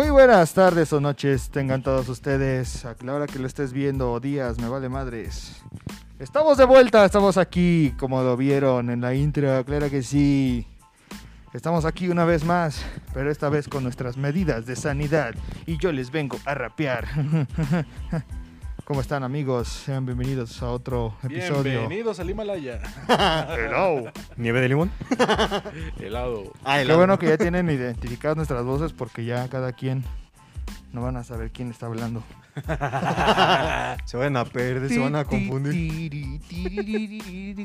Muy buenas tardes o noches tengan todos ustedes. A la hora que lo estés viendo, días, me vale madres. Estamos de vuelta, estamos aquí, como lo vieron en la intro, claro que sí. Estamos aquí una vez más, pero esta vez con nuestras medidas de sanidad. Y yo les vengo a rapear. ¿Cómo están amigos? Sean bienvenidos a otro episodio. Bienvenidos al Himalaya. Hello. ¿Nieve de limón? Helado. Ah, Qué bueno que ya tienen identificadas nuestras voces porque ya cada quien no van a saber quién está hablando. Se van a perder, se van a confundir.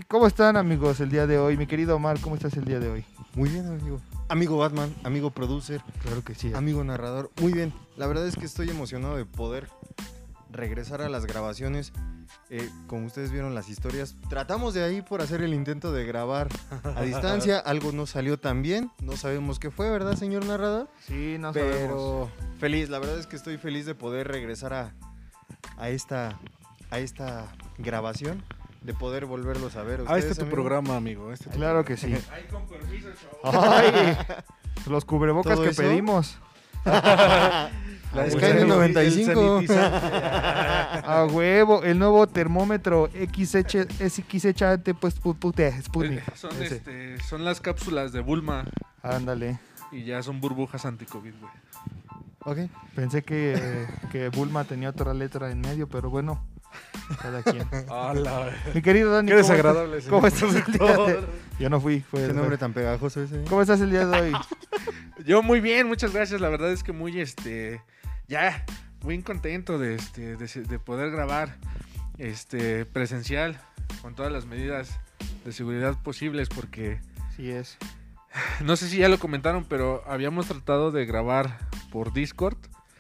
¿Cómo están amigos el día de hoy? Mi querido Omar, ¿cómo estás el día de hoy? Muy bien, amigo. Amigo Batman, amigo producer, Claro que sí. amigo narrador. Muy bien. La verdad es que estoy emocionado de poder regresar a las grabaciones. Eh, como ustedes vieron las historias, tratamos de ahí por hacer el intento de grabar a distancia. Algo no salió tan bien. No sabemos qué fue, ¿verdad, señor narrador? Sí, no sabemos. Pero feliz, la verdad es que estoy feliz de poder regresar a, a esta a esta grabación, de poder volverlos a ver. Ah, este es tu amigo. programa, amigo. Este tu Claro que sí. Ay, con permiso, Ay, los cubrebocas ¿Todo que eso? pedimos. La El Sky sanitiz- 95. el. A huevo, el nuevo termómetro XH, SXH, pues Sputnik. Eh, Son, este, son las cápsulas de Bulma Ándale. y ya son burbujas anti-COVID, güey. Ok. Pensé que, que Bulma tenía otra letra en medio, pero bueno, cada quien. Hola, Mi querido Dani, Qué ¿cómo desagradable, estás? ¿Cómo estás el día de- Yo no fui, fue Qué nombre tan pegajoso ese. ¿Cómo estás el día de hoy? Yo muy bien, muchas gracias. La verdad es que muy, este, ya, muy contento de, este, de, de poder grabar, este, presencial, con todas las medidas de seguridad posibles, porque Sí es. no sé si ya lo comentaron, pero habíamos tratado de grabar por Discord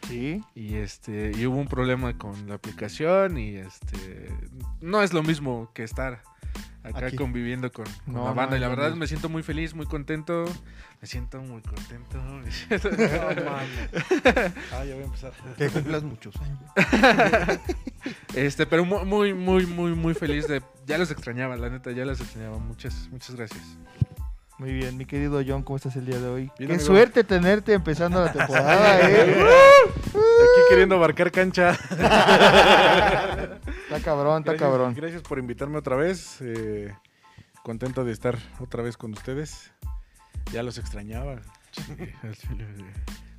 Sí. y este, y hubo un problema con la aplicación y este, no es lo mismo que estar acá Aquí. conviviendo con, con No, la banda. y la verdad me siento muy feliz, muy contento. Me siento muy contento. me siento- Ah, ya voy a empezar. Que cumplas muchos años. Este, pero mu- muy, muy, muy, muy feliz de. Ya los extrañaba, la neta, ya los extrañaba. Muchas, muchas gracias. Muy bien, mi querido John, ¿cómo estás el día de hoy? Bien, Qué amigo. suerte tenerte empezando la temporada, ¿eh? Aquí queriendo abarcar cancha. Está cabrón, está Gracias, cabrón. Gracias por invitarme otra vez. eh, contento de estar otra vez con ustedes. Ya los extrañaba.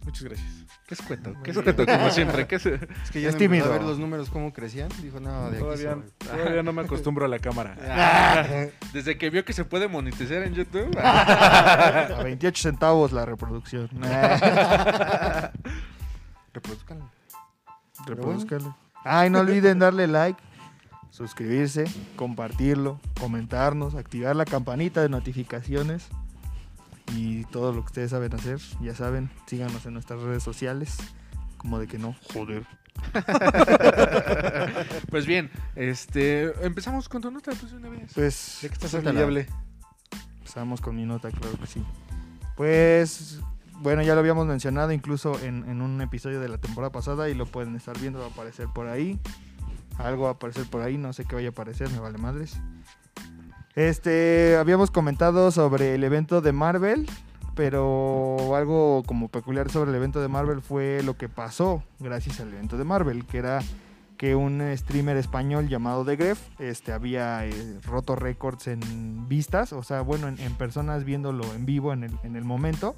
Muchas gracias. ¿Qué es cuento? ¿Qué es cuento? Como siempre. ¿Qué es- Es que ya Es tímido. a ver los números cómo crecían. Dijo, no, de aquí Todavía, soy. todavía no me acostumbro a la cámara. Desde que vio que se puede monetizar en YouTube. A 28 centavos la reproducción. Reproduzcanlo. Reproduzcanle. Ay, no olviden darle like, suscribirse, compartirlo, comentarnos, activar la campanita de notificaciones y todo lo que ustedes saben hacer. Ya saben, síganos en nuestras redes sociales. Como de que no, joder. Pues bien, este. Empezamos con tu nota, pues de una vez. Pues Ya que estás amigable. empezamos con mi nota, claro que sí. Pues bueno, ya lo habíamos mencionado incluso en, en un episodio de la temporada pasada y lo pueden estar viendo, va a aparecer por ahí. Algo va a aparecer por ahí, no sé qué vaya a aparecer, me vale madres. Este, habíamos comentado sobre el evento de Marvel, pero algo como peculiar sobre el evento de Marvel fue lo que pasó gracias al evento de Marvel, que era que un streamer español llamado The Gref este, había eh, roto récords en vistas, o sea, bueno, en, personas viéndolo en vivo en el, en el momento.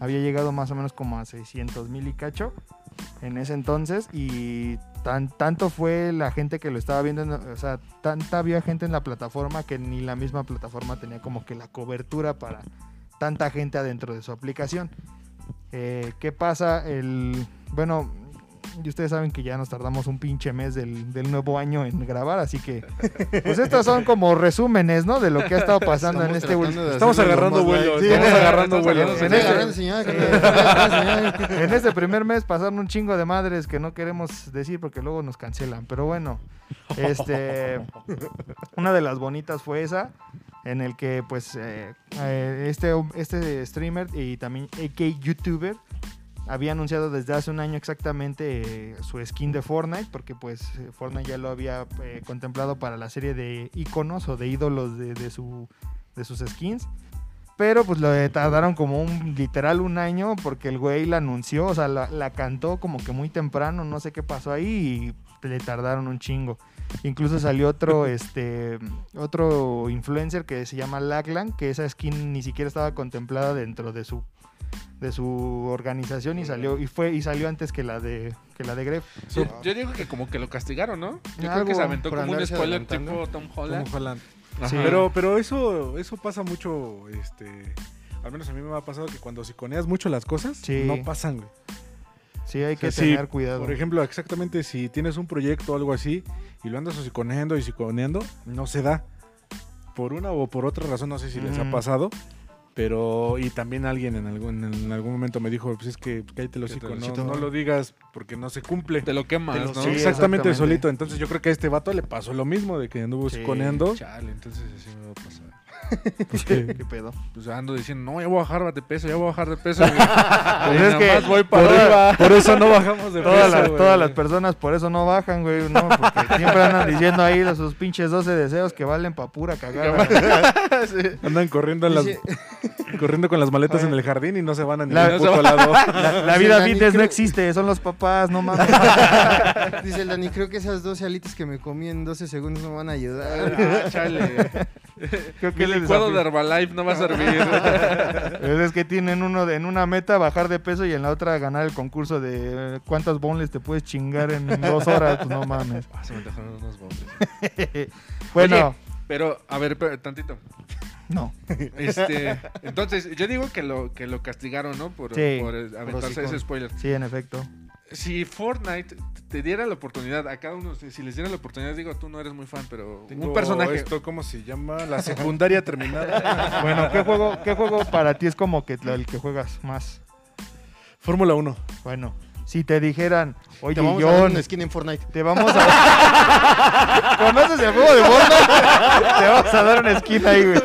Había llegado más o menos como a 600 mil y cacho en ese entonces y tan, tanto fue la gente que lo estaba viendo, en- o sea, tanta había gente en la plataforma que ni la misma plataforma tenía como que la cobertura para tanta gente adentro de su aplicación. Eh, ¿Qué pasa? El, bueno, y ustedes saben que ya nos tardamos un pinche mes del, del nuevo año en grabar, así que pues estos son como resúmenes, ¿no? De lo que ha estado pasando en este de Estamos agarrando más vuelo. light. Estamos agarrando estamos vuelo. agarrando En este-. En este primer mes pasaron un chingo de madres que no queremos decir porque luego nos cancelan. Pero bueno, este, una de las bonitas fue esa, en el que pues eh, eh, este, este streamer y también AK YouTuber había anunciado desde hace un año exactamente eh, su skin de Fortnite, porque pues eh, Fortnite ya lo había eh, contemplado para la serie de iconos o de ídolos de, de su, de sus skins. Pero pues lo tardaron como un literal un año porque el güey la anunció, o sea, la, cantó como que muy temprano, no sé qué pasó ahí y le tardaron un chingo. Incluso salió otro, este, otro influencer que se llama Laglan, que esa skin ni siquiera estaba contemplada dentro de su de su organización y salió y fue y salió antes que la de que la de Gref. Yo, yo digo que como que lo castigaron, ¿no? Yo creo que se aventó por como un spoiler tipo Tom Holland. Tom Holland. Sí. Pero, pero eso, eso pasa mucho, este, al menos a mí me ha pasado que cuando siconeas mucho las cosas, Sí. no pasan, güey. Sí, hay que O sea, sí, tener cuidado. Por ejemplo, exactamente si tienes un proyecto o algo así y lo andas siconeando y siconeando, no se da. Por una o por otra razón, no sé si les ha Mm. pasado. Pero, y también alguien en algún, en algún momento me dijo, pues es que cállate los el no, hocico. no lo digas porque no se cumple. Te lo quemas, Te lo- ¿no? Sí, exactamente, exactamente. solito. Entonces yo creo que a este vato le pasó lo mismo de que anduvo Sí. Chale, entonces así me va a pasar. ¿Qué, pedo? Pues ando diciendo, no, ya voy a bajar de peso, ya voy a bajar de peso. güey. Pues es que por, para arriba. por eso no bajamos de Todas, peso, las, güey. todas las personas por eso no bajan, güey, no, porque siempre andan diciendo ahí los sus pinches 12 deseos que valen pa' pura cagada. Andan corriendo, en las- corriendo con las maletas en el jardín y no se van a La- ningún puto lado. La, la vida fitness no existe, son los papás, no mames. Dice el Dani, creo que esas 12 alitas que me comí en 12 segundos no me van a ayudar. Ah, chale. Creo es el licuado de Herbalife no va a servir. Pues es que tienen uno de- en una meta bajar de peso y en la otra ganar el concurso de cuántas bonles te puedes chingar en dos horas, pues no mames. Ah, se me antojaron unos bombes. Bueno, Oye, pero, a ver, pero, tantito. no. Este, entonces, yo digo que lo, que lo castigaron, ¿no? Por, Sí. por eh, aventarse ese spoiler. Sí, en efecto. Si Fortnite te diera la oportunidad, a cada uno, si les diera la oportunidad, digo, tú no eres muy fan, pero Tengo un personaje. Esto, ¿cómo se llama? La secundaria terminada. Bueno, ¿qué juego, ¿qué juego para ti es como que el que juegas más? Fórmula 1. Bueno, si te dijeran, oye, Te vamos a dar una skin en Fortnite. te vamos a... ¿Conoces el juego de Fortnite? te vamos a dar una skin ahí, güey.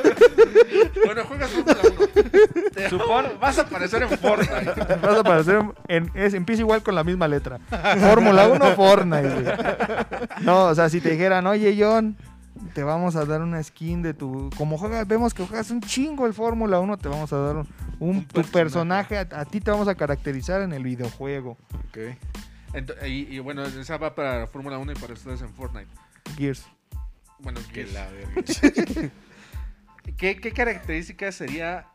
Bueno, juegas Fórmula 1. Supón, vas a aparecer en Fortnite. Vas a aparecer en, es, empieza igual con la misma letra. Fórmula 1, Fortnite, güey. No, o sea, si te dijeran, oye, John, te vamos a dar una skin de tu. Como juegas, vemos que juegas un chingo el Fórmula 1, te vamos a dar un, un- Un tu personaje. personaje. A, a ti te vamos a caracterizar en el videojuego. Ok. Y, y bueno, esa va para Fórmula 1 y para ustedes en Fortnite. Gears. Bueno, Que ¿qué, la verga. ¿qué, qué características sería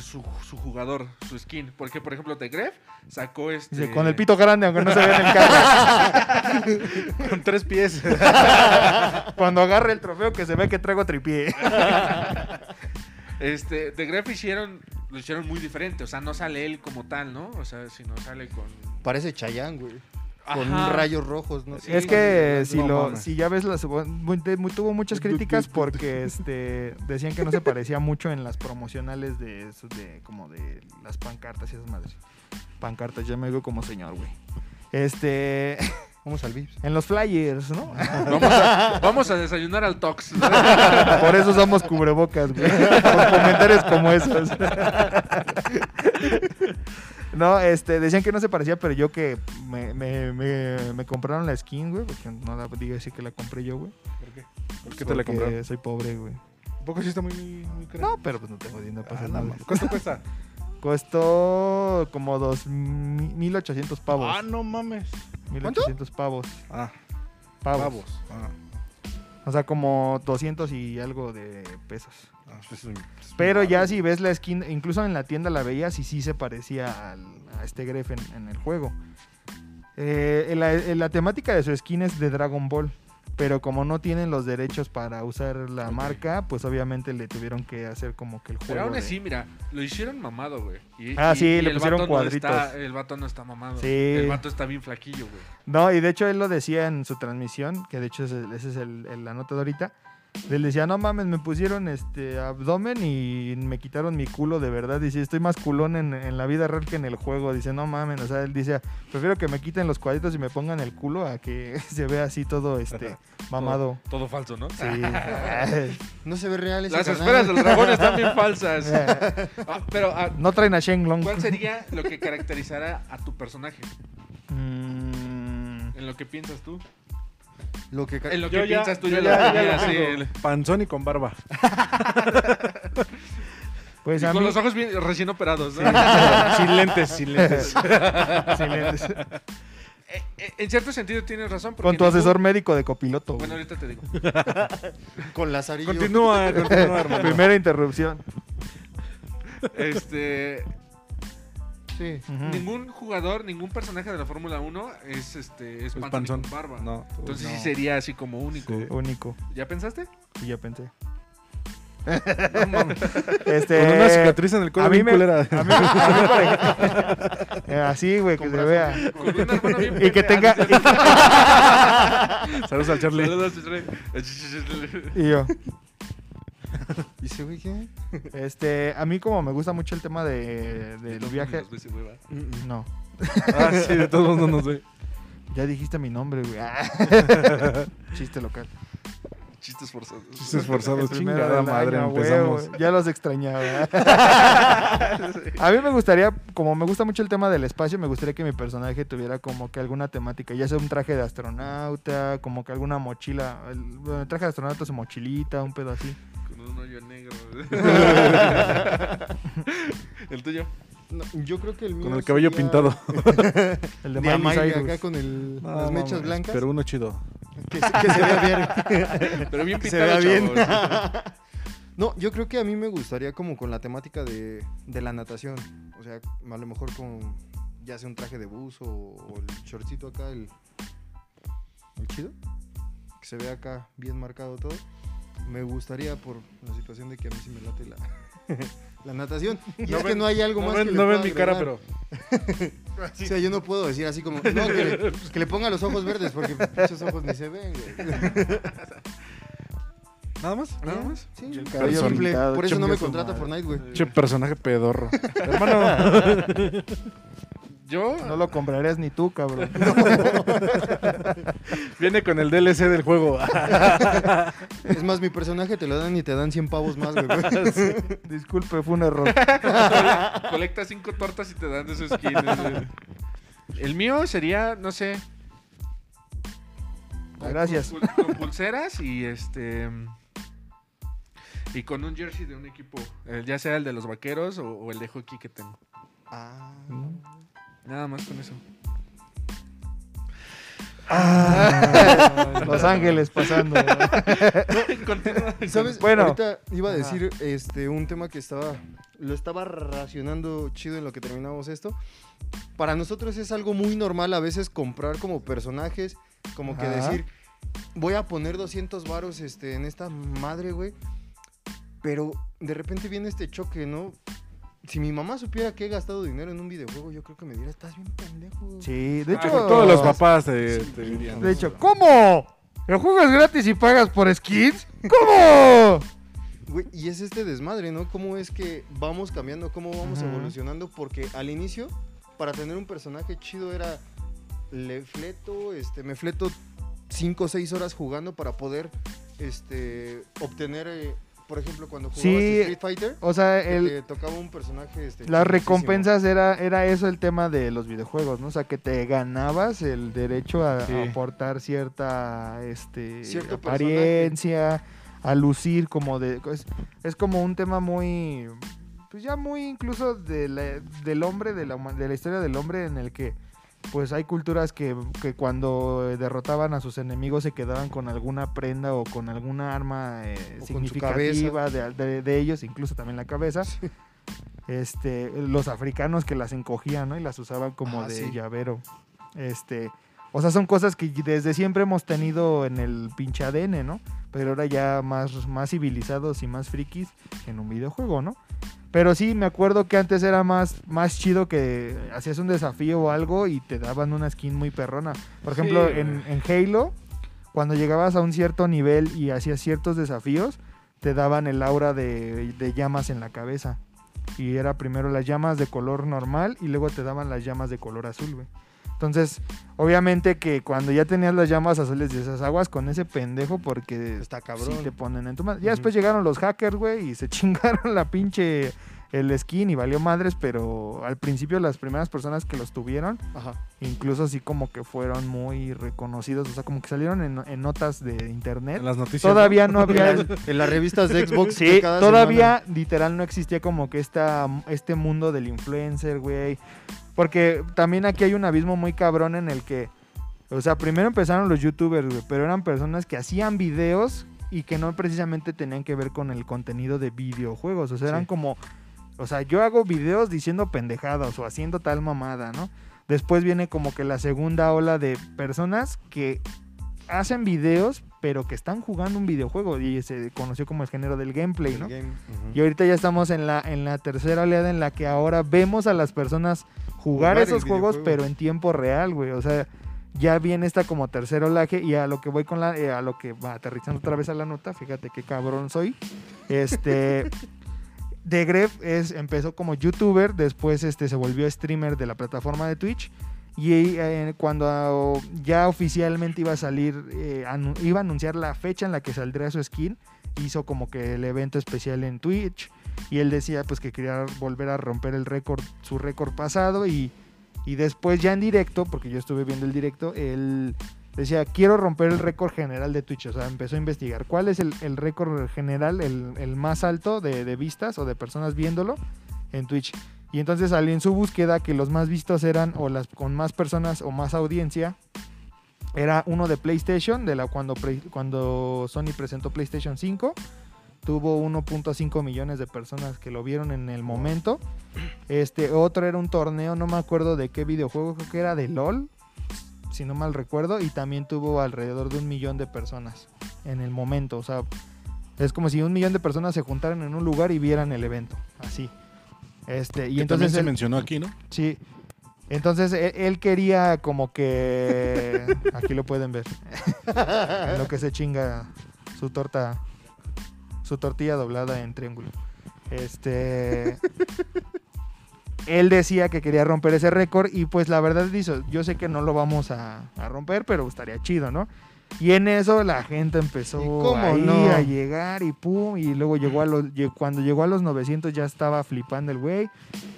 su, su jugador, su skin? Porque, por ejemplo, The Gref sacó este... Con el pito grande, aunque no se vea en el carro. Con tres pies. Cuando agarre el trofeo que se ve que traigo tripié. Este, The Gref hicieron, lo hicieron muy diferente. O sea, no sale él como tal, ¿no? O sea, sino sale con... Parece Chayanne, güey. Con Ajá. rayos rojos, no es que sí, si no lo, si ya ves las tuvo muchas críticas porque este decían que no se parecía mucho en las promocionales de, eso- de como de las pancartas y esas madres. Pancartas, ya me digo como señor, güey. Este, Vamos al Vips. en los flyers, ¿no? Vamos a, vamos a desayunar al Tox. Por eso usamos cubrebocas, güey. Por comentarios como esos. No, este, decían que no se parecía, pero yo que me, me, me, me compraron la skin, güey, porque no la diga así que la compré yo, güey. ¿Por qué? ¿Por qué te la porque compraron? Soy pobre, güey. ¿Un poco sí está muy, muy cara? No, pero pues no tengo dinero para Ah, hacer no, nada. mames. ¿Cuánto cuesta? Costó como dos mi- mil ochocientos pavos. Ah, no mames. Mil ¿cuánto? ochocientos pavos. Ah, Pavos. pavos. Ah, O sea, como 200 y algo de pesos. Pues Pero ya si ves la skin, incluso en la tienda la veías y sí se parecía al- a este Gref en, en el juego. Eh, la, la temática de su skin es de Dragon Ball. Pero como no tienen los derechos para usar la marca, pues obviamente le tuvieron que hacer como que el juego. Pero aún de- así, mira, lo hicieron mamado, güey. Y- Ah, y- sí, y le pusieron no cuadritos. está- el vato no está mamado. Sí. El vato está bien flaquillo, güey. No, y de hecho él lo decía en su transmisión, que de hecho ese es el, el- la nota de ahorita. Él decía, no mames, me pusieron este abdomen y me quitaron mi culo de verdad. Dice, estoy más culón en, en la vida real que en el juego. Dice, no mames, o sea, él dice, prefiero que me quiten los cuadritos y me pongan el culo a que se vea así todo este mamado. Todo, todo falso, ¿no? Sí. No se ve real ese Las canal. esferas del dragón están bien falsas. Ah, pero, ah, no traen a Shenlong. ¿cuál sería lo que caracterizara a tu personaje? Mm, En lo que piensas tú. Lo que En lo que ya- piensas tú, yo yo, ya- ya el- Panzón y con barba. Pues Y a con mí... los ojos bien, recién operados. ¿no? sin lentes, sin lentes. Sin lentes. Eh, eh, en cierto sentido tienes razón. Con tu ningún- asesor médico de copiloto. Bueno, ahorita te digo. Con Lazarillo. Continúa, continúa, hermano. Primera interrupción. Este, Sí. Ningún jugador, ningún personaje de la Fórmula 1 es este es Es panzón con barba. No, Entonces no. sí sería así como único. Sí. Único. ¿Ya pensaste? Y ya pensé. No mames. Este... Con una cicatriz en el a cuello mí me- culera. A mí, a mí, por ejemplo- Eh, Así, güey, que se vea. Bien Y que tenga... Saludos al Charlie. Saludos, Charlie. Y yo... ¿Y ese güey qué? Este, a mí como me gusta mucho el tema de, de los viajes... Los besos, güey, va. No. Ah, sí, de todos modos no sé. Ya dijiste mi nombre, güey. Chiste local. Chistes forzados. Chistes forzados, chingada del madre, año, empezamos. ya los extrañaba. A mí me gustaría, como me gusta mucho el tema del espacio, me gustaría que mi personaje tuviera como que alguna temática, ya sea un traje de astronauta, como que alguna mochila, el, bueno, el traje de astronauta, su mochilita, un pedo así. Negro. el tuyo. No, yo creo que el mío Con el cabello sería pintado. El de De Miley acá con el, No, las mechas mames, blancas. Pero uno chido. Que, se- que se vea bien. Pero bien pintado, se vea bien. chavos. No, yo creo que a mí me gustaría como con la temática de, de la natación. O sea, a lo mejor con ya sea un traje de buzo o, o el shortcito acá, el, el chido. Que se vea acá bien marcado todo. Me gustaría por la situación de que a mí sí me late la, la natación. Y No es que no hay algo No más ven, que no ven mi cara, pero. O sea, yo no puedo decir así como, no, que le, que le ponga los ojos verdes porque pinches ojos ni se ven, güey. ¿Nada más? ¿Nada más? Sí, cabello simple. Por eso no me contrata madre. Fortnite, güey. Che personaje pedorro. Hermano. Yo, No lo comprarías ni tú, cabrón. Viene con el DLC del juego. Es más, mi personaje te lo dan y te dan 100 pavos más, güey. Disculpe, fue un error. colecta cinco tortas y te dan de esos skins. El mío sería, no sé. Gracias. Con, con pulseras y este. Y con un jersey de un equipo. eh, ya sea el de los vaqueros o, o el de hockey que tengo. Ah. Nada más con eso. Los Ángeles pasando. ¿Sabes? Bueno. Ahorita iba a Ajá. decir este un tema que estaba lo estaba racionando chido en lo que terminamos esto. Para nosotros es algo muy normal a veces comprar como personajes, como que decir, voy a poner 200 varos este, en esta madre, güey. Pero de repente viene este choque, ¿no? Si mi mamá supiera que he gastado dinero en un videojuego, yo creo que me diría, estás bien pendejo. Sí, de Ah, hecho. Todos los papás te, te dirían. De hecho, ¿cómo? ¿El juego es gratis y pagas por skins? ¿Cómo? Güey, y es este desmadre, ¿no? ¿Cómo es que vamos cambiando, cómo vamos evolucionando? Porque al inicio, para tener un personaje chido era, le fleto, este, me fleto 5 o 6 horas jugando para poder, este, obtener, eh, por ejemplo, cuando jugabas Sí, Street Fighter, O sea, el, te tocaba un personaje, este, las recompensas era, era eso el tema de los videojuegos, ¿no? O sea, que te ganabas el derecho a, aportar cierta este, Cierto apariencia, a lucir como de... Es, es como un tema muy... Pues ya muy incluso de la- del hombre, de la, de la historia del hombre en el que pues hay culturas que, que cuando derrotaban a sus enemigos se quedaban con alguna prenda o con alguna arma eh, significativa de, de- de ellos, incluso también la cabeza. Este, los africanos que las encogían, ¿no? Y las usaban como Ah, de sí. llavero. Este, o sea, son cosas que desde siempre hemos tenido en el pinche ADN, ¿no? Pero ahora ya más, más civilizados y más frikis en un videojuego, ¿no? Pero sí, me acuerdo que antes era más, más chido que hacías un desafío o algo y te daban una skin muy perrona. Por ejemplo, Sí, en, en Halo, cuando llegabas a un cierto nivel y hacías ciertos desafíos, te daban el aura de, de llamas en la cabeza. Y era primero las llamas de color normal y luego te daban las llamas de color azul, güey. Entonces, obviamente que cuando ya tenías las llamas azules de esas aguas con ese pendejo porque Está sí cabrón. te ponen en tu madre. Ya después llegaron los hackers, güey, y se chingaron la pinche el skin y valió madres, pero al principio las primeras personas que los tuvieron, Ajá. incluso así como que fueron muy reconocidos, o sea, como que salieron en, en notas de internet. En las noticias. Todavía no había... En las revistas de Xbox. Sí, de cada todavía literal no existía como que esta, este mundo del influencer, güey. Porque también aquí hay un abismo muy cabrón en el que, o sea, primero empezaron los youtubers, güey, pero eran personas que hacían videos y que no precisamente tenían que ver con el contenido de videojuegos. O sea, eran Sí. como, o sea, yo hago videos diciendo pendejadas o haciendo tal mamada, ¿no? Después viene como que la segunda ola de personas que hacen videos, pero que están jugando un videojuego y se conoció como el género del gameplay, ¿no? game. Y ahorita ya estamos en la, en la tercera oleada en la que ahora vemos a las personas jugar, esos juegos, pero en tiempo real, güey. O sea, ya viene esta como tercer olaje y a lo que voy con la, eh, a lo que va aterrizando otra vez a la nota, fíjate qué cabrón soy. Este, The Gref es, empezó como youtuber, después este, se volvió streamer de la plataforma de Twitch. Y eh, cuando ah, ya oficialmente iba a salir, eh, iba a anunciar la fecha en la que saldría su skin, hizo como que el evento especial en Twitch. Y él decía pues que quería volver a romper el récord, su récord pasado. Y, y después ya en directo, porque yo estuve viendo el directo, él decía, quiero romper el récord general de Twitch. O sea, empezó a investigar cuál es el, el récord general, el, el más alto de, de vistas o de personas viéndolo en Twitch. Y entonces salió en su búsqueda que los más vistos eran, o las con más personas o más audiencia, era uno de PlayStation, de la cuando, cuando Sony presentó PlayStation 5. Tuvo 1.5 millones de personas que lo vieron en el momento. Este otro era un torneo, no me acuerdo de qué videojuego, creo que era de LOL, si no mal recuerdo, y también tuvo alrededor de un millón de personas en el momento. O sea, es como si un millón de personas se juntaran en un lugar y vieran el evento, así. Este, y que entonces también se él- mencionó aquí, ¿no? Sí. Entonces él, él quería como que. Aquí lo pueden ver. en lo que se chinga su torta. Su tortilla doblada en triángulo. Este. Él decía que quería romper ese récord. Y pues la verdad dice, yo sé que no lo vamos a, a romper, pero estaría chido, ¿no? Y en eso la gente empezó ¿Y cómo ahí no? a llegar y pum. Y luego llegó a los. Cuando llegó a los 900 ya estaba flipando el güey.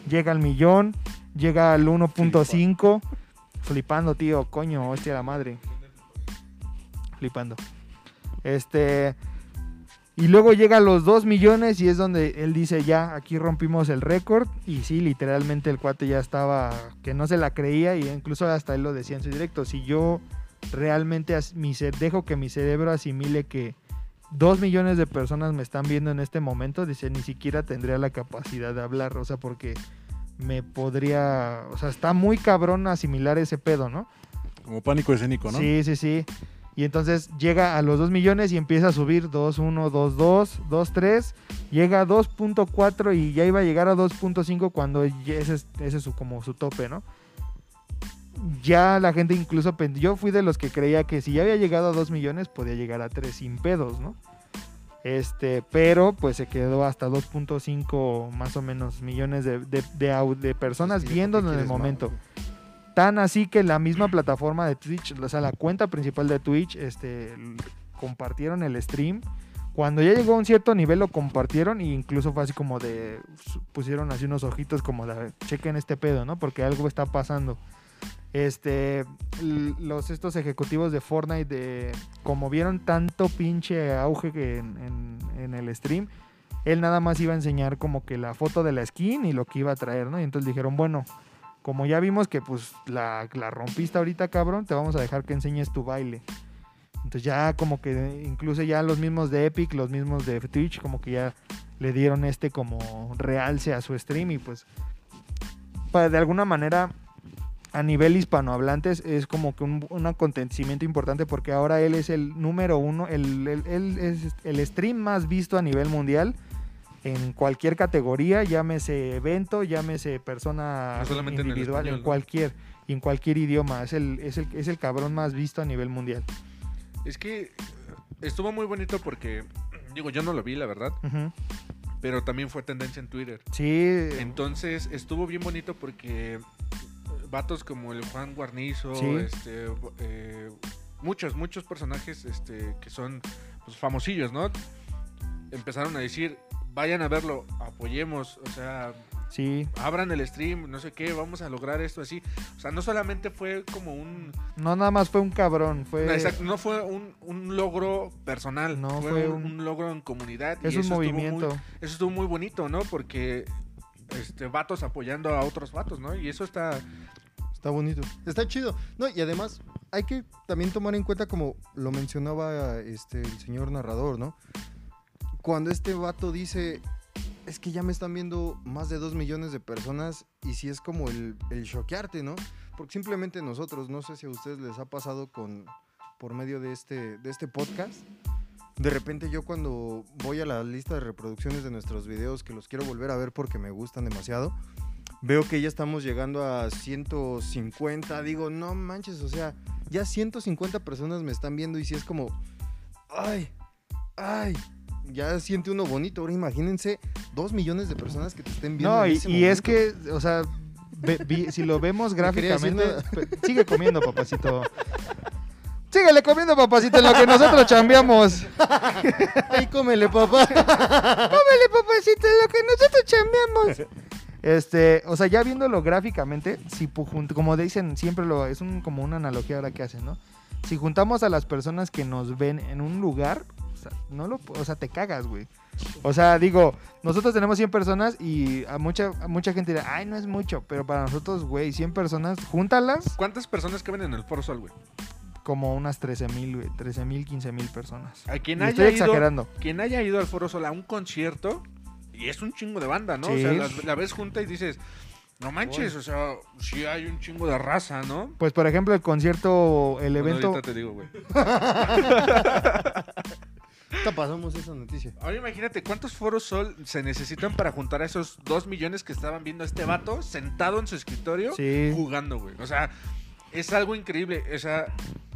Llega al millón. Llega al 1.5. Flipando, tío. Coño, hostia la madre. Flipando. Este. Y luego llega a los 2 millones y es donde él dice, ya, aquí rompimos el récord. Y sí, literalmente el cuate ya estaba, que no se la creía y incluso hasta él lo decía en su directo. Si yo realmente mi dejo que mi cerebro asimile que 2 millones de personas me están viendo en este momento, dice, ni siquiera tendría la capacidad de hablar. O sea, porque me podría, o sea, está muy cabrón asimilar ese pedo, ¿no? Como pánico escénico, ¿no? Sí, sí, sí. Y entonces llega a los 2 millones y empieza a subir 2, 1, 2, 2, 2, 3. Llega a 2.4 y ya iba a llegar a 2.5 cuando ese es, ese es su, como su tope, ¿no? Ya la gente incluso, yo fui de los que creía que si ya había llegado a 2 millones podía llegar a 3 sin pedos, ¿no? Este, pero pues se quedó hasta 2.5 más o menos millones de, de, de de personas Sí, ¿por qué viéndolo en el más, momento. güey? Tan así que la misma plataforma de Twitch, o sea, la cuenta principal de Twitch, este, compartieron el stream. Cuando ya llegó a un cierto nivel lo compartieron e incluso fue así como de, pusieron así unos ojitos como de, chequen este pedo, ¿no? Porque algo está pasando. Este, los estos ejecutivos de Fortnite, de, como vieron tanto pinche auge en- en el stream, él nada más iba a enseñar como que la foto de la skin y lo que iba a traer, ¿no? Y entonces dijeron, bueno, como ya vimos que pues la, la rompiste ahorita, cabrón, te vamos a dejar que enseñes tu baile. Entonces ya como que incluso ya los mismos de Epic, los mismos de Twitch, como que ya le dieron este como realce a su stream y pues de alguna manera a nivel hispanohablantes es como que un, acontecimiento importante porque ahora él es el número uno, el, el- él es el stream más visto a nivel mundial en cualquier categoría, llámese evento, llámese persona No solamente individual, en, cualquier en cualquier idioma. Es el, es, el, es el cabrón más visto a nivel mundial. Es que estuvo muy bonito porque, digo, yo no lo vi, la verdad, pero también fue tendencia en Twitter. Sí, Entonces estuvo bien bonito porque vatos como el Juan Guarnizo, Sí. este, eh, muchos, muchos personajes este, que son pues, famosillos, ¿no? Empezaron a decir, vayan a verlo, apoyemos, o sea, Sí, abran el stream, no sé qué, vamos a lograr esto así. O sea, no solamente fue como un... no nada más fue un cabrón, fue... no, exacto, no fue un, un logro personal, No, fue, fue un, logro en comunidad. y Es un eso estuvo muy- movimiento. eso estuvo muy bonito, ¿no? Porque este, vatos apoyando a otros vatos, ¿no? Y eso está... Está bonito. Está chido. No, y además hay que también tomar en cuenta, como lo mencionaba este, el señor narrador, ¿no? Cuando este vato dice, es que ya me están viendo más de dos millones de personas y si es como el, el choquearte, ¿no? Porque simplemente nosotros, no sé si a ustedes les ha pasado con, por medio de este, de este podcast, de repente yo cuando voy a la lista de reproducciones de nuestros videos, que los quiero volver a ver porque me gustan demasiado, veo que ya estamos llegando a 150. Digo, no manches, o sea, ya 150 personas me están viendo y si es como, ay, ay, ya siente uno bonito. Ahora imagínense dos millones de personas que te estén viendo. No, en y, ese y es que, o sea, ve- vi- si lo vemos gráficamente, sigue comiendo, papacito. Síguele comiendo, papacito, en lo que nosotros chambeamos. Ay, cómele, papá. Cómele, papacito, en lo que nosotros chambeamos. Este, o sea, ya viéndolo gráficamente, si como dicen, siempre lo es un, como una analogía ahora que hacen, ¿no? Si juntamos a las personas que nos ven en un lugar, sea, no lo, o sea, te cagas, güey. O sea, digo, nosotros tenemos 100 personas y a mucha, a mucha gente dirá, ay, no es mucho, pero para nosotros, güey, 100 personas, júntalas ¿Cuántas personas caben en el Foro Sol, güey? como unas 13 mil, güey, 13 mil, 15 mil personas. A quien Y haya estoy ido, exagerando. quien haya ido al Foro Sol a un concierto, y es un chingo de banda, ¿no? O sea, la, la ves junta y dices, no manches, o sea, sí hay un chingo de raza, ¿no? Pues, por ejemplo, el concierto, el Bueno, evento... ahorita te digo, güey. Pasamos esa noticia. Ahora imagínate cuántos foros sol se necesitan para juntar a esos dos millones que estaban viendo a este vato sentado en su escritorio Sí. jugando, güey. O sea, es algo increíble. O sea,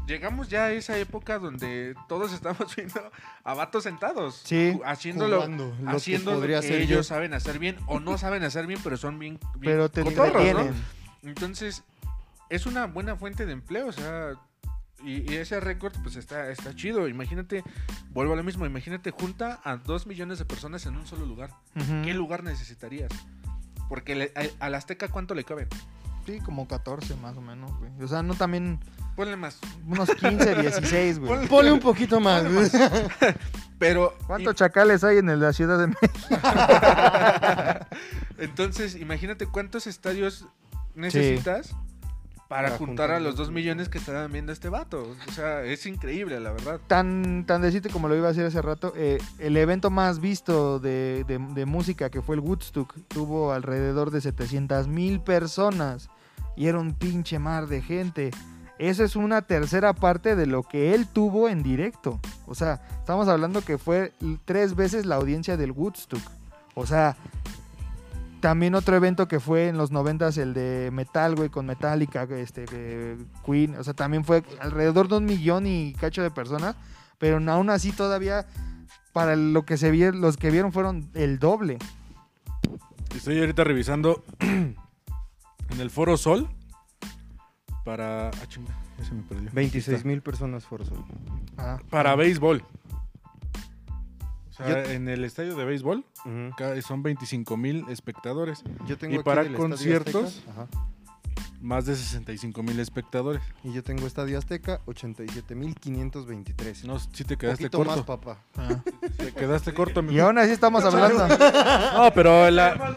llegamos ya a esa época donde todos estamos viendo a vatos sentados. Sí. Haciéndolo. Jugando, lo que haciendo lo que ser ellos yo. saben hacer bien o no saben hacer bien, pero son bien, bien Pero te cotorros, ¿no? Entonces, es una buena fuente de empleo, o sea, y, y ese récord pues está, está chido. Imagínate, vuelvo a lo mismo, imagínate junta a dos millones de personas en un solo lugar. ¿Qué lugar necesitarías? Porque le- a- al Azteca, ¿cuánto le caben? Sí, como 14 más o menos, güey. O sea, no también Ponle más. unos 15, 16, güey. Ponle- Ponle un poquito más. más. Pero, ¿Cuántos chacales hay en la Ciudad de México? entonces, imagínate cuántos estadios necesitas para, Para juntar a juntar los los dos millones que estaban viendo a este vato. O sea, es increíble, la verdad. Tan, tan decirte como lo iba a decir hace rato, eh, el evento más visto de, de- de música que fue el Woodstock tuvo alrededor de 700 mil personas y era un pinche mar de gente. Eso es una tercera parte de lo que él tuvo en directo. O sea, estamos hablando que fue tres veces la audiencia del Woodstock. O sea, también otro evento que fue en los noventas, el de Metal, güey, con Metallica, este, eh, Queen. O sea, también fue alrededor de un millón y cacho de personas. Pero aún así todavía, para lo que se vieron, los que vieron fueron el doble. Estoy ahorita revisando en el Foro Sol para. Ah, chinga, ya se me perdió. 26 mil personas Foro Sol. Ah, Para béisbol. O sea, Yo- en el estadio de béisbol son 25 mil espectadores, Yo tengo ¿Y aquí para conciertos? Azteca, más de 65 mil espectadores. Y yo tengo Estadio Azteca, 87 mil 523. No, si te quedaste poquito corto. más, papá. ah. Te quedaste corto. mi- Y aún así estamos hablando. No, pero la,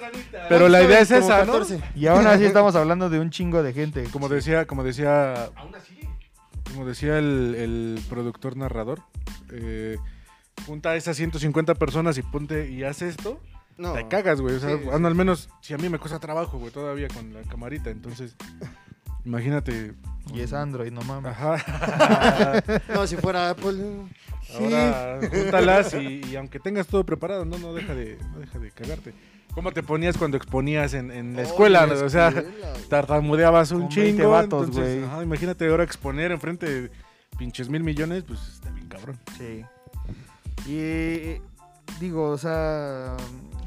pero la idea es esa, ¿no? 14. Y aún así estamos hablando de un chingo de gente. Como decía, como decía, Aún así. como decía el, el productor narrador, eh, junta a esas 150 personas y ponte y haz esto, No. te cagas, güey. O sea, Sí, sí. bueno, al menos si a mí me cuesta trabajo, güey, todavía con la camarita. Entonces, imagínate. Y es Android, no mames. Ajá. No, si fuera Apple. sí. Ahora júntalas y, y aunque tengas todo preparado, no, no deja de, no deja de cagarte. ¿Cómo te ponías cuando exponías en, en la Oh, escuela? la O sea, güey. tartamudeabas un Con 20 chingo. vatos, entonces, güey. ajá, imagínate ahora exponer enfrente de pinches mil millones, pues está bien cabrón. Sí. Y digo, o sea,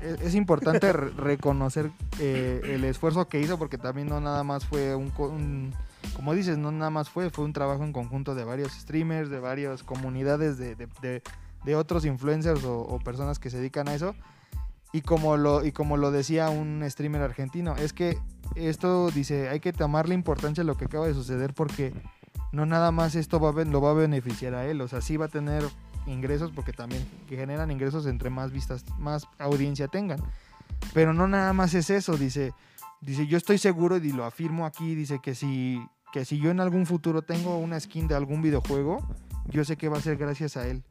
es, es importante re- reconocer eh, el esfuerzo que hizo porque también no nada más fue un, co- un- como dices, no nada más fue, fue un trabajo en conjunto de varios streamers, de varias comunidades, de, de- de- de otros influencers o, o personas que se dedican a eso. Y como lo, y como lo decía un streamer argentino, es que esto dice, hay que tomarle importancia a lo que acaba de suceder porque no nada más esto va lo va a beneficiar a él, o sea, sí va a tener ingresos porque también generan ingresos entre más vistas, más audiencia tengan. Pero no nada más es eso, dice, dice, yo estoy seguro y lo afirmo aquí, dice que si que si yo en algún futuro tengo una skin de algún videojuego, yo sé que va a ser gracias a él.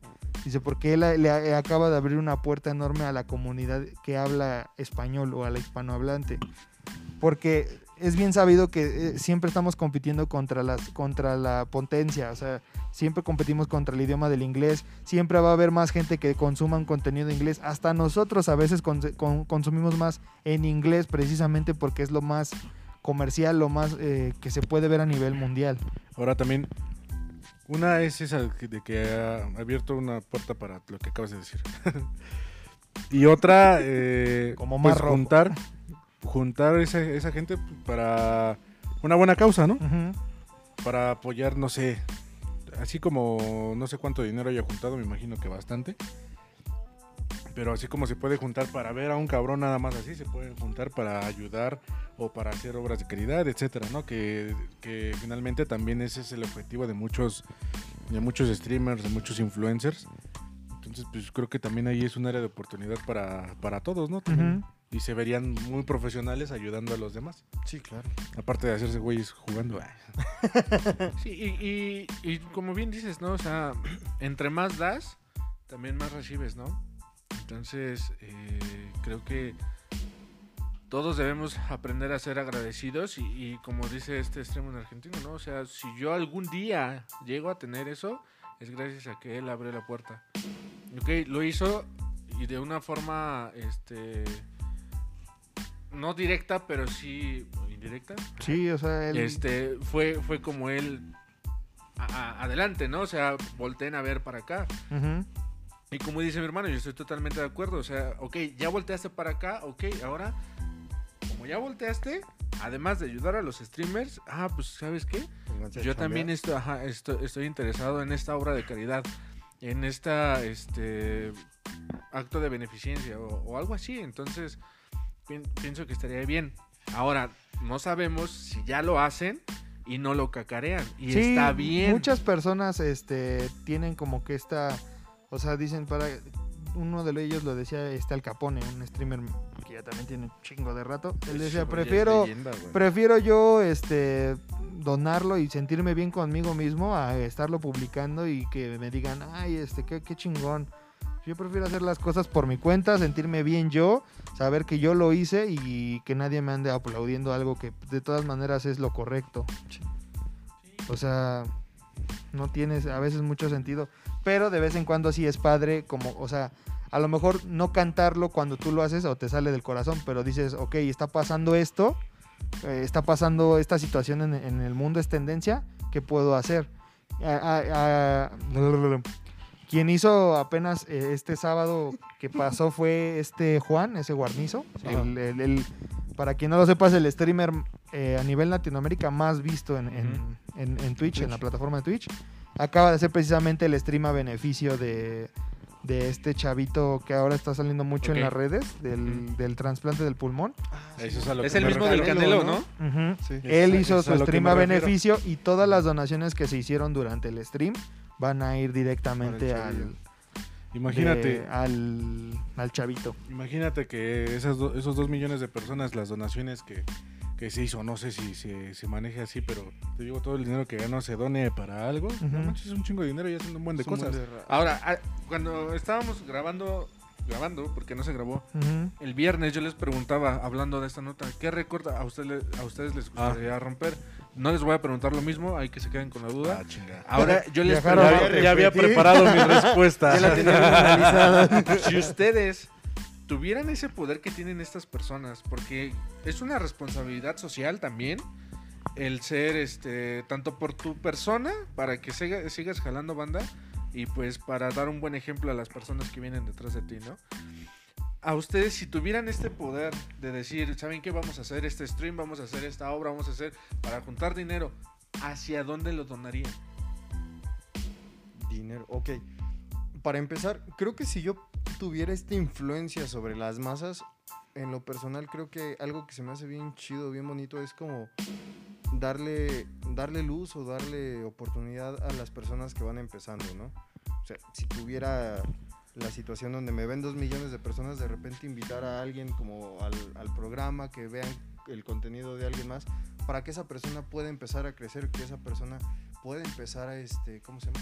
Dice, porque él a- le a- acaba de abrir una puerta enorme a la comunidad que habla español o a la hispanohablante. Porque es bien sabido que eh, siempre estamos compitiendo contra, las, contra la potencia, o sea, siempre competimos contra el idioma del inglés, siempre va a haber más gente que consuma un contenido en inglés, hasta nosotros a veces con- consumimos más en inglés precisamente porque es lo más comercial, lo más eh, que se puede ver a nivel mundial. Ahora también, una es esa de que ha abierto una puerta para lo que acabas de decir. y otra, eh, Como pues, juntar, juntar esa, esa gente para una buena causa, ¿no? Para apoyar, no sé, así como no sé cuánto dinero haya juntado, me imagino que bastante. Pero así como se puede juntar para ver a un cabrón nada más así, se pueden juntar para ayudar o para hacer obras de caridad, etcétera, ¿no? Que, que finalmente también ese es el objetivo de muchos, de muchos streamers, de muchos influencers. Entonces, pues creo que también ahí es un área de oportunidad para, para todos, ¿no? También. Y se verían muy profesionales ayudando a los demás. Sí, claro. Aparte de hacerse güeyes jugando. Sí, y, y- y como bien dices, ¿no? O sea, entre más das, también más recibes, ¿no? Entonces, eh, creo que todos debemos aprender a ser agradecidos y, y como dice este extremo en argentino, ¿no? O sea, si yo algún día llego a tener eso, es gracias a que él abrió la puerta. Ok, lo hizo y de una forma, este, no directa, pero sí indirecta. Sí, o sea, él... Este, fue, fue como él a- a- adelante, ¿no? O sea, volteen a ver para acá. Y como dice mi hermano, yo estoy totalmente de acuerdo. O sea, ok, ya volteaste para acá, ok, ahora, como ya volteaste, además de ayudar a los streamers, ah, pues, ¿sabes qué? Yo también estoy, ajá, estoy interesado en esta obra de caridad, en esta, este, acto de beneficencia o, o algo así. Entonces, pienso que estaría bien. Ahora, no sabemos si ya lo hacen y no lo cacarean. Y Sí, está bien. Muchas personas este, tienen como que esta, o sea, dicen para, uno de ellos lo decía este Al Capone, un streamer que ya también tiene un chingo de rato. Él decía, prefiero, leyenda, prefiero yo este donarlo y sentirme bien conmigo mismo a estarlo publicando y que me digan, ay, este, qué, qué chingón. Yo prefiero hacer las cosas por mi cuenta, sentirme bien yo, saber que yo lo hice y que nadie me ande aplaudiendo algo que de todas maneras es lo correcto. O sea, no tienes a veces mucho sentido, pero de vez en cuando sí es padre, como, o sea, a lo mejor no cantarlo cuando tú lo haces o te sale del corazón, pero dices, ok, está pasando esto, eh, está pasando esta situación en, el mundo, es tendencia, ¿qué puedo hacer? Quien hizo apenas eh, este sábado que pasó fue este Juan, ese guarnizo. El, el- el- para quien no lo sepa, es el streamer eh, a nivel Latinoamérica más visto en, en- en- en Twitch, en la plataforma de Twitch. Acaba de hacer precisamente el stream a beneficio de, de este chavito que ahora está saliendo mucho en las redes, del, del trasplante del pulmón. Eso es a lo es que el mismo refiero. del Canelo, ¿no? Sí. Él hizo su stream a beneficio y todas las donaciones que se hicieron durante el stream van a ir directamente al. Imagínate, de- al, al chavito. imagínate que esas do- esos dos millones de personas, las donaciones que, que se hizo, no sé si se, se maneje así, pero te digo, todo el dinero que ganó se done para algo. No Ujú. manches, es un chingo de dinero y haciendo un buen de Es un buen cosas. de Ahora, ah, cuando estábamos grabando, grabando, porque no se grabó, el viernes yo les preguntaba, hablando de esta nota, ¿qué récord a, usted a ustedes les Ah. gustaría romper? No les voy a preguntar lo mismo, hay que se queden con la duda. Ah. Ahora yo les Ya, había- ya había preparado mi respuesta. Ya la analizada. si ustedes tuvieran ese poder que tienen estas personas, porque es una responsabilidad social también el ser este tanto por tu persona para que siga- sigas jalando banda y pues para dar un buen ejemplo a las personas que vienen detrás de ti, ¿no? A ustedes si tuvieran este poder de decir, ¿saben qué vamos a hacer este stream, vamos a hacer esta obra, vamos a hacer para juntar dinero? ¿Hacia dónde lo donarían? Dinero, ok. Para empezar, creo que si yo tuviera esta influencia sobre las masas, en lo personal creo que algo que se me hace bien chido, bien bonito, es como darle, darle luz o darle oportunidad a las personas que van empezando, ¿no? O sea, si tuviera la situación donde me ven dos millones de personas, de repente invitar a alguien como al, al programa, que vean el contenido de alguien más, para que esa persona pueda empezar a crecer, que esa persona pueda empezar a, este, ¿cómo se llama?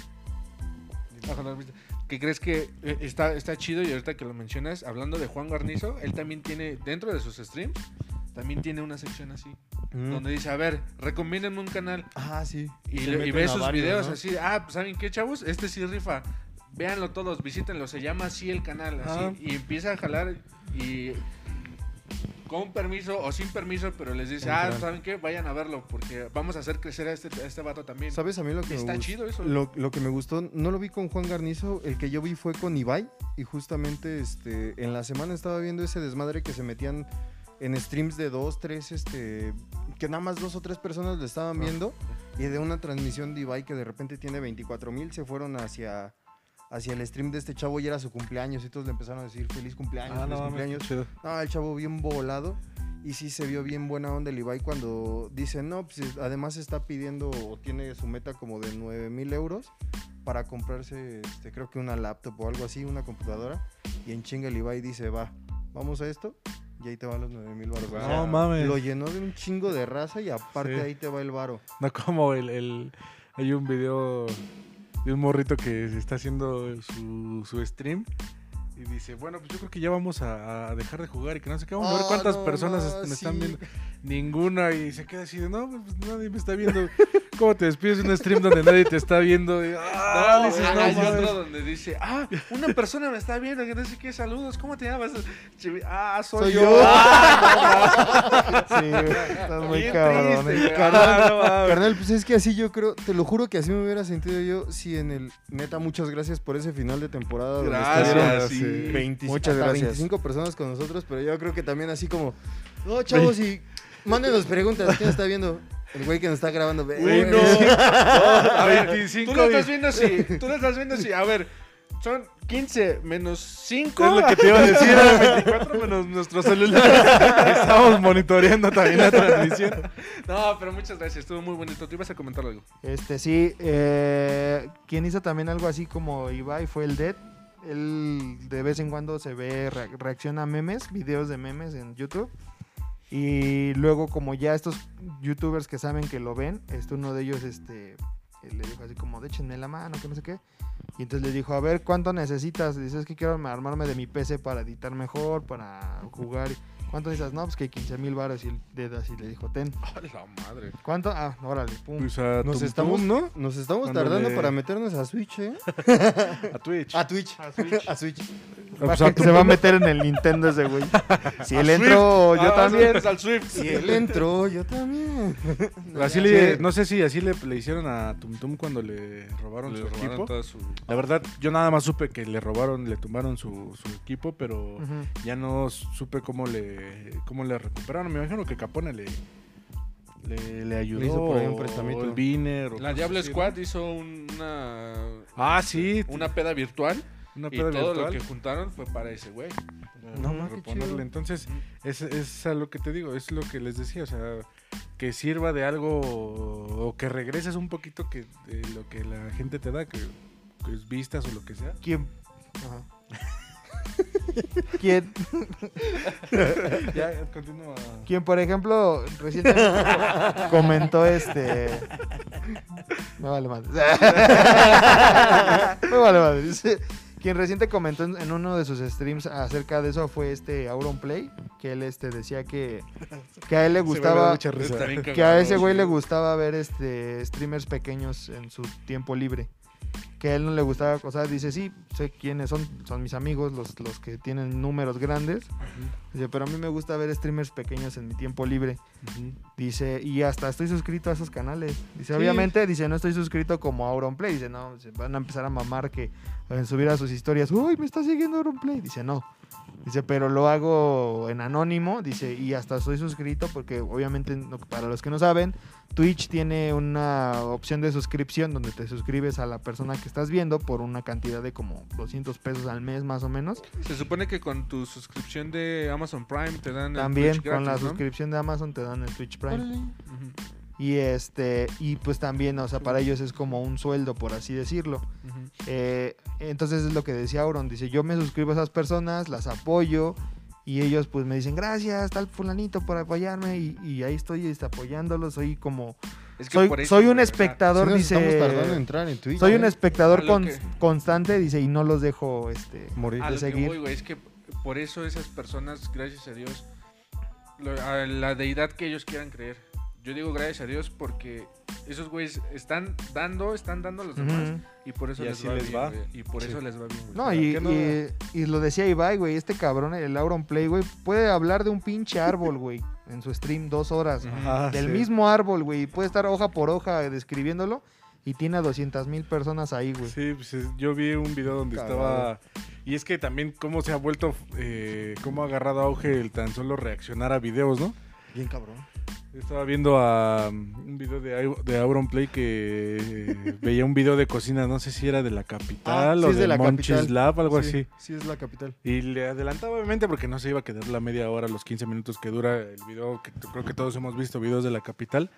¿Qué crees que eh, está, está chido? Y ahorita que lo mencionas, hablando de Juan Garnizo, él también tiene, dentro de sus streams, también tiene una sección así, Mm. donde dice, a ver, recomiéndenme un canal. Ah, sí. Y, y meten ve sus varios, videos ¿no? así, ah, pues, ¿saben qué, chavos? Este sí rifa. Véanlo todos, visítenlo, se llama así el canal, así, Ah. y empieza a jalar y con permiso o sin permiso, pero les dice, ah. ¿saben qué? Vayan a verlo, porque vamos a hacer crecer a este, a este vato también. ¿Sabes a mí lo que Está me gust- chido eso. Lo, lo que me gustó, no lo vi con Juan Garnizo, el que yo vi fue con Ibai y justamente este, en la semana estaba viendo ese desmadre que se metían en streams de dos, tres, este, que nada más dos o tres personas lo estaban Ah. viendo y de una transmisión de Ibai que de repente tiene 24 mil se fueron hacia, hacia el stream de este chavo y era su cumpleaños y todos le empezaron a decir feliz cumpleaños, Ah, feliz no, cumpleaños. Ah, el chavo bien volado. Y sí se vio bien buena onda el Ibai cuando dice, no, pues es- además está pidiendo o tiene su meta como de 9 mil euros para comprarse, este, creo que una laptop o algo así, una computadora. Y en chinga el Ibai dice, va, vamos a esto. Y ahí te van los 9 mil baros. O No sea, mames. Lo llenó de un chingo de raza y aparte Sí. ahí te va el varo. No como el, el- Hay un video de un morrito que está haciendo su, su stream. Y dice, bueno, pues yo creo que ya vamos a, a dejar de jugar y que no sé qué. Vamos a ver Ah, cuántas no, personas no, est- me sí. están viendo. Ninguna. Y se queda así de, no, pues nadie me está viendo. ¿Cómo te despides de un stream donde nadie te está viendo? Y, ah, No, dices, ah, no hay otro donde dice, ah, una persona me está viendo, que no sé qué, saludos, ¿cómo te llamas? Ah, soy, Soy yo. yo. Ah, Sí, estás muy Bien cabrón. triste, eh. Carnal, Ah, no carnal, pues es que así yo creo, te lo juro que así me hubiera sentido yo si en el... Neta, muchas gracias por ese final de temporada. Gracias, sí. sí. 20 Muchas hasta gracias. 25 personas con nosotros, pero yo creo que también así como, no, chavos, y mándenos preguntas, ¿quién está viendo? El güey que nos está grabando. ve- Uy, no. güey. A ver, 25 tú lo estás viendo así, tú lo estás viendo así. A ver, son 15 menos 5. Es lo que te iba a decir, era 24 menos nuestros celulares. Estamos monitoreando también la transmisión. No, pero muchas gracias, estuvo muy bonito. Tú ibas a comentar algo. Este sí, eh, quien hizo también algo así como Ibai fue el Dead. Él de vez en cuando se ve, re- reacciona a memes, videos de memes en YouTube. Y luego como ya estos youtubers que saben que lo ven, este uno de ellos este le dijo así como, déchenme la mano, que no sé qué. Y entonces le dijo, a ver, ¿cuánto necesitas? Dices que quiero armarme de mi PC para editar mejor, para jugar. ¿Cuánto necesitas? No, pues que 15 mil baros. Y el así le dijo, ten. A la madre. ¿Cuánto? Ah, órale, pum. Pues a Nos Tum estamos, Tum, ¿no? Nos estamos tardando para meternos a Switch, ¿eh? A Twitch. A Twitch. A Switch. A Switch. Va a que Tum se va a meter en el Nintendo ese güey. Si él entró, yo Ah, también. al Swift. Si él entró, yo también. Así le- no sé si así le, le hicieron a Tum Tum cuando le robaron Le su robaron equipo. toda su- La verdad, yo nada más supe que le robaron, le tumbaron su, su equipo, pero ya no supe cómo le cómo le recuperaron. Me imagino que Capone le, le, le ayudó. hizo por ahí un o prestamito. El Viner. o La Diablo. Squad hizo una. Ah, sí. Una peda virtual. Una y todo lo que juntaron fue para ese güey. No, reponerle. chido. Entonces, es, es a lo que te digo, es lo que les decía, o sea, que sirva de algo o que regreses un poquito que de lo que la gente te da, que, que es vistas o lo que sea. ¿Quién? Ajá. ¿Quién, Ya, continúa. quién, por ejemplo, recientemente comentó este. Me vale madre. Me vale madre. Quien reciente comentó en, en uno de sus streams acerca de eso fue este Auronplay, que él este decía que, que a él le gustaba que a ese güey le gustaba ver este streamers pequeños en su tiempo libre. Que a él no le gustaba, o sea, dice, sí, sé quiénes son, son mis amigos, los, los que tienen números grandes. Dice, pero a mí me gusta ver streamers pequeños en mi tiempo libre. Dice, y hasta estoy suscrito a esos canales. Dice, Sí. obviamente, dice, no estoy suscrito como Auronplay. Dice, no, se van a empezar a mamar que en subir a sus historias, uy, me está siguiendo Auronplay. Dice, no. Dice, pero lo hago en anónimo, dice, y hasta soy suscrito porque obviamente, para los que no saben, Twitch tiene una opción de suscripción donde te suscribes a la persona que estás viendo por una cantidad de como 200 pesos al mes más o menos. Se supone que con tu suscripción de Amazon Prime te dan el También Twitch con la gratis, ¿no? suscripción de Amazon te dan el Twitch Prime. Y este, y pues también, o sea, para ellos es como un sueldo, por así decirlo. Eh, entonces es lo que decía Auron, dice, yo me suscribo a esas personas, las apoyo y ellos pues me dicen, gracias, tal fulanito por apoyarme y, y ahí estoy este, apoyándolos, soy como, Es que soy, eso, soy un espectador, Sí en dice, entrar en Twitch. soy un ¿eh? espectador con- que- constante, dice, y no los dejo, este, Morir. A de lo que seguir. voy, güey, es que por eso esas personas, gracias a Dios, lo- a la deidad que ellos quieran creer. Yo digo gracias a Dios porque esos güeyes están dando, están dando a los demás y por eso Y les así va les bien, va. güey, y por Sí. eso les va bien, güey. No, ¿Para y, qué no? y- y lo decía Ibai, güey, este cabrón, el Auron Play, güey, puede hablar de un pinche árbol, güey, en su stream dos horas. Ajá, del sí. mismo árbol, güey. Puede estar hoja por hoja describiéndolo y tiene a 200 mil personas ahí, güey. Sí, pues es- yo vi un video donde estaba... Y es que también cómo se ha vuelto, eh, cómo ha agarrado auge el tan solo reaccionar a videos, ¿no? Bien cabrón. Estaba viendo a um, un video de, de Auron Play que eh, veía un video de cocina, no sé si era de la capital Ah, sí, o es de, de la algo Sí, así. Sí, es la capital. Y le adelantaba obviamente porque no se iba a quedar la media hora, los 15 minutos que dura el video, que creo que todos hemos visto videos de la capital.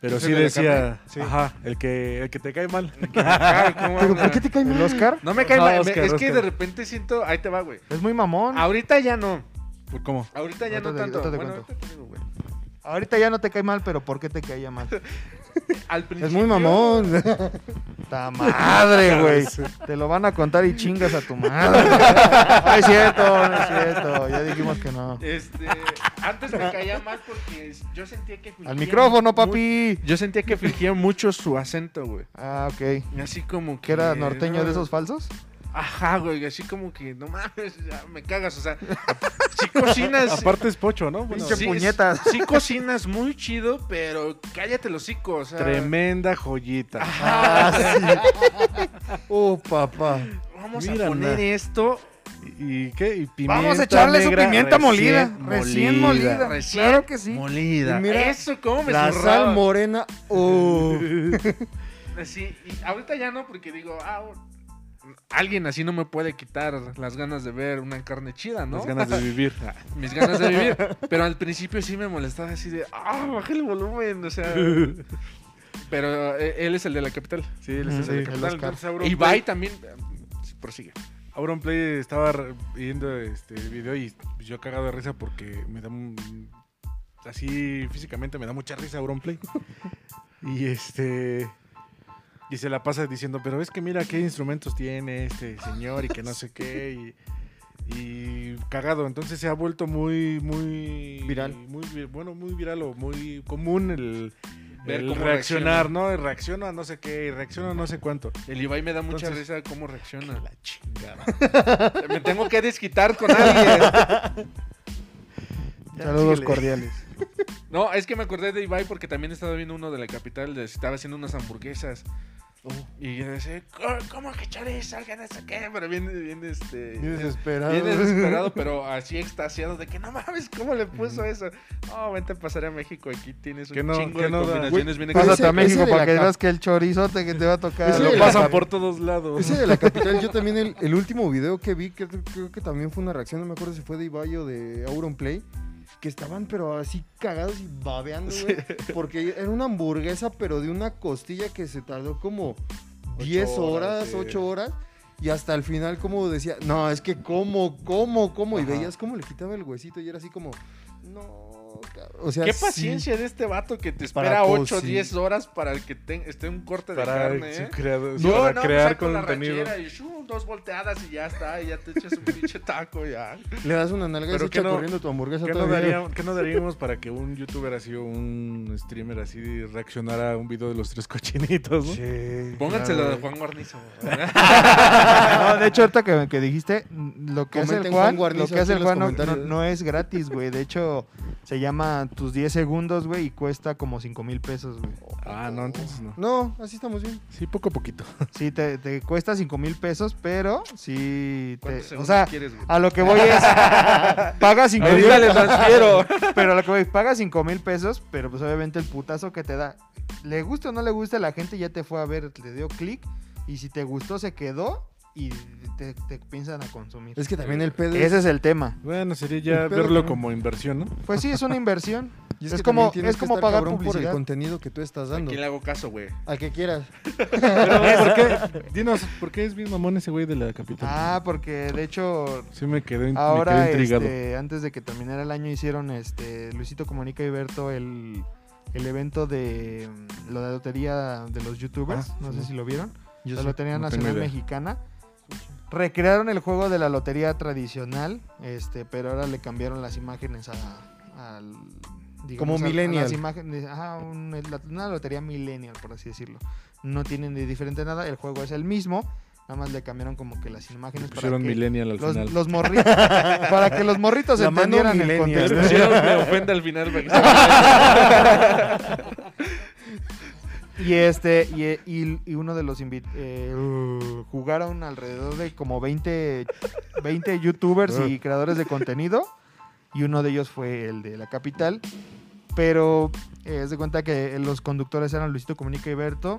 Pero ¿Ese sí de decía? Sí. ajá, el que, el que te cae mal. Ay, ¿cómo ¿Pero por qué te cae mal el Oscar? No me cae No, mal, Oscar, es que de repente siento, ahí te va, güey. Es muy mamón. Ahorita ya no, ¿Por ¿Cómo? ahorita ya Ahorita no te- tanto. ahorita te Bueno, cuento. ahorita te digo, güey. Ahorita ya no te cae mal, pero ¿por qué te caía mal? Al Es principio, muy mamón. ¡Ta madre, güey! Te lo van a contar y chingas a tu madre. No es cierto, no es cierto. Ya dijimos que no. Este, antes me caía mal porque yo sentía que fingía Al micrófono, papi. Yo sentía que fingía mucho su acento, güey. Ah, ok. Así como que. ¿Que era norteño no, de esos falsos? Ajá, güey. Así como que, no mames, ya me cagas. O sea, sí cocinas. Aparte es pocho, ¿no? Bueno, sí, puñetas. Sí cocinas muy chido, pero cállate los hocico, o sea. tremenda joyita. Ajá, Oh, papá. Vamos Mira, a poner na. esto. ¿Y, qué? Y pimienta Vamos a echarle su pimienta molida. recién Recién molida. Recién Claro que sí. Molida. Y mira, Eso, ¿cómo me La zurraba? sal morena. Oh. Sí, y ahorita ya no, porque digo, ah, alguien así no me puede quitar las ganas de ver una carne chida, ¿no? Las ganas de vivir. Mis ganas de vivir. Pero al principio sí me molestaba así de, ah, bajé el volumen, o sea. Pero eh, él es el de la capital. Sí, él es el de sí, Capital. Entonces, Y Ibai también. eh, sí, Prosigue. Auron Play estaba viendo este video y yo cagado de risa porque me da un- así físicamente me da mucha risa Auron Play. y este y se la pasa diciendo, pero es que mira qué instrumentos tiene este señor y que no sé qué y, y cagado, entonces se ha vuelto muy muy Viral. muy bueno, muy viral o muy común el Ver el cómo reaccionar, reacciona. ¿no? Reacciona a no sé qué, y reacciona a no sé cuánto. El Ibai me da mucha Entonces- risa cómo reacciona. La chingada. me tengo que desquitar con alguien. Saludos cordiales. No, es que me acordé de Ibai porque también estaba viendo uno de la capital, de- estaba haciendo unas hamburguesas. Y yo decía, "¿Cómo- ¿cómo que chorizo? Que no sé qué", Pero bien, bien, este... Bien desesperado. Bien desesperado, pero así extasiado de que no mames, ¿cómo le puso eso? Oh, vente a pasar a México, aquí tienes un no- chingo que de no combinaciones bien Pásate a México para que veas que el chorizote que te va a tocar. Lo pasan por todos lados. Ese de la capital, yo también el, el último video que vi, que creo que también fue una reacción, no me acuerdo si fue de Ibai o de Auron Play, que estaban pero así cagados y babeando, güey, porque era una hamburguesa pero de una costilla que se tardó como 10 horas, horas, sí. 8 horas. Y hasta el final como decía, no, es que cómo, cómo, cómo. Y veías cómo le quitaba el huesito y era así como, no. O sea, Qué sí. paciencia de este vato que te Para espera 8 o cocinar. 10 horas para que te- esté un corte de para, carne, ¿eh? creado- Yo, para no, crear la contenido. y shum, dos volteadas y ya está, y ya te echas un pinche taco ya. Le das una nalga y se Pero echa no- corriendo tu hamburguesa ¿Qué no, daríamos, qué no daríamos para que un youtuber así o un streamer así reaccionara a un video de los tres cochinitos, ¿no? Sí, Pónganselo de Juan Guarnizo. No, de hecho, ahorita que, que dijiste, lo que hace el Comenten Juan, Juan lo que hace el Juan no, no es gratis, güey. De hecho, Se llama Tus 10 segundos, güey, y cuesta como 5 mil pesos, güey. Ah, no, entonces no. No, así estamos bien. Sí, poco a poquito. Sí, te, te cuesta 5 mil pesos, pero sí. te- ¿Cuántos o sea, quieres, güey? a lo que voy es. paga 5 mil transfiero. Pero a lo que voy, paga 5 mil pesos, pero pues obviamente el putazo que te da. Le gusta o no le gusta, la gente ya te fue a ver, le dio clic. Y si te gustó, se quedó y te, te piensan a consumir. Es que también el pedo Ese es el tema. Bueno, sería ya verlo como inversión, ¿no? Pues sí, es una inversión. Y es que como- es como pagar por el contenido que tú estás ¿A dando. quién le hago caso, güey? Al que quieras. Pero, ¿por qué? Dinos, ¿por qué es bien mamón ese güey de la capital? Ah, porque de hecho, Sí me quedé, in- me ahora, quedé intrigado. este, antes de que terminara el año, hicieron este Luisito Comunica y Berto el, el evento de mm, lo de la lotería de los youtubers. Ah, no sí. sé si lo vieron. Yo la. Lotería Nacional idea. Mexicana. Recrearon el juego de la lotería tradicional, este, pero ahora le cambiaron las imágenes a, al Como a- a millennial. las imágenes, ajá, un- la- una lotería millennial, por así decirlo. No tienen de diferente nada, el juego es el mismo, nada más le cambiaron como que las imágenes para Pusieron que millennial al los, final. los morritos, para que los morritos La entendieran el contexto. Pusieron me ofende al final. para que se- Y este, y, y- y uno de los invi- eh, jugaron alrededor de como 20, 20 youtubers y creadores de contenido. Y uno de ellos fue el de la capital. Pero eh, haz de cuenta que los conductores eran Luisito Comunica y Berto.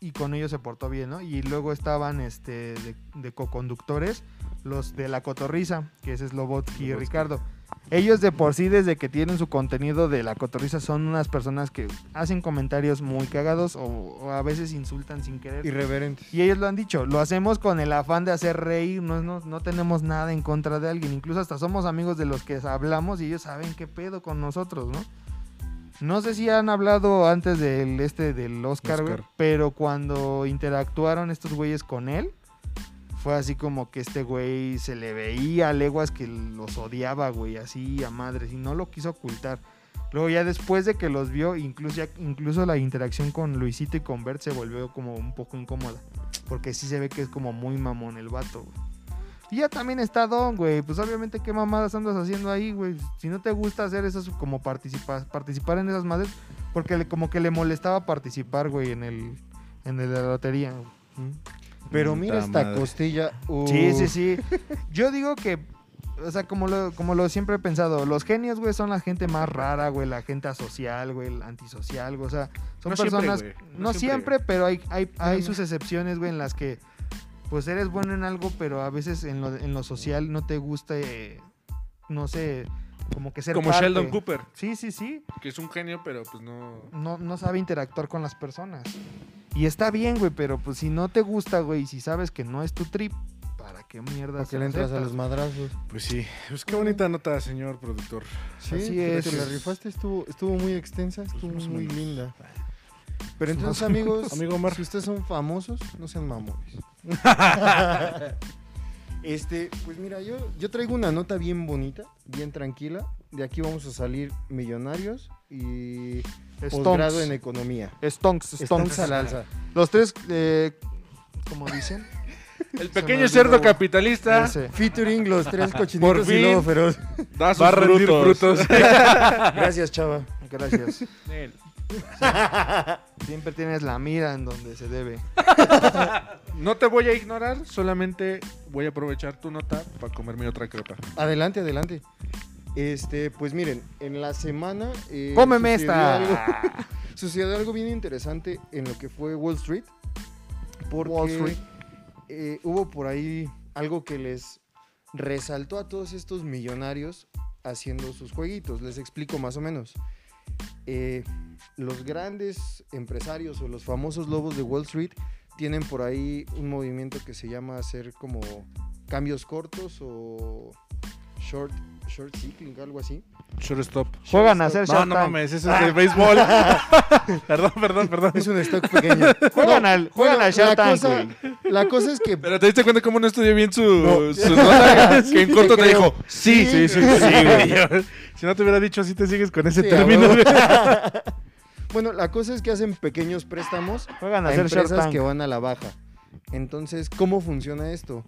Y con ellos se portó bien, ¿no? Y luego estaban este de, de co-conductores los de la cotorriza, que es Lobotsky y. Ricardo. Ellos de por sí, desde que tienen su contenido de la cotorriza, son unas personas que hacen comentarios muy cagados o, o a veces insultan sin querer. Irreverentes. Y ellos lo han dicho, lo hacemos con el afán de hacer reír, no, no, no tenemos nada en contra de alguien, incluso hasta somos amigos de los que hablamos y ellos saben qué pedo con nosotros, ¿no? No sé si han hablado antes del este del Oscar, Oscar. pero cuando interactuaron estos güeyes con él, fue así como que este güey se le veía a leguas que los odiaba, güey, así a madres, y no lo quiso ocultar. Luego ya después de que los vio, incluso, ya- incluso la interacción con Luisito y con Bert se volvió como un poco incómoda. Porque sí se ve que es como muy mamón el vato, güey. Y ya también está Don, güey. Pues obviamente, ¿qué mamadas andas haciendo ahí, güey? Si no te gusta hacer eso, como participa- participar en esas madres, porque le- como que le molestaba participar, güey, en el, en de la lotería. güey. Pero Puta mira esta madre. costilla. uh, Sí, sí, sí. Yo digo que, o sea, como lo, como lo siempre he pensado, los genios, güey, son la gente más rara, güey, la gente asocial, güey, el antisocial, güey, o sea, son No personas, no, no siempre, siempre. pero hay, hay, hay no. sus excepciones, güey, en las que, pues eres bueno en algo, pero a veces en lo, en lo social no te gusta, eh, no sé, como que ser Como parte. Sheldon Cooper, Sí, sí, sí. que es un genio, pero pues no. No, no sabe interactuar con las personas. Y está bien, güey, pero pues si no te gusta, güey, y si sabes que no es tu trip, ¿para qué mierda ¿Para qué le entras a los madrazos? Pues sí. Pues qué bonita nota, señor productor. Sí, Así es. La rifaste estuvo, estuvo muy extensa, estuvo más o muy menos. linda. Pero entonces, Más o amigos, Amigo Omar. si ustedes son famosos, no sean mamones. este, pues mira, yo, yo traigo una nota bien bonita, bien tranquila. De aquí vamos a salir millonarios y posgrado en Stonks. economía. Stonks, Stonks al alza. Los tres, eh, como dicen, El pequeño cerdo capitalista ese. Featuring los tres cochinitos Por y lobo feroz. da sus Va a rendir frutos. frutos. Gracias, chava. Gracias. Nel. Siempre tienes la mira en donde se debe. No te voy a ignorar, solamente voy a aprovechar tu nota para comerme otra crepa. Adelante, adelante. Este, pues miren, en la semana. eh, ¡Cómeme sucedió esta! algo- sucedió algo bien interesante en lo que fue Wall Street. Porque Wall Street. eh, hubo por ahí algo que les resaltó a todos estos millonarios haciendo sus jueguitos. Les explico más o menos. Eh, los grandes empresarios o los famosos lobos de Wall Street tienen por ahí un movimiento que se llama hacer como cambios cortos o short, short cycling, algo así. Shortstop. Juegan a hacer No, Shark no Tank. mames, eso es de béisbol. perdón, perdón, perdón. Es un stock pequeño. Juegan al, juegan al Shark la cosa-. La cosa es que Pero te diste cuenta cómo no estudió bien su, No. su nota, que en corto te dijo, sí, Sí, sí, sí, sí, güey. Si no te hubiera dicho así, te sigues con ese Sí, término. Bueno, la cosa es que hacen pequeños préstamos Juegan a a hacer Shark empresas que van a la baja. Entonces, ¿cómo funciona esto?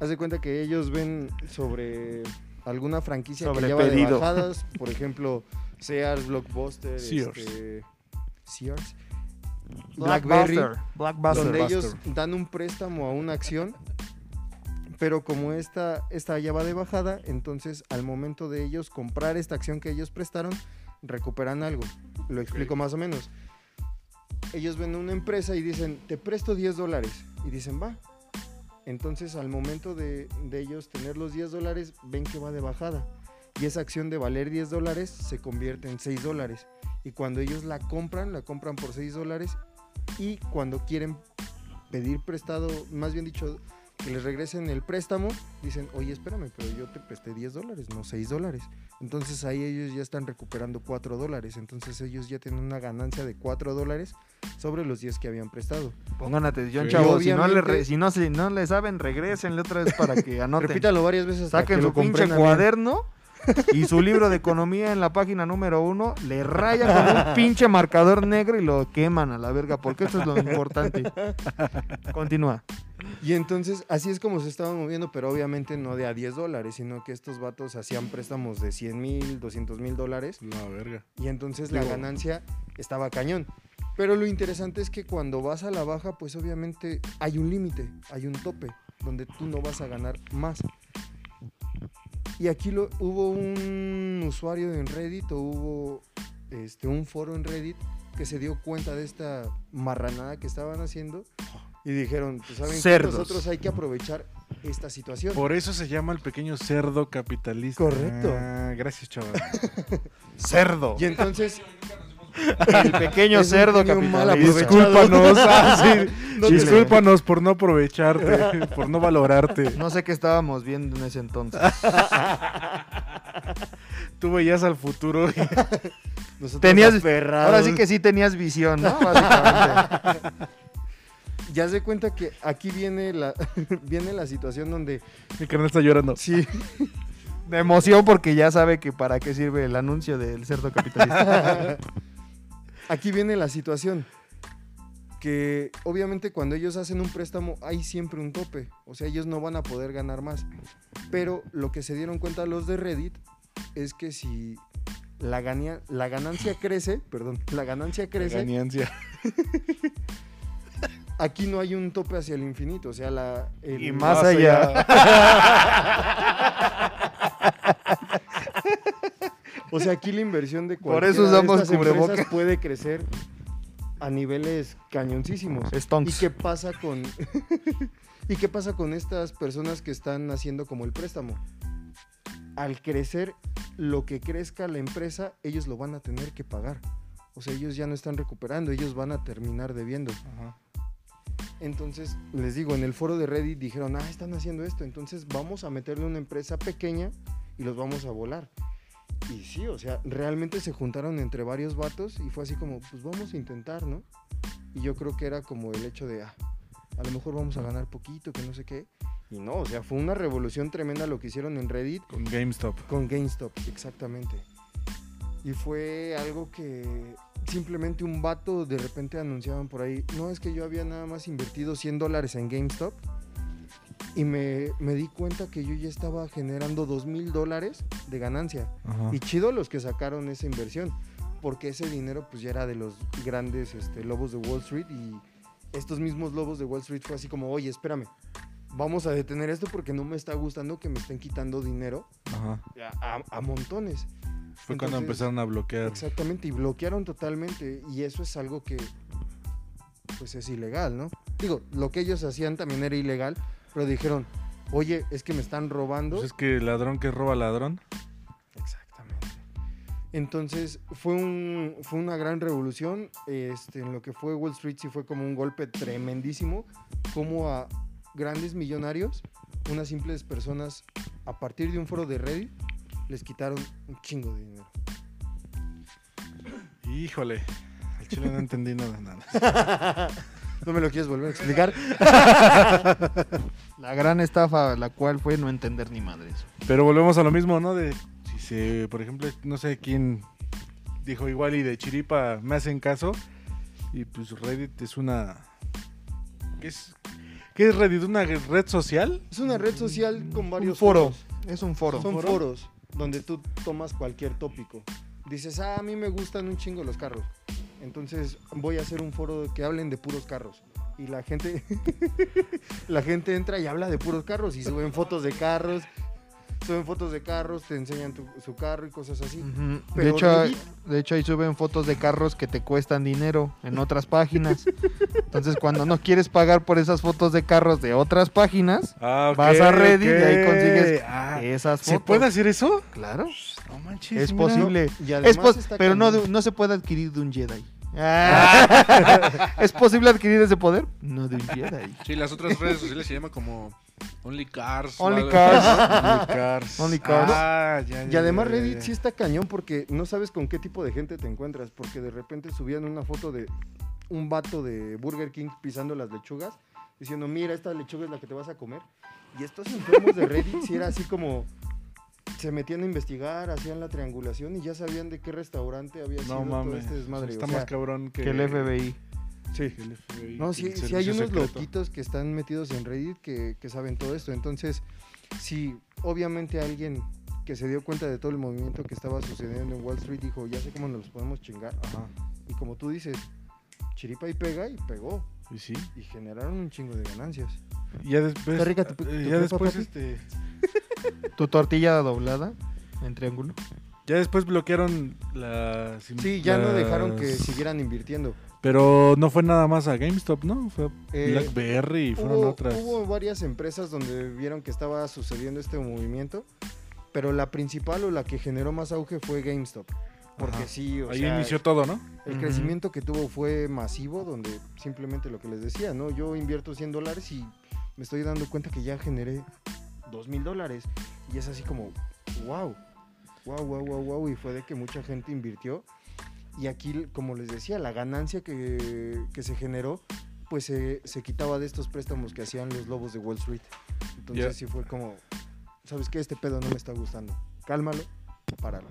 Haz de cuenta que ellos ven sobre alguna franquicia Sobre que lleva pedido. de bajadas, por ejemplo, Sears, Blockbuster, Sears. este, Sears. BlackBerry, Blackbuster. donde ellos dan un préstamo a una acción, pero como esta, esta ya va de bajada, entonces al momento de ellos comprar esta acción que ellos prestaron, recuperan algo. Lo explico más o menos. Ellos ven una empresa y dicen, te presto 10 dólares. Y dicen, va. Entonces al momento de, de ellos tener los 10 dólares, ven que va de bajada. Y esa acción de valer 10 dólares se convierte en 6 dólares. Y cuando ellos la compran, la compran por 6 dólares. Y cuando quieren pedir prestado, más bien dicho, que les regresen el préstamo, dicen, oye, espérame, pero yo te presté 10 dólares, no 6 dólares. Entonces ahí ellos ya están recuperando 4 dólares. Entonces ellos ya tienen una ganancia de 4 dólares sobre los 10 que habían prestado. Pongan atención, Sí. chavos. Si, no le, si, no, si no le saben, regrésenle otra vez para que anoten. Repítalo varias veces hasta Saquen que su lo pinche cuaderno y su libro de economía en la página número uno. Le rayan con un pinche marcador negro y lo queman a la verga, porque eso es lo importante. Continúa. Y entonces así es como se estaban moviendo, pero obviamente no de a 10 dólares, sino que estos vatos hacían préstamos de 100 mil, 200 mil dólares. La verga. Y entonces la ganancia estaba cañón. Pero lo interesante es que cuando vas a la baja, pues obviamente hay un límite, hay un tope, donde tú no vas a ganar más. Y aquí lo, hubo un usuario en Reddit o hubo este, un foro en Reddit que se dio cuenta de esta marranada que estaban haciendo y dijeron, pues saben? Cerdos. nosotros hay que aprovechar esta situación. Por eso se llama el pequeño cerdo capitalista. Correcto. Ah, gracias, chaval. Cerdo. Y entonces El pequeño Es cerdo capitalista. Discúlpanos, ah, sí. No te- Discúlpanos por no aprovecharte, por no valorarte. No sé qué estábamos viendo en ese entonces. Tú veías al futuro. y- nosotros Tenías- aferrados. Ahora sí que sí tenías visión, ¿no? Básicamente. Ya se cuenta que aquí viene la, viene la situación donde Mi carnal está llorando. sí, De emoción porque ya sabe que para qué sirve el anuncio del cerdo capitalista. aquí viene la situación que obviamente cuando ellos hacen un préstamo hay siempre un tope, o sea, ellos no van a poder ganar más. Pero lo que se dieron cuenta los de Reddit es que si la, gania- la ganancia crece, perdón, la ganancia crece, Ganancia. Aquí no hay un tope hacia el infinito, o sea, la el- Y más Más allá. O sea, aquí la inversión de Por eso de usamos estas empresas cubrebocas. puede crecer a niveles cañoncísimos. ¿Y Stonks. qué pasa con ¿Y qué pasa con estas personas que están haciendo como el préstamo? Al crecer lo que crezca la empresa, ellos lo van a tener que pagar. O sea, ellos ya no están recuperando, ellos van a terminar debiendo. Ajá. Entonces, les digo, en el foro de Reddit dijeron, ah, están haciendo esto, entonces vamos a meterle una empresa pequeña y los vamos a volar. Y sí, o sea, realmente se juntaron entre varios vatos y fue así como, pues vamos a intentar, ¿no? Y yo creo que era como el hecho de, ah, a lo mejor vamos a ganar poquito, que no sé qué. Y no, o sea, fue una revolución tremenda lo que hicieron en Reddit Con GameStop. con GameStop, exactamente. Y fue algo que simplemente un vato de repente anunciaban por ahí, no es que yo había nada más invertido 100 dólares en GameStop y me, me di cuenta que yo ya estaba generando 2 mil dólares de ganancia. Ajá. Y chido los que sacaron esa inversión, porque ese dinero pues ya era de los grandes este, lobos de Wall Street y estos mismos lobos de Wall Street fue así como, oye, espérame, vamos a detener esto porque no me está gustando que me estén quitando dinero Ajá. a, a- a montones. Fue cuando empezaron a bloquear. Exactamente, y bloquearon totalmente. Y eso es algo que, pues es ilegal, ¿no? Digo, lo que ellos hacían también era ilegal, pero dijeron, oye, es que me están robando. Pues es que ladrón que roba ladrón. Exactamente. Entonces, fue, un, fue una gran revolución. Este, en lo que fue Wall Street sí fue como un golpe tremendísimo, como a grandes millonarios, unas simples personas, a partir de un foro de Reddit, les quitaron un chingo de dinero. Híjole. Al chile no entendí nada. nada. ¿No me lo quieres volver a explicar? La gran estafa, la cual fue no entender ni madres. Pero volvemos a lo mismo, ¿no? De si se, por ejemplo, no sé quién dijo igual y de chiripa me hacen caso. Y pues Reddit es una. ¿Qué es, ¿Qué es Reddit? ¿Una red social? Es una red social con varios un foro. foros. Es un foro. Son ¿Foro? foros donde tú tomas cualquier tópico. dices, ah, a mí me gustan un chingo los carros. Entonces voy a hacer un foro que hablen de puros carros. Y la gente, la gente entra y habla de puros carros y suben fotos de carros. Suben fotos de carros, te enseñan tu- su carro y cosas así. De Pero hecho, Reddit- de hecho ahí suben fotos de carros que te cuestan dinero en otras páginas. Entonces, cuando no quieres pagar por esas fotos de carros de otras páginas, Ah, Vas a Reddit y ahí consigues Ah, esas ¿Se fotos. puede hacer eso? Claro, No manches. es mira. posible. Y Es pos- pero no, no se puede adquirir de un Jedi. Ah. ¿Es posible adquirir ese poder? No de un Jedi. Sí, las otras redes sociales se llaman como Only Cars. Only Cars. Only Cars. Only Cars. Ah, ya, ya, Y además ya, Reddit ya. sí está cañón porque no sabes con qué tipo de gente te encuentras. Porque de repente subían una foto de un vato de Burger King pisando las lechugas. Diciendo, mira, esta lechuga es la que te vas a comer. Y estos enfermos de Reddit sí era así como... Se metían a investigar, hacían la triangulación y ya sabían de qué restaurante había sido No todo mames. este desmadre. Está o sea, más cabrón que, Que el FBI. Sí. que el FBI, No, sí, sí hay unos secreto. loquitos que están metidos en Reddit que, que saben todo esto. Entonces, si obviamente alguien que se dio cuenta de todo el movimiento que estaba sucediendo en Wall Street dijo, ya sé cómo nos los podemos chingar. Ajá. Y como tú dices, chiripa y pega y pegó. Y sí. Y generaron un chingo de ganancias. Y ya después. ¿Está rica tu- eh, tu ya después, este. Tu tortilla doblada en triángulo. Ya después bloquearon las. Sí, ya no dejaron que siguieran invirtiendo. Pero no fue nada más a GameStop, ¿no? Fue Eh, BlackBerry y fueron Hubo, otras. hubo varias empresas donde vieron que estaba sucediendo este movimiento, pero la principal o la que generó más auge fue GameStop. Porque Ajá. sí, o Ahí sea, inició todo, ¿no? El crecimiento que tuvo fue masivo, donde simplemente lo que les decía, ¿no? Yo invierto 100 dólares y me estoy dando cuenta que ya generé 2 mil dólares. Y es así como, wow, wow, wow, wow, wow. Y fue de que mucha gente invirtió. Y aquí, como les decía, la ganancia que, que se generó, pues se, se quitaba de estos préstamos que hacían los lobos de Wall Street. Entonces Ya. sí fue como, ¿sabes qué? Este pedo no me está gustando. Cálmalo, páralo.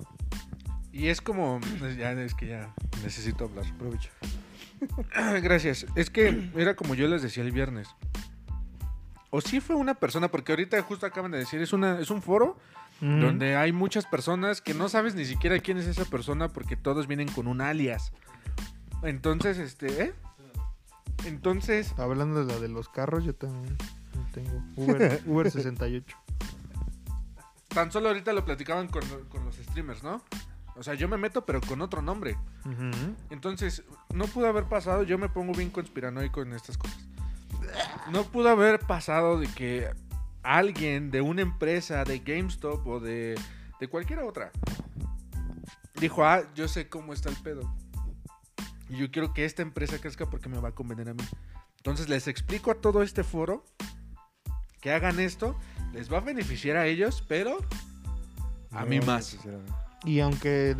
Y es como. Ya es que ya necesito hablar. Aprovecha. Gracias. Es que era como yo les decía el viernes. O sí fue una persona, porque ahorita justo acaban de decir, es, una, es un foro Donde hay muchas personas que no sabes ni siquiera quién es esa persona porque todos vienen con un alias. Entonces, este, ¿eh? Entonces, Hablando de la de los carros, yo también tengo Uber, Uber 68. tan solo ahorita lo platicaban con, con los streamers, ¿no? O sea, yo me meto, pero con otro nombre. Entonces, no pudo haber pasado, yo me pongo bien conspiranoico en estas cosas. No pudo haber pasado de que alguien de una empresa, de GameStop o de, de cualquier otra, dijo, ah, yo sé cómo está el pedo. Y yo quiero que esta empresa crezca porque me va a convenir a mí. Entonces les explico a todo este foro que hagan esto, les va a beneficiar a ellos, pero a mí más. Y aunque,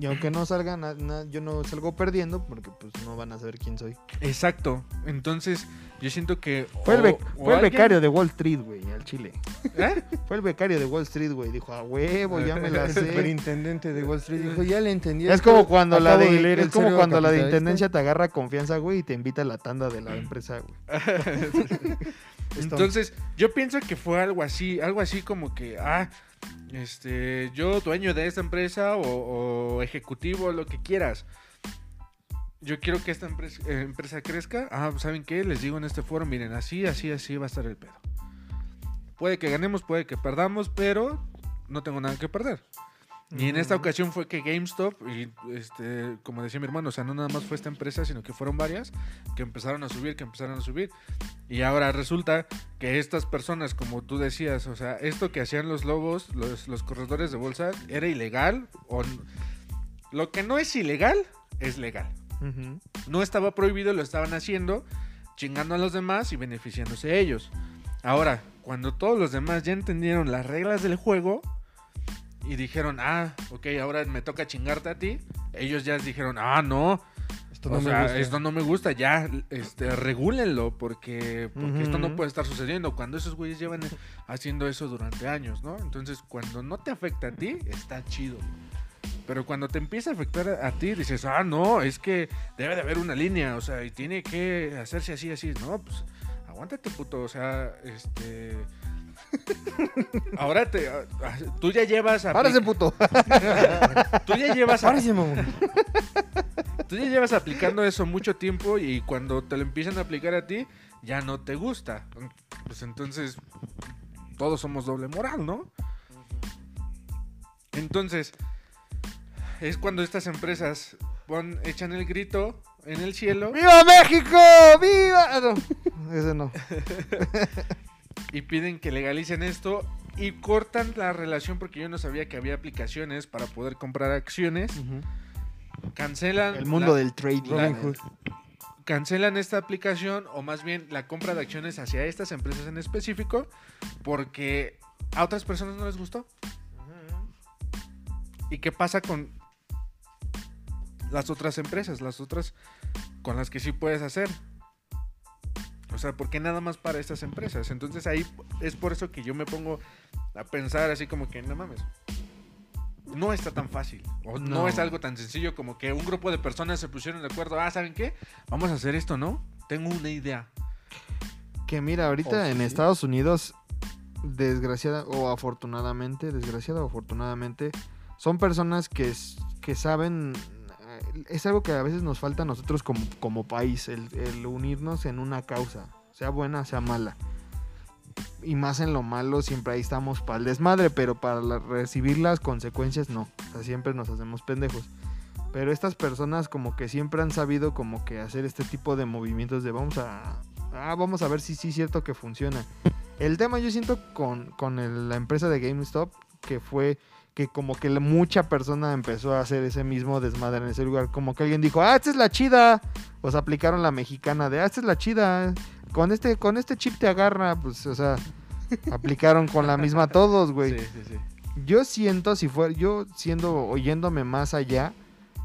y aunque no salgan, yo no salgo perdiendo porque pues no van a saber quién soy. Exacto. Entonces, yo siento que... Fue el, bec- fue el becario de Wall Street, güey, al Chile. ¿Eh? Fue el becario de Wall Street, güey. Dijo, a huevo, ya me la El sé. superintendente de Wall Street dijo, ya le entendí. Es como cuando la de, leer es el como cuando la de Capitalista". intendencia te agarra confianza, güey, y te invita a la tanda de la empresa, güey. Entonces, yo pienso que fue algo así, algo así como que, ah, este, yo dueño de esta empresa o, o ejecutivo, lo que quieras. Yo quiero que esta empresa, eh, empresa crezca. Ah, ¿saben qué? Les digo en este foro, miren, así, así, así va a estar el pedo. Puede que ganemos, puede que perdamos, pero no tengo nada que perder. Y en esta Ujú. ocasión fue que GameStop, y este, como decía mi hermano, o sea, no nada más fue esta empresa, sino que fueron varias que empezaron a subir, que empezaron a subir. Y ahora resulta que estas personas, como tú decías, o sea, esto que hacían los lobos, los, los corredores de bolsa, era ilegal. O lo que no es ilegal, es legal. No estaba prohibido, lo estaban haciendo, chingando a los demás y beneficiándose ellos. Ahora, cuando todos los demás ya entendieron las reglas del juego y dijeron, ah, ok, ahora me toca chingarte a ti, ellos ya dijeron, ah, no, Esto o no me sea, gusta. esto no me gusta, ya, este, regúlenlo, porque, porque esto no puede estar sucediendo. Cuando esos güeyes llevan haciendo eso durante años, ¿no? Entonces, cuando no te afecta a ti, está chido. Pero cuando te empieza a afectar a, ti, dices, ah, no, es que debe de haber una línea, o sea, y tiene que hacerse así, así. No, pues, aguántate, puto, o sea, este... Ahora te, tú ya llevas a Párese, puto. tú ya llevas a- Ahora sí, mamón. tú ya llevas aplicando eso mucho tiempo y cuando te lo empiezan a aplicar a ti ya no te gusta. Pues entonces todos somos doble moral, ¿no? Entonces es cuando estas empresas pon- echan el grito en el cielo ¡Viva México! ¡Viva! Ah, no, ese no. y piden que legalicen esto y cortan la relación porque yo no sabía que había aplicaciones para poder comprar acciones. Cancelan El mundo la- del trading. la- cancelan esta aplicación o más bien la compra de acciones hacia estas empresas en específico porque a otras personas no les gustó. ¿Y qué pasa con las otras empresas, las otras con las que sí puedes hacer? O sea, ¿por qué nada más para estas empresas? Entonces ahí es por eso que yo me pongo a pensar así como que no mames. No está tan fácil. O no. No. es algo tan sencillo como que un grupo de personas se pusieron de acuerdo. Ah, ¿saben qué? Vamos a hacer esto, ¿no? Tengo una idea. Que mira, ahorita Oh, en sí. Estados Unidos, desgraciada o afortunadamente, desgraciada o afortunadamente, son personas que, s- que saben, es algo que a veces nos falta a nosotros como, como país, el, unirnos en una causa, sea buena, sea mala. Y más en lo malo, siempre ahí estamos para el desmadre, pero para recibir las consecuencias no. O sea, siempre nos hacemos pendejos. Pero estas personas como que siempre han sabido como que hacer este tipo de movimientos de vamos a... Ah, vamos a ver si sí es cierto que funciona. El tema yo siento con, con la empresa de GameStop que fue que como que mucha persona empezó a hacer ese mismo desmadre en ese lugar. Como que alguien dijo, ah, esta es la chida. Pues aplicaron la mexicana de, ah, esta es la chida. Con este, con este chip te agarra. Pues, o sea, aplicaron con la misma todos, güey. Sí, sí, sí. Yo siento, si fuera, yo siendo, oyéndome más allá,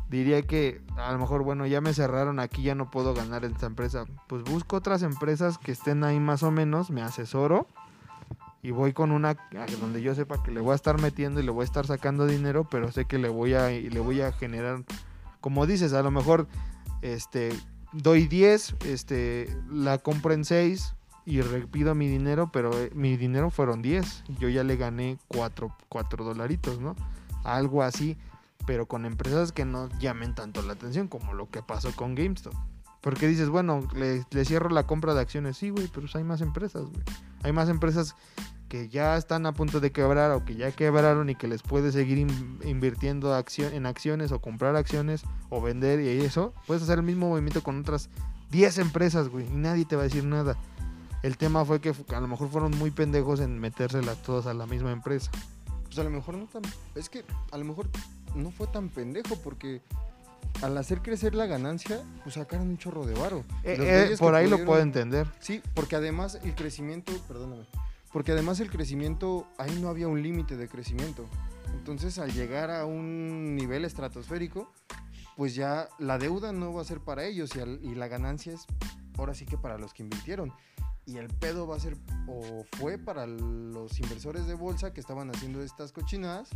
diría que a lo mejor, bueno, ya me cerraron aquí, ya no puedo ganar en esta empresa. Pues busco otras empresas que estén ahí más o menos, me asesoro y voy con una donde yo sepa que le voy a estar metiendo y le voy a estar sacando dinero, pero sé que le voy a, le voy a generar, como dices, a lo mejor, este, doy 10, este, la compro en 6 y repido mi dinero, pero eh, mi dinero fueron 10. Yo ya le gané 4, dolaritos, ¿no? Algo así, pero con empresas que no llamen tanto la atención como lo que pasó con GameStop. Porque dices, bueno, le, cierro la compra de acciones. Sí, güey, pero pues hay más empresas, güey. Hay más empresas que ya están a punto de quebrar o que ya quebraron y que les puedes seguir in- invirtiendo accio- en acciones o comprar acciones o vender y eso. Puedes hacer el mismo movimiento con otras 10 empresas, güey, y nadie te va a decir nada. El tema fue que a lo mejor fueron muy pendejos en metérselas todas a la misma empresa. Pues a lo mejor no tan. Es que a lo mejor no fue tan pendejo porque al hacer crecer la ganancia, pues sacaron un chorro de varo. Eh, eh, por ahí lo puedo entender. Sí, porque además el crecimiento, perdóname, porque además el crecimiento, ahí no había un límite de crecimiento. Entonces al llegar a un nivel estratosférico, pues ya la deuda no va a ser para ellos y, al- y la ganancia es ahora sí que para los que invirtieron. Y el pedo va a ser, o fue para los inversores de bolsa que estaban haciendo estas cochinadas.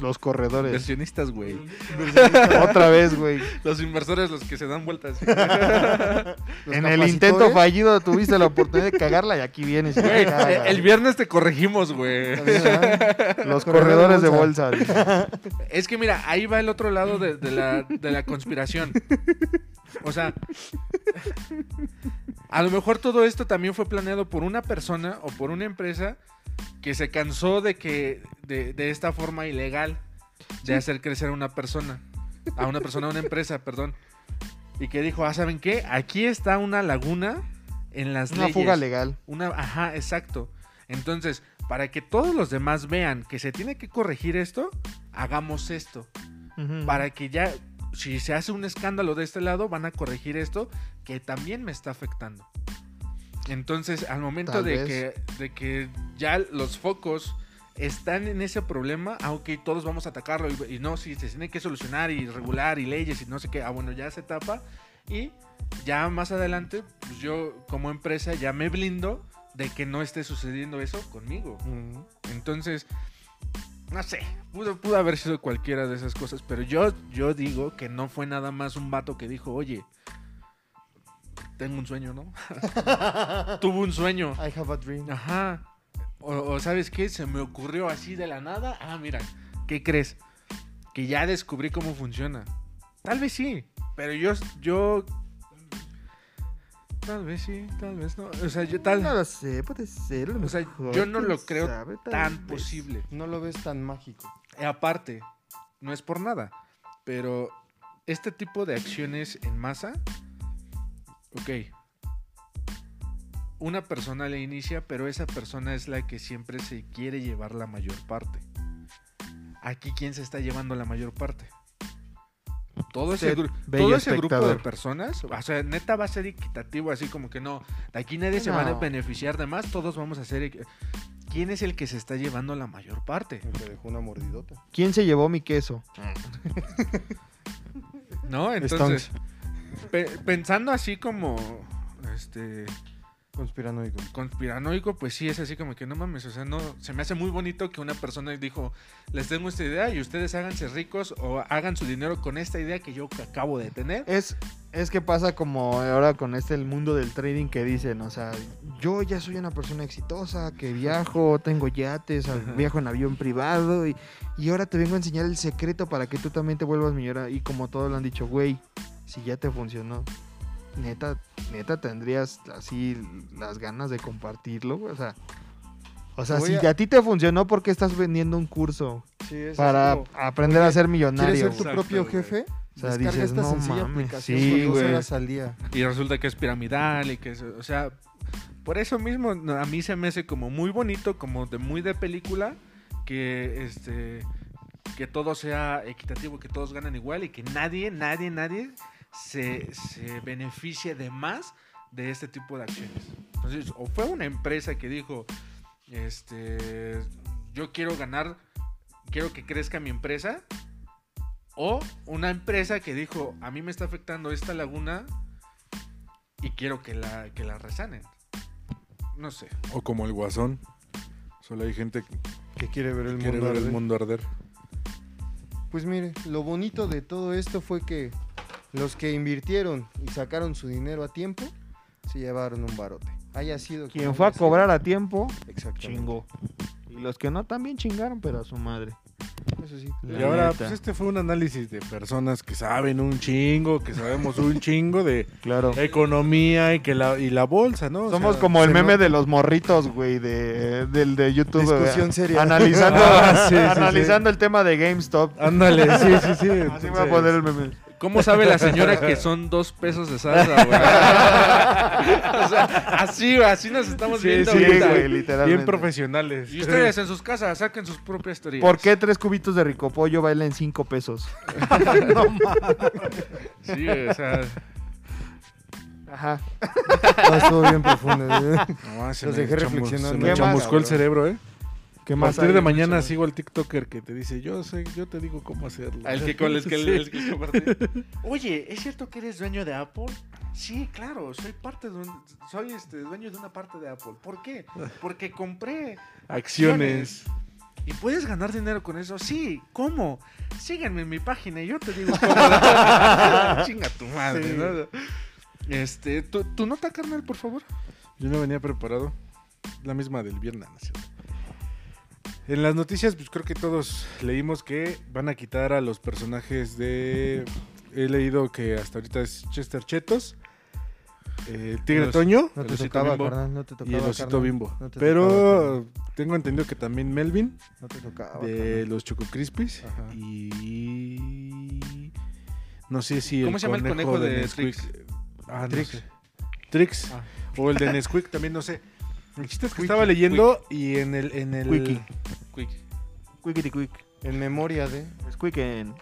Los corredores. Inversionistas, güey. Otra vez, güey. Los inversores, los que se dan vueltas. En el intento fallido tuviste la oportunidad de cagarla y aquí vienes. Güey, el viernes te corregimos, güey. Los corredores corredores de de bolsa. Es que mira, ahí va el otro lado de, de la, de la conspiración. O sea, a lo mejor todo esto también fue planeado por una persona o por una empresa que se cansó de que de, de esta forma ilegal de hacer crecer a una persona, a una persona, a una empresa, perdón, y que dijo, ah, ¿saben qué? Aquí está una laguna en las Una leyes. fuga legal. Una, ajá, exacto. Entonces, para que todos los demás vean que se tiene que corregir esto, hagamos esto. Para que ya, si se hace un escándalo de este lado, van a corregir esto que también me está afectando. Entonces, al momento de que, de que ya los focos están en ese problema, aunque todos vamos a atacarlo y, y no, si se tiene que solucionar y regular y leyes y no sé qué, ah, bueno, ya se tapa y ya más adelante, pues yo como empresa ya me blindo de que no esté sucediendo eso conmigo. Entonces, no sé, pudo, pudo haber sido cualquiera de esas cosas, pero yo, yo digo que no fue nada más un vato que dijo, oye, tengo un sueño, ¿no? Tuvo un sueño. I have a dream. Ajá. O, o ¿sabes qué? Se me ocurrió así de la nada. Ah, mira, ¿qué crees? Que ya descubrí cómo funciona. Tal vez sí, pero yo, yo... Tal vez sí, tal vez no. O sea, yo tal... No lo sé, puede ser. lo O sea, yo no lo creo sabe, tan vez. posible. No lo ves tan mágico. Eh, Aparte, no es por nada, pero este tipo de acciones en masa, ok, una persona le inicia, pero esa persona es la que siempre se quiere llevar la mayor parte. Aquí, ¿quién se está llevando la mayor parte? Todo ese, Usted, gru- bello todo ese grupo de personas, o sea, neta va a ser equitativo, así como que no, de aquí nadie se va a No. beneficiar de más, todos vamos a ser... ¿Quién es el que se está llevando la mayor parte? El que dejó una mordidota. ¿Quién se llevó mi queso? ¿No? Entonces, pe- pensando así como este Conspiranoico. conspiranoico, pues sí es así como que no mames, o sea, no se me hace muy bonito que una persona dijo, "Les tengo esta idea y ustedes háganse ricos o hagan su dinero con esta idea que yo acabo de tener." Es, es que pasa como ahora con este el mundo del trading que dicen, o sea, yo ya soy una persona exitosa, que viajo, tengo yates, viajo en avión privado y, y ahora te vengo a enseñar el secreto para que tú también te vuelvas millonario. Y como todos lo han dicho, güey, si ya te funcionó, neta, neta tendrías así las ganas de compartirlo, güey? o sea... O sea, Voy si a- a ti te funcionó, ¿por qué estás vendiendo un curso Sí, es para como, aprender a ser ¿Quieres millonario? ser tu Exacto, propio güey. jefe? O sea, Descarga dices, esta "No sencilla mames, aplicación sí, por dos güey". horas al día. Y resulta que es piramidal y que es, o sea, por eso mismo a mí se me hace como muy bonito, como de muy de película que este que todo sea equitativo, que todos ganen igual y que nadie, nadie, nadie se, se beneficie de más de este tipo de acciones. Entonces, o fue una empresa que dijo, este, yo quiero ganar, quiero que crezca mi empresa, o una empresa que dijo, a mí me está afectando esta laguna y quiero que la, que la resanen. No sé. O como el guasón. Solo hay gente que quiere ver el quiere mundo ver el arder. mundo arder. Pues mire, lo bonito de todo esto fue que los que invirtieron y sacaron su dinero a tiempo se llevaron un barote. Haya sido Quien fue a cobrar a tiempo, chingó. Y los que no también chingaron, pero a su madre. Eso sí. La y ahora, neta. pues este fue un análisis de personas que saben un chingo, que sabemos un chingo de Claro. economía y que la, y la bolsa, ¿no? O Somos sea, como el meme de los morritos, güey, de, del de YouTube. Discusión seria. Analizando, Ah, sí, sí, analizando el tema de GameStop. Ándale, sí, sí, sí. Así me voy a entonces- poner el meme. ¿Cómo sabe la señora que son dos pesos de salsa, güey? o sea, así, así nos estamos Sí, viendo sí, ahorita. güey, literalmente. Bien profesionales. Y ustedes en sus casas saquen sus propias teorías. ¿Por qué tres cubitos de ricopollo bailan cinco pesos? Sí, güey, o sea, Ajá. No, estuvo bien profundo. ¿eh? No, se Los me dejé reflexionando. Se ¿Qué me chamuscó el cerebro, ¿eh? ¿Qué A más partir hay? de mañana sigo al TikToker que te dice, yo sé, yo te digo cómo hacerlo. el que con el que, Sí. el que compartí. Oye, ¿es cierto que eres dueño de Apple? Sí, claro, soy parte de un, soy este dueño de una parte de Apple. ¿Por qué? Porque compré Acciones. ¿Y puedes ganar dinero con eso? Sí, ¿cómo? Síganme en mi página y yo te digo cómo. Chinga tu madre, Sí. ¿no? Este, ¿tu, tu nota, carnal, por favor? Yo no venía preparado. La misma del viernes. ¿no? En las noticias, pues creo que todos leímos que van a quitar a los personajes de. He leído que hasta ahorita es Chester Chetos, eh, Tigre Los- Toño No El te tocaba, bimbo. carnal. No te tocaba. y el Osito carnal. Bimbo. No te tocaba, Pero tengo entendido que también Melvin No te tocaba. de carnal. los Choco Crispies Ajá. y. No sé si ¿Cómo se llama el conejo de Nesquik. Trix? Ah, no Trix. sé. Trix. Ah. O el de Nesquik, también no sé. El chiste es que estaba leyendo y en el. En el Quickie. Quick. Quickity quick. En memoria de. Es quicken.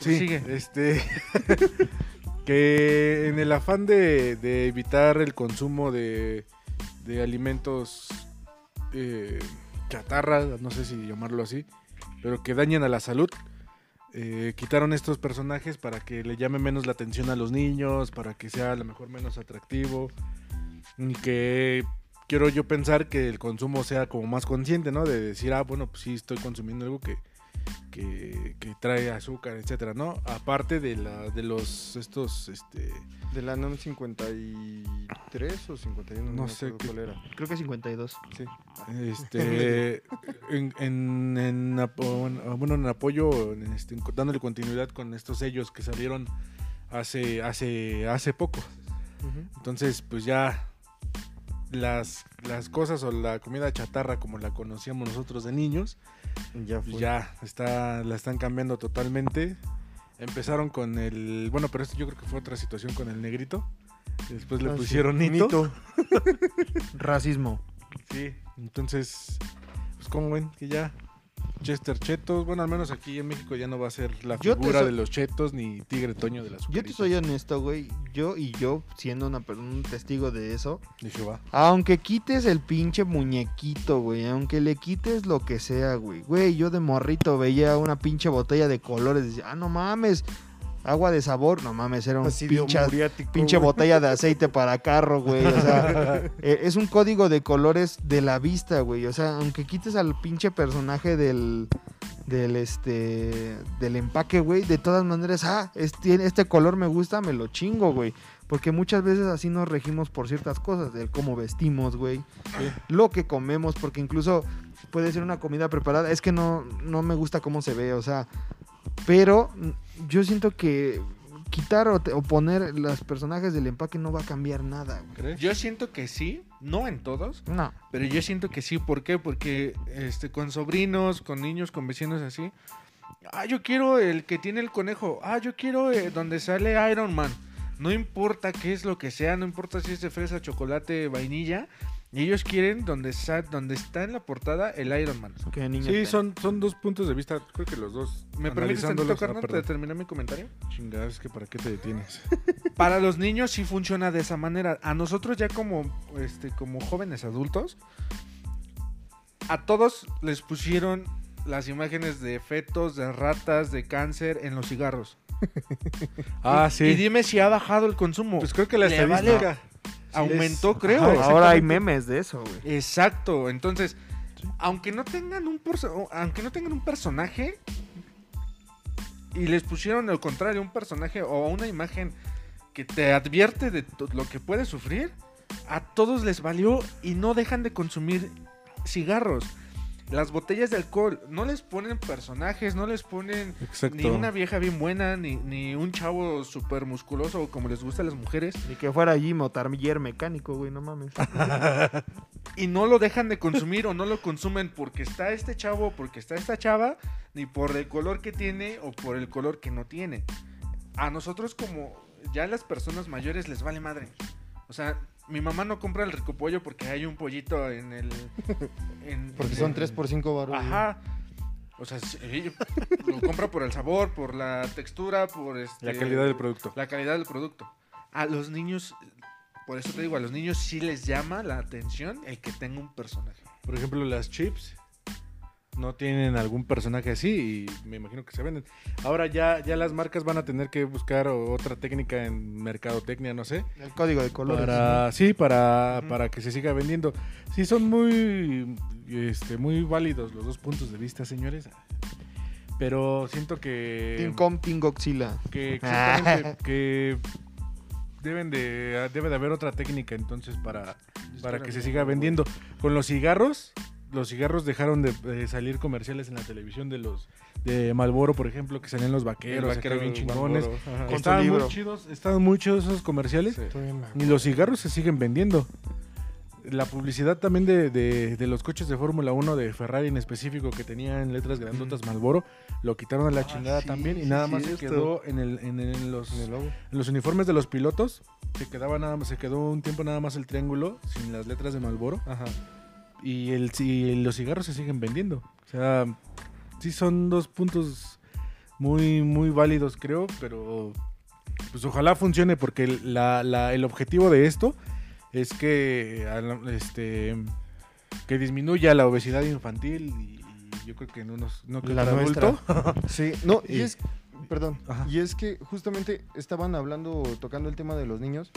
Sí, Sigue. este. que en el afán de, de evitar el consumo de, de alimentos eh, chatarra, no sé si llamarlo así, pero que dañan a la salud, eh, quitaron estos personajes para que le llame menos la atención a los niños, para que sea a lo mejor menos atractivo, y que quiero yo pensar que el consumo sea como más consciente, ¿no? De decir, ah, bueno, pues sí estoy consumiendo algo que, que, que trae azúcar, etcétera, ¿no? Aparte de la de los estos este De la NOM 53 o 51, no, No sé qué- cuál era. Creo que 52. Sí. este en, en, en- bueno en apoyo en este, dándole continuidad con estos sellos que salieron hace hace hace poco entonces pues ya las las cosas o la comida chatarra como la conocíamos nosotros de niños Ya pues fue. ya está la están cambiando totalmente empezaron con el bueno pero esto yo creo que fue otra situación con el negrito después le Ah, sí. pusieron nito. Racismo. Sí, entonces, pues como ven, que ya Chester Chetos, bueno, al menos aquí en México ya no va a ser la Yo figura de los Chetos ni Tigre Toño de las Yo te soy honesto, güey. Yo y yo, siendo una, un testigo de eso, aunque quites el pinche muñequito, güey, aunque le quites lo que sea, güey. Güey, yo de morrito veía una pinche botella de colores. Decía, ah, no mames, agua de sabor. No mames, era un pinche, botella de aceite para carro, güey. O sea, eh, es un código de colores de la vista, güey. O sea, aunque quites al pinche personaje del del este del empaque, güey, de todas maneras, ah, es- tiene- este color me gusta, me lo chingo, güey. Porque muchas veces así nos regimos por ciertas cosas, de cómo vestimos, güey, lo que comemos, porque incluso puede ser una comida preparada, es que no, no me gusta cómo se ve, o sea, pero yo siento que quitar o, te- o poner los personajes del empaque no va a cambiar nada, güey. ¿Crees? Yo siento que sí, no en todos, No. pero yo siento que sí. ¿Por qué? Porque este, con sobrinos, con niños, con vecinos así. Ah, yo quiero el que tiene el conejo. Ah, yo quiero eh, donde sale Iron Man. No importa qué es lo que sea, no importa si es de fresa, chocolate, vainilla. Y ellos quieren donde, sa- donde está en la portada el Iron Man. Sí, son, son dos puntos de vista, creo que los dos. ¿Me permites tantito, ah, carnal, de terminar mi comentario? Chingada, es que para qué te detienes. Para los niños sí funciona de esa manera. A nosotros ya como, este, como jóvenes adultos, a todos les pusieron las imágenes de fetos, de ratas, de cáncer en los cigarros. Ah, Y sí. dime si ha bajado el consumo. Pues creo que la vale- estadística Aumentó, es- creo. Ajá, Ahora hay memes de eso, güey. Exacto. Entonces, aunque no tengan un aunque no tengan un personaje y les pusieron al contrario un personaje o una imagen que te advierte de lo que puede sufrir, a todos les valió y no dejan de consumir cigarros. Las botellas de alcohol no les ponen personajes, no les ponen Exacto. ni una vieja bien buena, ni, ni un chavo súper musculoso como les gusta a las mujeres. Ni que fuera Jim o mecánico, güey, no mames. y no lo dejan de consumir o no lo consumen porque está este chavo, porque está esta chava, ni por el color que tiene o por el color que no tiene. A nosotros como ya las personas mayores les vale madre. O sea, mi mamá no compra el rico pollo porque hay un pollito en el... en- Porque en son el- 3 por 5 baros. Ajá. O sea, sí, lo compra por el sabor, por la textura, por este, La calidad del producto. la calidad del producto. A los niños, por eso te digo, a los niños sí les llama la atención el que tenga un personaje. Por ejemplo, las chips no tienen algún personaje así y me imagino que se venden. Ahora ya, ya las marcas van a tener que buscar otra técnica en mercadotecnia, no sé. El código de colores. Para, sí, para, para que se siga vendiendo. Sí, son muy, este, muy válidos los dos puntos de vista, señores. Pero siento que... Team Com, Team Godzilla. que exactamente, que deben de debe de haber otra técnica entonces para, para que se siga vendiendo con los cigarros los cigarros dejaron de, de salir comerciales en la televisión de los de Malboro por ejemplo que salían los vaqueros vaquero bien chingones. Estaban muy chidos estaban muy chidos esos comerciales y los cigarros se siguen vendiendo. La publicidad también de, de- de los coches de Fórmula 1 de Ferrari en específico que tenían letras grandotas Malboro lo quitaron a la chingada sí, también y sí, nada más se quedó en, el, en, el- en los, En el logo. en los uniformes de los pilotos se quedaba nada más se quedó un tiempo nada más el triángulo sin las letras de Malboro. Ajá. Y el y los cigarros se siguen vendiendo o sea sí son dos puntos muy muy válidos creo pero pues ojalá funcione porque el- la- la- el objetivo de esto es que este que disminuya la obesidad infantil y, y yo creo que en unos no que La adulto. Sí, no, y Y- es, perdón, Ajá. y es que justamente estaban hablando, tocando el tema de los niños,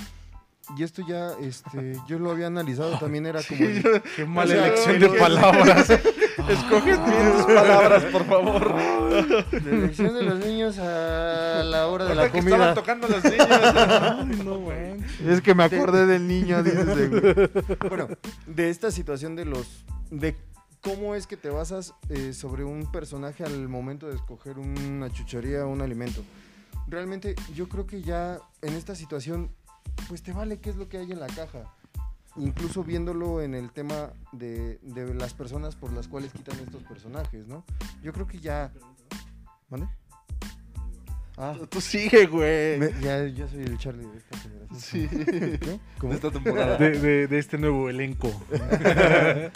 y esto ya, este, yo lo había analizado, también era como... Sí, el- Qué mala sea, elección de palabras. Escoges bien tus palabras, por favor. la elección de los niños a la hora de la que estaban comida. tocando los niños. Ay, no, güey. Es que me acordé del niño, dices, güey. Bueno, de esta situación de los... de cómo es que te basas eh, sobre un personaje al momento de escoger una chuchería o un alimento. Realmente yo creo que ya en esta situación, pues te vale qué es lo que hay en la caja. Incluso viéndolo en el tema de, de las personas por las cuales quitan estos personajes, ¿no? Yo creo que ya... ¿Mande? Ah, Tú sigue, güey. me- ya, ya soy el Charlie de esta generación. Sí. De esta temporada. De, de- de este nuevo elenco.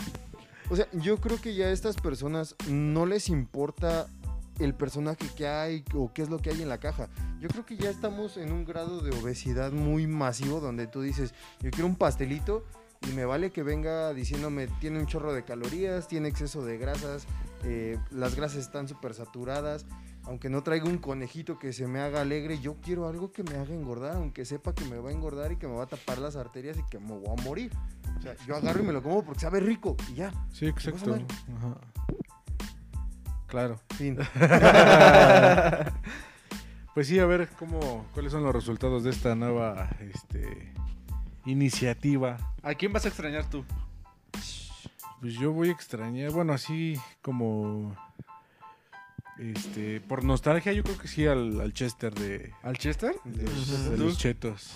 O sea, yo creo que ya a estas personas no les importa el personaje que hay o qué es lo que hay en la caja. Yo creo que ya estamos en un grado de obesidad muy masivo donde tú dices, yo quiero un pastelito y me vale que venga diciéndome, tiene un chorro de calorías, tiene exceso de grasas, eh, las grasas están súper saturadas. Aunque no traiga un conejito que se me haga alegre, yo quiero algo que me haga engordar, aunque sepa que me va a engordar y que me va a tapar las arterias y que me voy a morir. O sea, yo agarro y me lo como porque sabe rico y ya. Sí, exacto. Ajá. Claro. Fin. Pues sí, a ver cómo, cuáles son los resultados de esta nueva este, iniciativa. ¿A quién vas a extrañar tú? Pues yo voy a extrañar, bueno, así como este por nostalgia, yo creo que sí al, al Chester de, ¿Al Chester? de, de los chetos.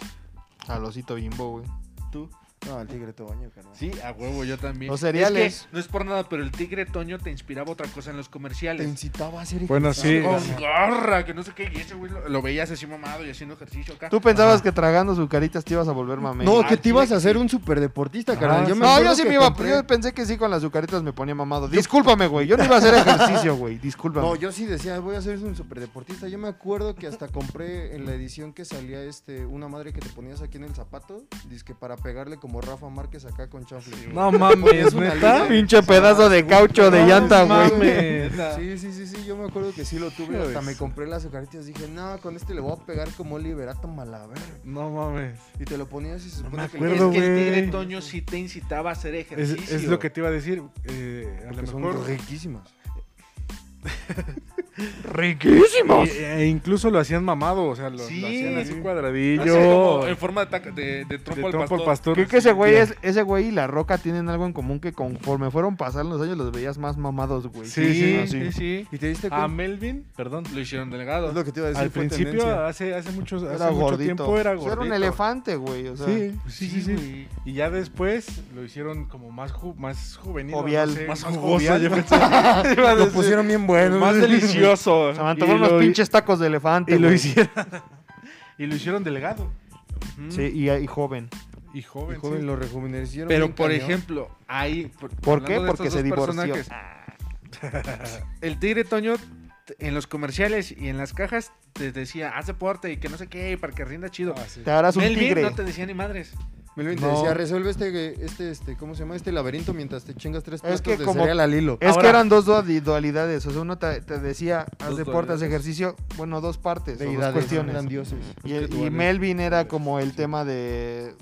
Al osito bimbo, güey. ¿Tú? No, el tigre Tobaño, carnal. Sí, a huevo, yo también. Los cereales. Es que no es por nada, pero el tigre Toño te inspiraba otra cosa en los Te comerciales. incitaba a hacer Bueno, sí. ejercicio. Con garra, que no sé qué, y ese güey lo, lo veías así mamado y haciendo ejercicio acá. Tú pensabas que tragando sucaritas te ibas a volver mamey. No, Ah, que te sí, ibas a hacer un superdeportista, carnal. Ah, yo sí. me No, yo sí me iba, compré- yo pensé que sí con las azucaritas me ponía mamado. Discúlpame, güey, yo no iba a hacer ejercicio, güey, discúlpame. No, yo sí decía, voy a ser un superdeportista. Yo me acuerdo que hasta compré en la edición que salía este una madre que te ponías aquí en el zapato, que para pegarle como Rafa Márquez acá con chanfle. No mames, una neta. Pinche pedazo de caucho de No llanta, güey. mames. Sí, sí, sí, sí, yo me acuerdo que sí lo tuve, hasta me compré las azucaritas, dije, no, con este le voy a pegar como Liberato Malaver. No mames. Y te lo ponías y se supone me que es que el tigre Toño sí te incitaba a hacer Es, ejercicio. es lo que te iba a decir. Eh, a lo Porque son mejor. riquísimas. Riquísimos. E, e incluso lo hacían mamado, o sea, lo, Sí. lo hacían así Así cuadradillo. como en forma de, de, de de trompo al trompo al pastor. pastor. Creo que ese güey, es, ese güey y la roca tienen algo en común que conforme fueron pasando los años los veías más mamados, güey. Sí, Sí, así. sí, sí. ¿Y te diste A? Melvin, perdón. Lo hicieron delegado. Es lo que te iba a decir. Al principio, tendencia. hace, hace, muchos, hace Era mucho gordito. tiempo era gordito. Era un elefante, güey. O sea, Sí, sí, sí, sí. Y ya después lo hicieron como más, ju- más juvenil. Jovial. no sé, Más jugoso, jovial. yo pensé. Iba a Lo pusieron bien bueno. Más delicioso. Se me antojaron Y lo- unos pinches tacos de elefante. Y lo hicieron. y lo hicieron delgado. Sí, y, y joven. Y joven. El joven sí. lo rejuvenecieron. Pero por cañón. ejemplo, ahí. ¿Por qué? Porque se divorció. personajes, El tigre Toño en los comerciales y en las cajas te decía, haz deporte y que no sé qué, para que rinda chido. Ah, sí. Te harás un Melvin tigre. no te decía ni madres. Melvin te No. decía, resuelve este, este, este, ¿cómo se llama? Este laberinto mientras te chingas tres Es platos que de como- cereal al hilo. Es que eran dos duali- dualidades. O sea, uno te, te decía, haz Dos deporte, haz dualidades. ejercicio. Bueno, dos partes, o dos cuestiones. eran dioses. Y, Es Melvin era como el tema de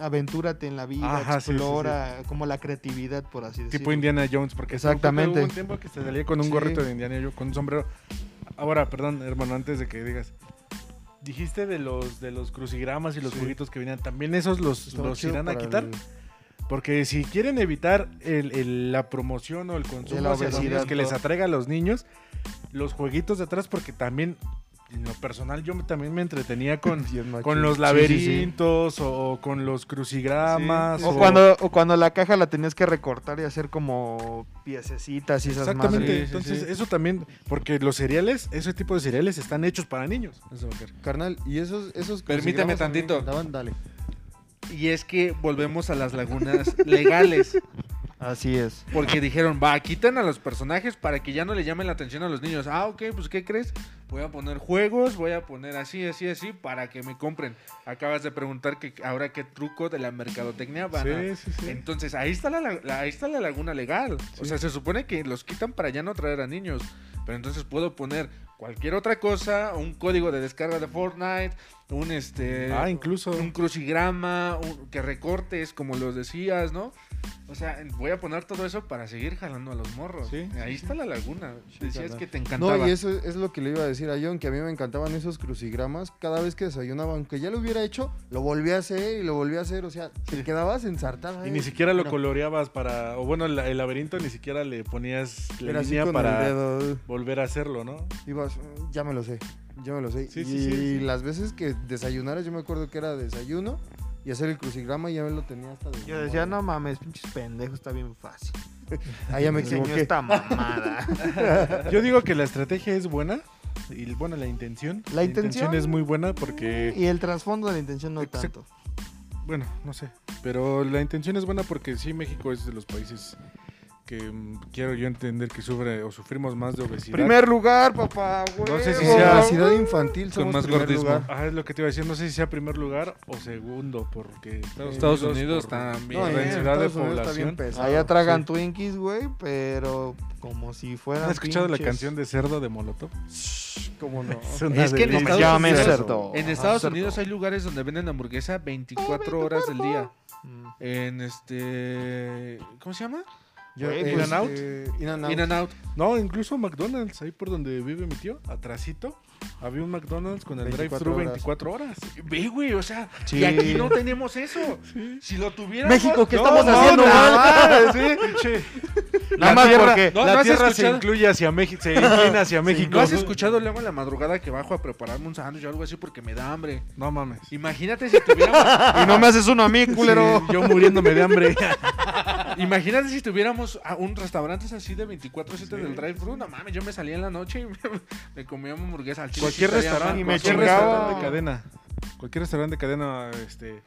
aventúrate en la vida, Ajá, sí, sí, explora, como la creatividad, por así decirlo. Tipo Indiana Jones, porque Exactamente. Hubo un tiempo que se salía con un Sí. gorrito de Indiana Jones, con un sombrero. Ahora, perdón, hermano, antes de que digas. Dijiste de los de los crucigramas y los Sí. jueguitos que venían. ¿También esos los, los irán a quitar? el- Porque si quieren evitar el- el- la promoción o el consumo De la obesidad, que les atraiga a los niños, los jueguitos de atrás, porque también, en lo personal, yo también me entretenía con, con los Sí, sí, sí. laberintos o, con los crucigramas. Sí, O cuando, o cuando la caja la tenías que recortar y hacer como piececitas y esas Exactamente, entonces sí. eso también, porque los cereales, ese tipo de cereales están hechos para niños. Eso. Carnal, y esos, esos Permíteme tantito. dale. Y es que volvemos a las lagunas legales. Así es. Porque dijeron, va, quitan a los personajes para que ya no le llamen la atención a los niños. Ah, ok, pues ¿qué crees? Voy a poner juegos, voy a poner así, así, así, para que me compren. Acabas de preguntar que ahora qué truco de la mercadotecnia van a... Sí, sí, sí. Entonces, ahí está la, la- ahí está la laguna legal. O sea, se supone que los quitan para ya no traer a niños. Pero entonces puedo poner cualquier otra cosa, un código de descarga de Fortnite, un este Ah, incluso. un crucigrama, un- que recortes, como los decías, ¿no? O sea, voy a poner todo eso para seguir jalando a los morros. Sí, Ahí está la laguna. Decías que te encantaba. No, y eso es lo que le iba a decir a John, que a mí me encantaban esos crucigramas. Cada vez que desayunaba, aunque ya lo hubiera hecho, lo volví a hacer y lo volví a hacer. O sea, te quedabas ensartada. Y ¿eh? ni siquiera lo coloreabas para. O bueno, el, el laberinto ni siquiera le ponías la Era línea para volver a hacerlo, ¿no? Ibas, ya me lo sé, ya me lo sé. Sí, y sí, sí, sí. las veces que desayunaras, yo me acuerdo que era desayuno y hacer el crucigrama y ya me lo tenía hasta de Yo decía, no mames, pinches pendejos, está bien fácil. Ahí ya me equivoqué. esta mamada. Yo digo que la estrategia es buena. Y bueno, la intención. La intención- es muy buena porque. y el trasfondo de la intención no tanto. Bueno, no sé. Pero la intención es buena porque sí, México es de los países que mm, quiero yo entender que sufre o sufrimos más de obesidad. Primer lugar, papá, güey. No sé si En sea- obesidad infantil somos más primer gordismo. lugar. Ajá, es lo que te iba a decir. No sé si sea primer lugar o segundo, porque Estados, Estados Unidos por también. No, la en densidad de población. pesado. Allá tragan Sí. Twinkies, güey, pero como si fueran. ¿Has escuchado la canción de Cerdo de Molotov? ¿Cómo no? una Es que en. Estados Unidos- cerdo. En Estados cerdo. Unidos hay lugares donde venden hamburguesa 24 horas del día. Mm. En este. ¿Cómo se llama? Yo, eh, In and Out. este, In and Out. In and Out. No, incluso McDonald's, ahí por donde vive mi tío, atrasito, había un McDonald's con el 24 drive-thru horas. 24 horas. Ve, güey, o sea, Sí. y aquí no tenemos eso. Si lo tuviéramos. México, ¿qué No, estamos no, haciendo? Pinche, Nada la más tierra, porque- No, la tierra se incluye hacia México, se inclina hacia México. ¿No has escuchado luego en la madrugada que bajo a prepararme un sándwich o algo así porque me da hambre? No mames. Imagínate si tuviéramos. Y no me haces uno a mí, culero. Sí, yo muriéndome de hambre. imagínate si tuviéramos a un restaurante así de 24-7 del drive-thru. No mames, yo me salía en la noche y me, me comía una hamburguesa al chile. cualquier sí restaurante, y me cualquier chingaba. restaurante de cadena. Cualquier restaurante de cadena, este.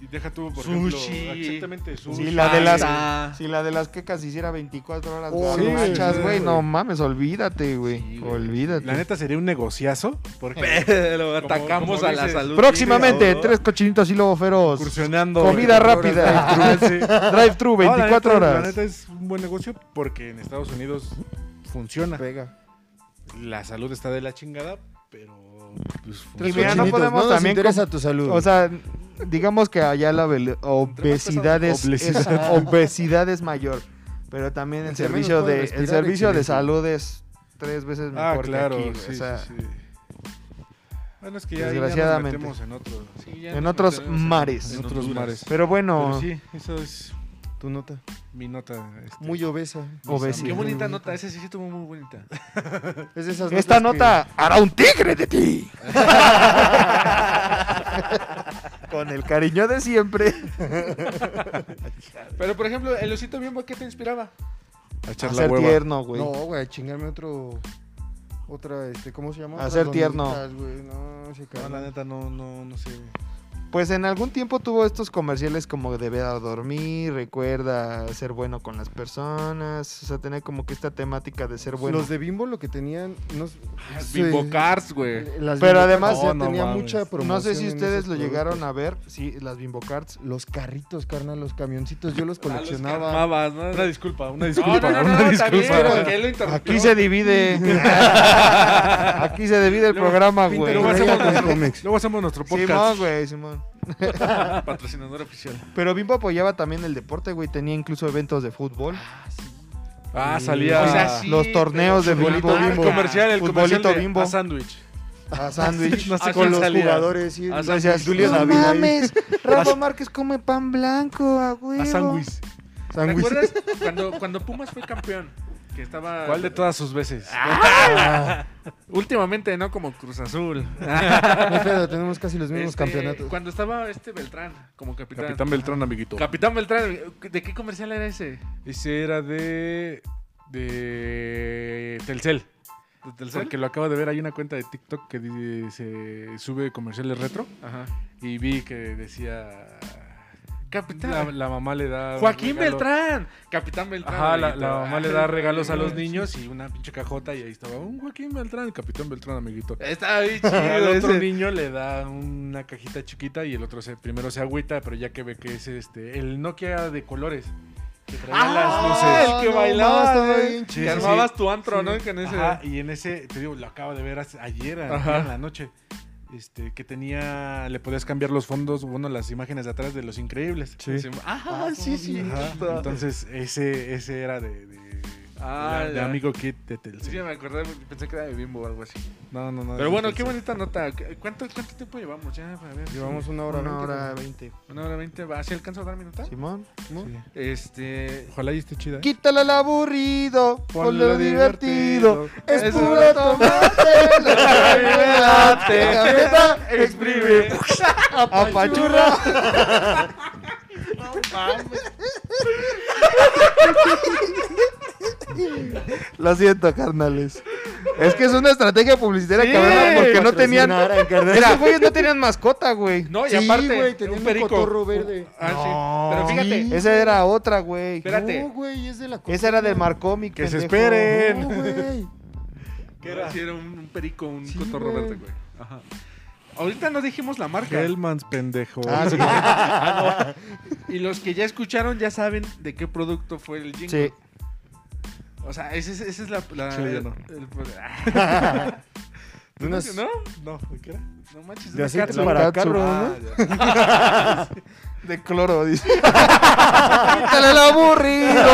Y deja tú, por Sushi. ejemplo. Exactamente, sushi. Si la de las, si la de las quecas hiciera 24 horas Oh, sí, güey, no mames, olvídate, güey. Sí, olvídate. La neta sería un negociazo. Porque Pero Como- atacamos como a la dices, salud. Próximamente, ¿no? tres cochinitos y lobo feroz. incursionando. Comida 24 rápida. horas drive-thru. Sí. Drive-thru, No, la 24 neta- La horas. neta es un buen negocio porque en Estados Unidos funciona. Pega. La salud está de la chingada, pero pues, Y mira, no podemos también interesa tu salud. O sea, digamos que allá la obesidad es, Obesidad. es- obesidad es mayor, pero también el servicio de el servicio de salud es tres veces Ah, mejor claro, que aquí, güey. sí, o sea, sí, sí. Bueno, es que ya, ya Desgraciadamente. nos metemos en otro, Sí, ya en nos otros mares. en otros mares. Pero bueno, Pero sí, eso es tu nota. mi nota. este, Muy obesa. Obesidad. Qué bonita nota, esa sí estuvo muy bonita. Es de esas esta nota hará un tigre de ti. Con el cariño de siempre. Pero por ejemplo, el osito bimbo, ¿qué te inspiraba? a A echar la ser hueva. tierno, güey. No, güey, chingarme otro. Otra, este, ¿cómo se llama? A ser tierno. güey, No, sí, No, la neta no, no, no sé. Pues en algún tiempo tuvo estos comerciales como de a dormir, recuerda ser bueno con las personas, o sea, tener como que esta temática de ser bueno. Los de Bimbo lo que tenían. No, sí, Bimbo Cars, güey. Pero además- No, no tenía mames. mucha promoción. No sé si ustedes lo llegaron a ver, sí, las Bimbo Cards. Los carritos, carnal, los camioncitos, yo los Ah, los coleccionaba. ¿no? Una disculpa, una disculpa. no, no, una no, está bien, disculpa. porque él lo interrumpió. Aquí se divide. Aquí se divide el Luego, programa, güey. Luego hacemos, nuestro, nuestro Simón, podcast. güey, Simón. Patrocinador oficial. Pero Bimbo apoyaba también el deporte, güey. Tenía incluso eventos de fútbol. Ah, salía. O sea, sí, los torneos de Ah, el Bimbo. comercial, el Futbolito comercial de Bimbo. a sándwich. A sándwich. No sé Ah, Con los salía. jugadores y Ah, el- Decías, Julián no mames, Rafa Márquez come pan blanco, a. A sándwich. ¿Te acuerdas cuando, cuando Pumas fue campeón? Que estaba. ¿Cuál de todas sus veces? Últimamente, ¿no? Como Cruz Azul. Tenemos casi los mismos Este, campeonatos. Cuando estaba este Beltrán como capitán. Capitán Beltrán, amiguito. Capitán Beltrán, ¿de qué comercial era ese? Ese era de. de. Telcel. ¿De Telcel? Porque lo acabo de ver, hay una cuenta de TikTok que se sube comerciales retro Ajá. y vi que decía Capitán. La, la mamá le da. Joaquín regalo- Beltrán. Capitán Beltrán. Ajá, la, mamá le da regalos a los niños y una pinche cajota y ahí estaba un Joaquín Beltrán, el Capitán Beltrán, amiguito. Está bien Al chido. otro ese. niño le da una cajita chiquita y el otro se, primero se agüita, pero ya que ve que es este el Nokia de colores. Que traía Ah, las luces. el que no, bailaba, no, bien Que chido. Sí, armabas tu antro, ¿no? Que en ese... Ajá, y en ese, te digo, lo acabo de ver ayer, en la noche. Este, que tenía, le podías cambiar los fondos, bueno, las imágenes de atrás de los increíbles. Sí. Sí. Ah, sí, sí. Ajá, Entonces, ese, ese era de, de, Ah, de- de amigo Kit de Telcel. Sí, me acordé, pensé que era de Bimbo o algo así. No, no, no. Pero bueno, qué Telcel. bonita nota. ¿Cuánto, cuánto tiempo llevamos ya? Para ver. Llevamos una hora. Una hora veinte. Una hora veinte. ¿Va? ¿Sí alcanzo a dar mi nota? Simón. ¿No? Sí. Este... Ojalá y esté chida. ¿eh? Quítale el aburrido, lo divertido. Es Eso. puro tomate, Cafeta, exprime. apachurra. Lo siento, carnales. Es que es una estrategia publicitaria Sí, cabrona porque no tenían. Mira, güeyes no tenían mascota, güey. No, y Sí, aparte, güey, tenía un un perico. cotorro verde. Ah, No. sí. Pero fíjate, Sí. Esa era otra, güey. Espérate. No, güey, es de la Esa era del Marcomic. Que se esperen. No, güey. ¿Qué era? Sí, era un, un perico, un Sí, cotorro verde, güey. Ajá. Ahorita no dijimos la marca. Hellmans, pendejo. Ah, sí. Y los que ya escucharon ya saben de qué producto fue el jingle. Sí. O sea, esa es, esa es la... la Sí, yo no. el- De unas- ¿No? No, ¿de qué era? No manches, De una aceite cápsula. para carro, Ah. De cloro, dice. Quítale lo aburrido,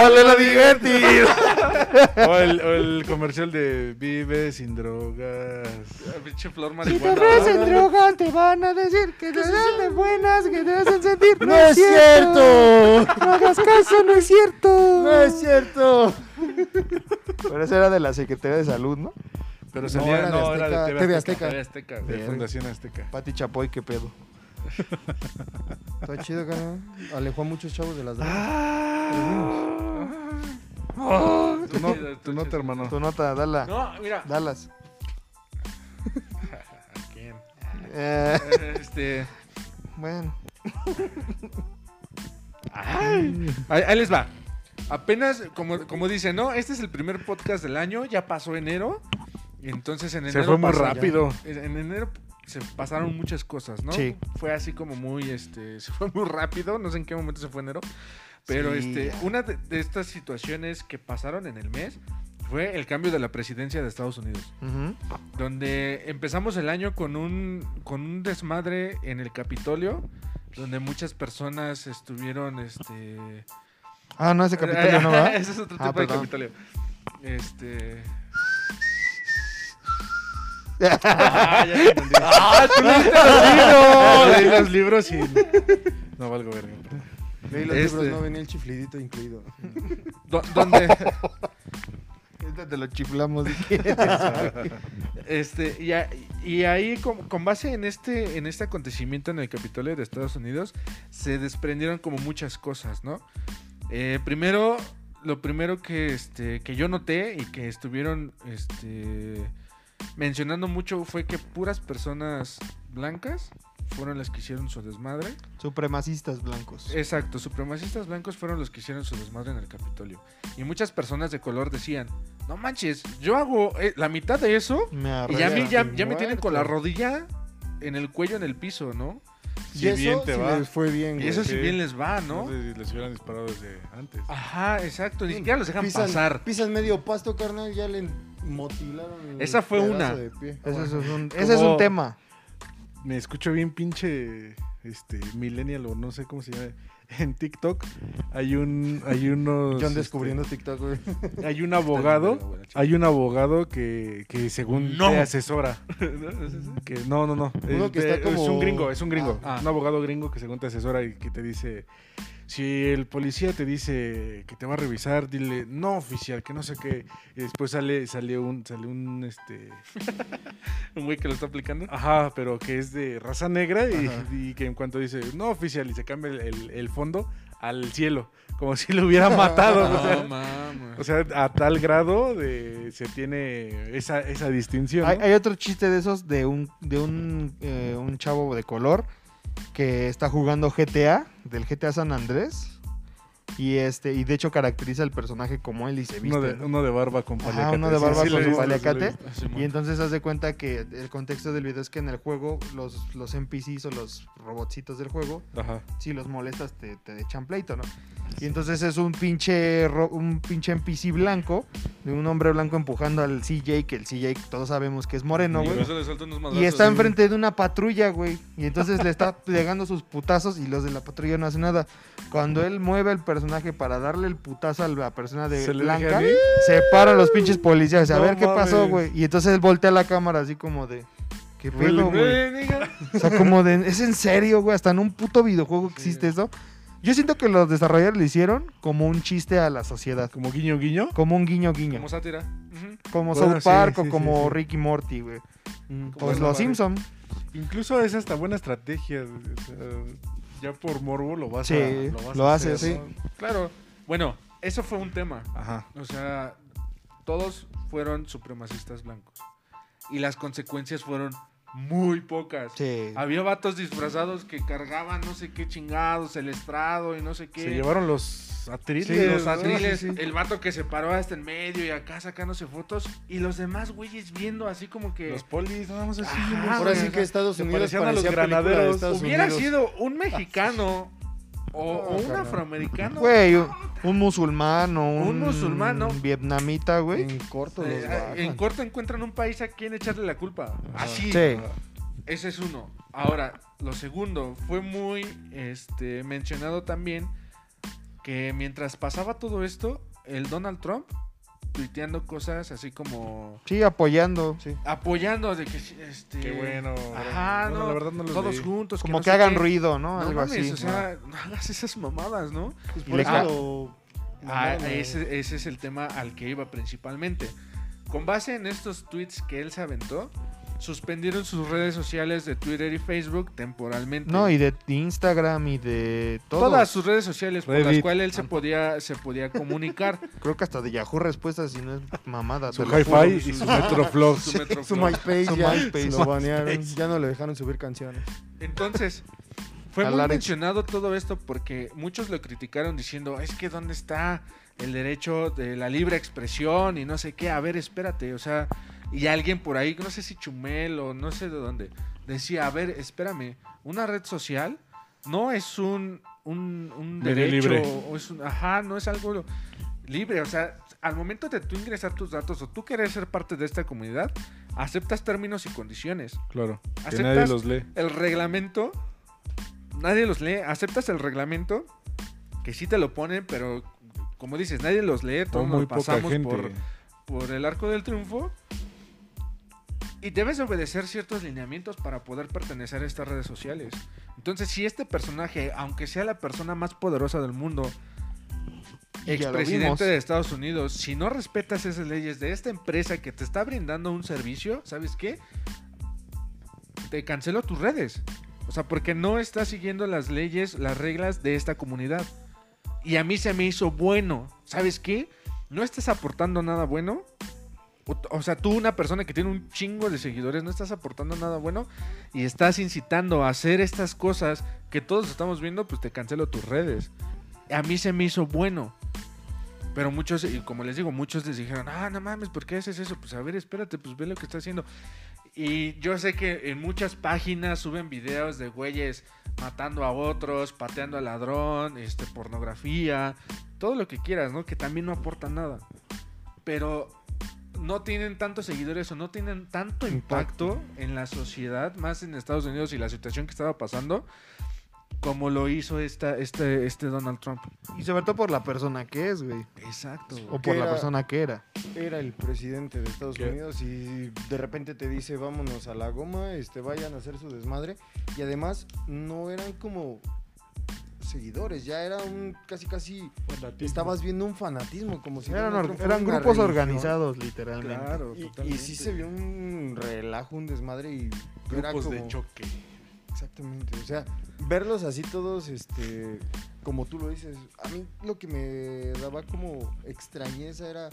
ponle lo divertido. O el, o el comercial de Vive sin drogas. Ah, Pinche flor Si te marihuana. ofrecen drogas, te van a decir que te dan de buenas, que te hacen sentir. ¡No es cierto! No hagas caso, no es cierto. ¡No es cierto! Pero esa era de la Secretaría de Salud, ¿no? Pero No, salía, era de no, era Azteca, de TV TV Azteca. Azteca. TV Azteca. De. Fundación Azteca. Pati Chapoy, qué pedo. Está chido, carnal. Alejó a muchos chavos de las drogas. Tu, no, tu nota, hermano. Tu nota, dala. No, mira. Dalas. ¿A quién? Eh, Este... bueno. Ahí, ahí les va. Apenas, como, como dicen, ¿no? Este es el primer podcast del año, ya pasó enero. Entonces en enero. Se fue muy rápido. En enero se pasaron muchas cosas, ¿no? Sí. Fue así como muy, este, se fue muy rápido, no sé en qué momento se fue enero. Pero Sí, este, una de, de estas situaciones que pasaron en el mes fue el cambio de la presidencia de Estados Unidos. Donde empezamos el año con un, con un desmadre en el Capitolio. Donde muchas personas estuvieron, este... Ah, no, ese Capitolio no va. Ese es otro Ah, tipo de. Capitolio. Este... ah, ya te entendí. ¡Ah, tú leíste los libros! Leí los libros y... No valgo verga. Leí los Este. libros, no venía el chiflidito incluido. Ahorita te lo chiflamos. Este, y, a- y ahí, con, con base en este, en este acontecimiento en el Capitolio de Estados Unidos, se desprendieron como muchas cosas, ¿no? Eh, primero, lo primero que, este, que yo noté y que estuvieron este, mencionando mucho fue que puras personas blancas fueron las que hicieron su desmadre. Supremacistas blancos. Exacto, supremacistas blancos fueron los que hicieron su desmadre en el Capitolio. Y muchas personas de color decían, no manches, yo hago eh, la mitad de eso Me y ya, a mí arreglan. ya, ya me tienen con la rodilla en el cuello en el piso, ¿no? Si y eso bien te sí va. les fue bien, Y eso si bien les va, No ¿no? sé si les hubieran disparado desde antes. Ajá, exacto, ni siquiera los dejan pisan, pasar. Pisan medio pasto, carnal, ya le motilaron. el Esa fue una. de pie. Ese es un, ese es Como- un tema. Me escucho bien pinche este millennial o no sé cómo se llama. En TikTok hay un hay unos John este, descubriendo TikTok, güey. hay un abogado hay un abogado que, que según No. te asesora que no no no Uno es, que está de- como- es un gringo es un gringo Ah. un abogado gringo que según te asesora y que te dice si el policía te dice que te va a revisar dile no oficial que no sé qué y después sale sale un sale un este Un güey que lo está aplicando. Ajá, pero que es de raza negra y, que en cuanto dice, no oficial, y se cambia el, el- el fondo al cielo, como si lo hubiera matado. o, No, sea, mames. o sea, a tal grado de se tiene esa, esa distinción. Hay, hay otro chiste de esos de un, de un, eh, un chavo de color que está jugando GTA, del GTA San Andrés. Y este, y de hecho caracteriza el personaje como él y se viste. Uno de, ¿no? uno de barba con paliacate. uno de barba con su paliacate. Y entonces haz de cuenta que el contexto del video es que en el juego los, los NPCs o los robotcitos del juego, Ajá. si los molestas te, te echan pleito, ¿no? Y entonces es un pinche, un pinche NPC blanco, de un hombre blanco empujando al CJ, que el CJ todos sabemos que es moreno, Y güey. Y madrazos, está enfrente de una patrulla, güey. Y entonces le está pegando sus putazos y los de la patrulla no hacen nada. Cuando él mueve el personaje para darle el putazo a la persona de ¿Se blanca, se paran los pinches policías. A No ver qué pasó, güey. Y entonces él voltea la cámara así como de... ¿Qué pedo, güey? O sea, como de... ¿Es en serio, güey? Hasta en un puto videojuego existe eso. Yo siento que los desarrolladores lo hicieron como un chiste a la sociedad. Como guiño guiño. Como un guiño guiño. Como sátira. Ujú. Como Bueno, South sí, Park o sí, sí, como sí. Ricky Morty, güey. Mm. O Como los. Simpson. Incluso es hasta buena estrategia. o sea, ya por morbo lo vas Sí, a lo, vas lo a haces, hacer, sí. ¿no? Claro. Bueno, eso fue un tema. Ajá. O sea, todos fueron supremacistas blancos. Y las consecuencias fueron muy pocas. Sí. Había vatos disfrazados que cargaban no sé qué chingados, el estrado y no sé qué. Se llevaron los atriles. Sí, los atriles, Sí, sí. el vato que se paró hasta en medio y acá sacándose fotos y los demás güeyes viendo así como que Los polis, nada más así. Ahora sí que Estados Unidos parecían a los granaderos. Estados hubiera Unidos. sido un mexicano o, o un afroamericano. Güey, un, un musulmán o un, Un musulmán, ¿no? vietnamita, güey. En corto Eh, los bajan. en corto encuentran un país a quien echarle la culpa. Así. Sí. Ese es uno. Ahora, lo segundo, fue muy este, mencionado también que mientras pasaba todo esto, el Donald Trump tuiteando cosas así como Sí, apoyando. Sí. apoyando de que este Qué bueno. Ajá, Bueno, no, la verdad no los todos leí. juntos Como no que hagan qué. ruido, ¿no? No Algo mames, así. o sea, no hagas esas mamadas, ¿no? Pues por eso lo Ah, mandaron a- ese, ese es el tema al que iba principalmente. Con base en estos tweets que él se aventó, suspendieron sus redes sociales de Twitter y Facebook temporalmente. No, y de Instagram y de todo. Todas sus redes sociales por las cuales él se podía, se podía comunicar. Creo que hasta de Yahoo Respuestas, si no es mamada. Su hi-fi y su Metroflog. Su Metroflog. Su MySpace Su ya MySpace. lo banearon, ya no le dejaron subir canciones. Entonces, fue muy mencionado todo esto porque muchos lo criticaron diciendo, es que ¿dónde está el derecho de la libre expresión y no sé qué? A ver, espérate, o sea, y alguien por ahí, no sé si Chumel o no sé de dónde, decía, a ver, espérame, una red social no es un, un, derecho, libre. o es un, ajá, no es algo libre, o sea, al momento de tú ingresar tus datos o tú querer ser parte de esta comunidad, aceptas términos y condiciones Claro. Que ¿Aceptas? nadie los lee. el reglamento, nadie los lee. Aceptas el reglamento, que sí te lo ponen, pero como dices, nadie los lee. Todos nos pasamos por, por el arco del triunfo. Y debes obedecer ciertos lineamientos para poder pertenecer a estas redes sociales. Entonces, si este personaje, aunque sea la persona más poderosa del mundo, expresidente de Estados Unidos, si no respetas esas leyes de esta empresa que te está brindando un servicio, ¿sabes qué? Te cancelo tus redes. O sea, porque no estás siguiendo las leyes, las reglas de esta comunidad. Y a mí se me hizo bueno. ¿Sabes qué? No estás aportando nada bueno. O, sea, tú, una persona que tiene un chingo de seguidores, no estás aportando nada bueno y estás incitando a hacer estas cosas que todos estamos viendo, pues te cancelo tus redes. A mí se me hizo bueno. Pero muchos, y como les digo, muchos les dijeron, ah, no mames, ¿por qué haces eso? Pues a ver, espérate, pues ve lo que está haciendo. Y yo sé que en muchas páginas suben videos de güeyes matando a otros, pateando al ladrón, este, pornografía, todo lo que quieras, ¿no? Que también no aporta nada. Pero no tienen tantos seguidores o no tienen tanto impacto en la sociedad, más en Estados Unidos y la situación que estaba pasando, como lo hizo esta, este, este Donald Trump. Y sobre todo por la persona que es, güey. Exacto. O por la persona que era. Era el presidente de Estados ¿Qué? Unidos y de repente te dice vámonos a la goma, este vayan a hacer su desmadre y además no eran como seguidores, ya era un casi casi estabas viendo un fanatismo como si Eran, or- eran grupos religión. organizados, literalmente. Claro, Y, y sí se vio un relajo, un desmadre y era Grupos como, de choque. Exactamente, o sea, verlos así todos, este, como tú lo dices, a mí lo que me daba como extrañeza era,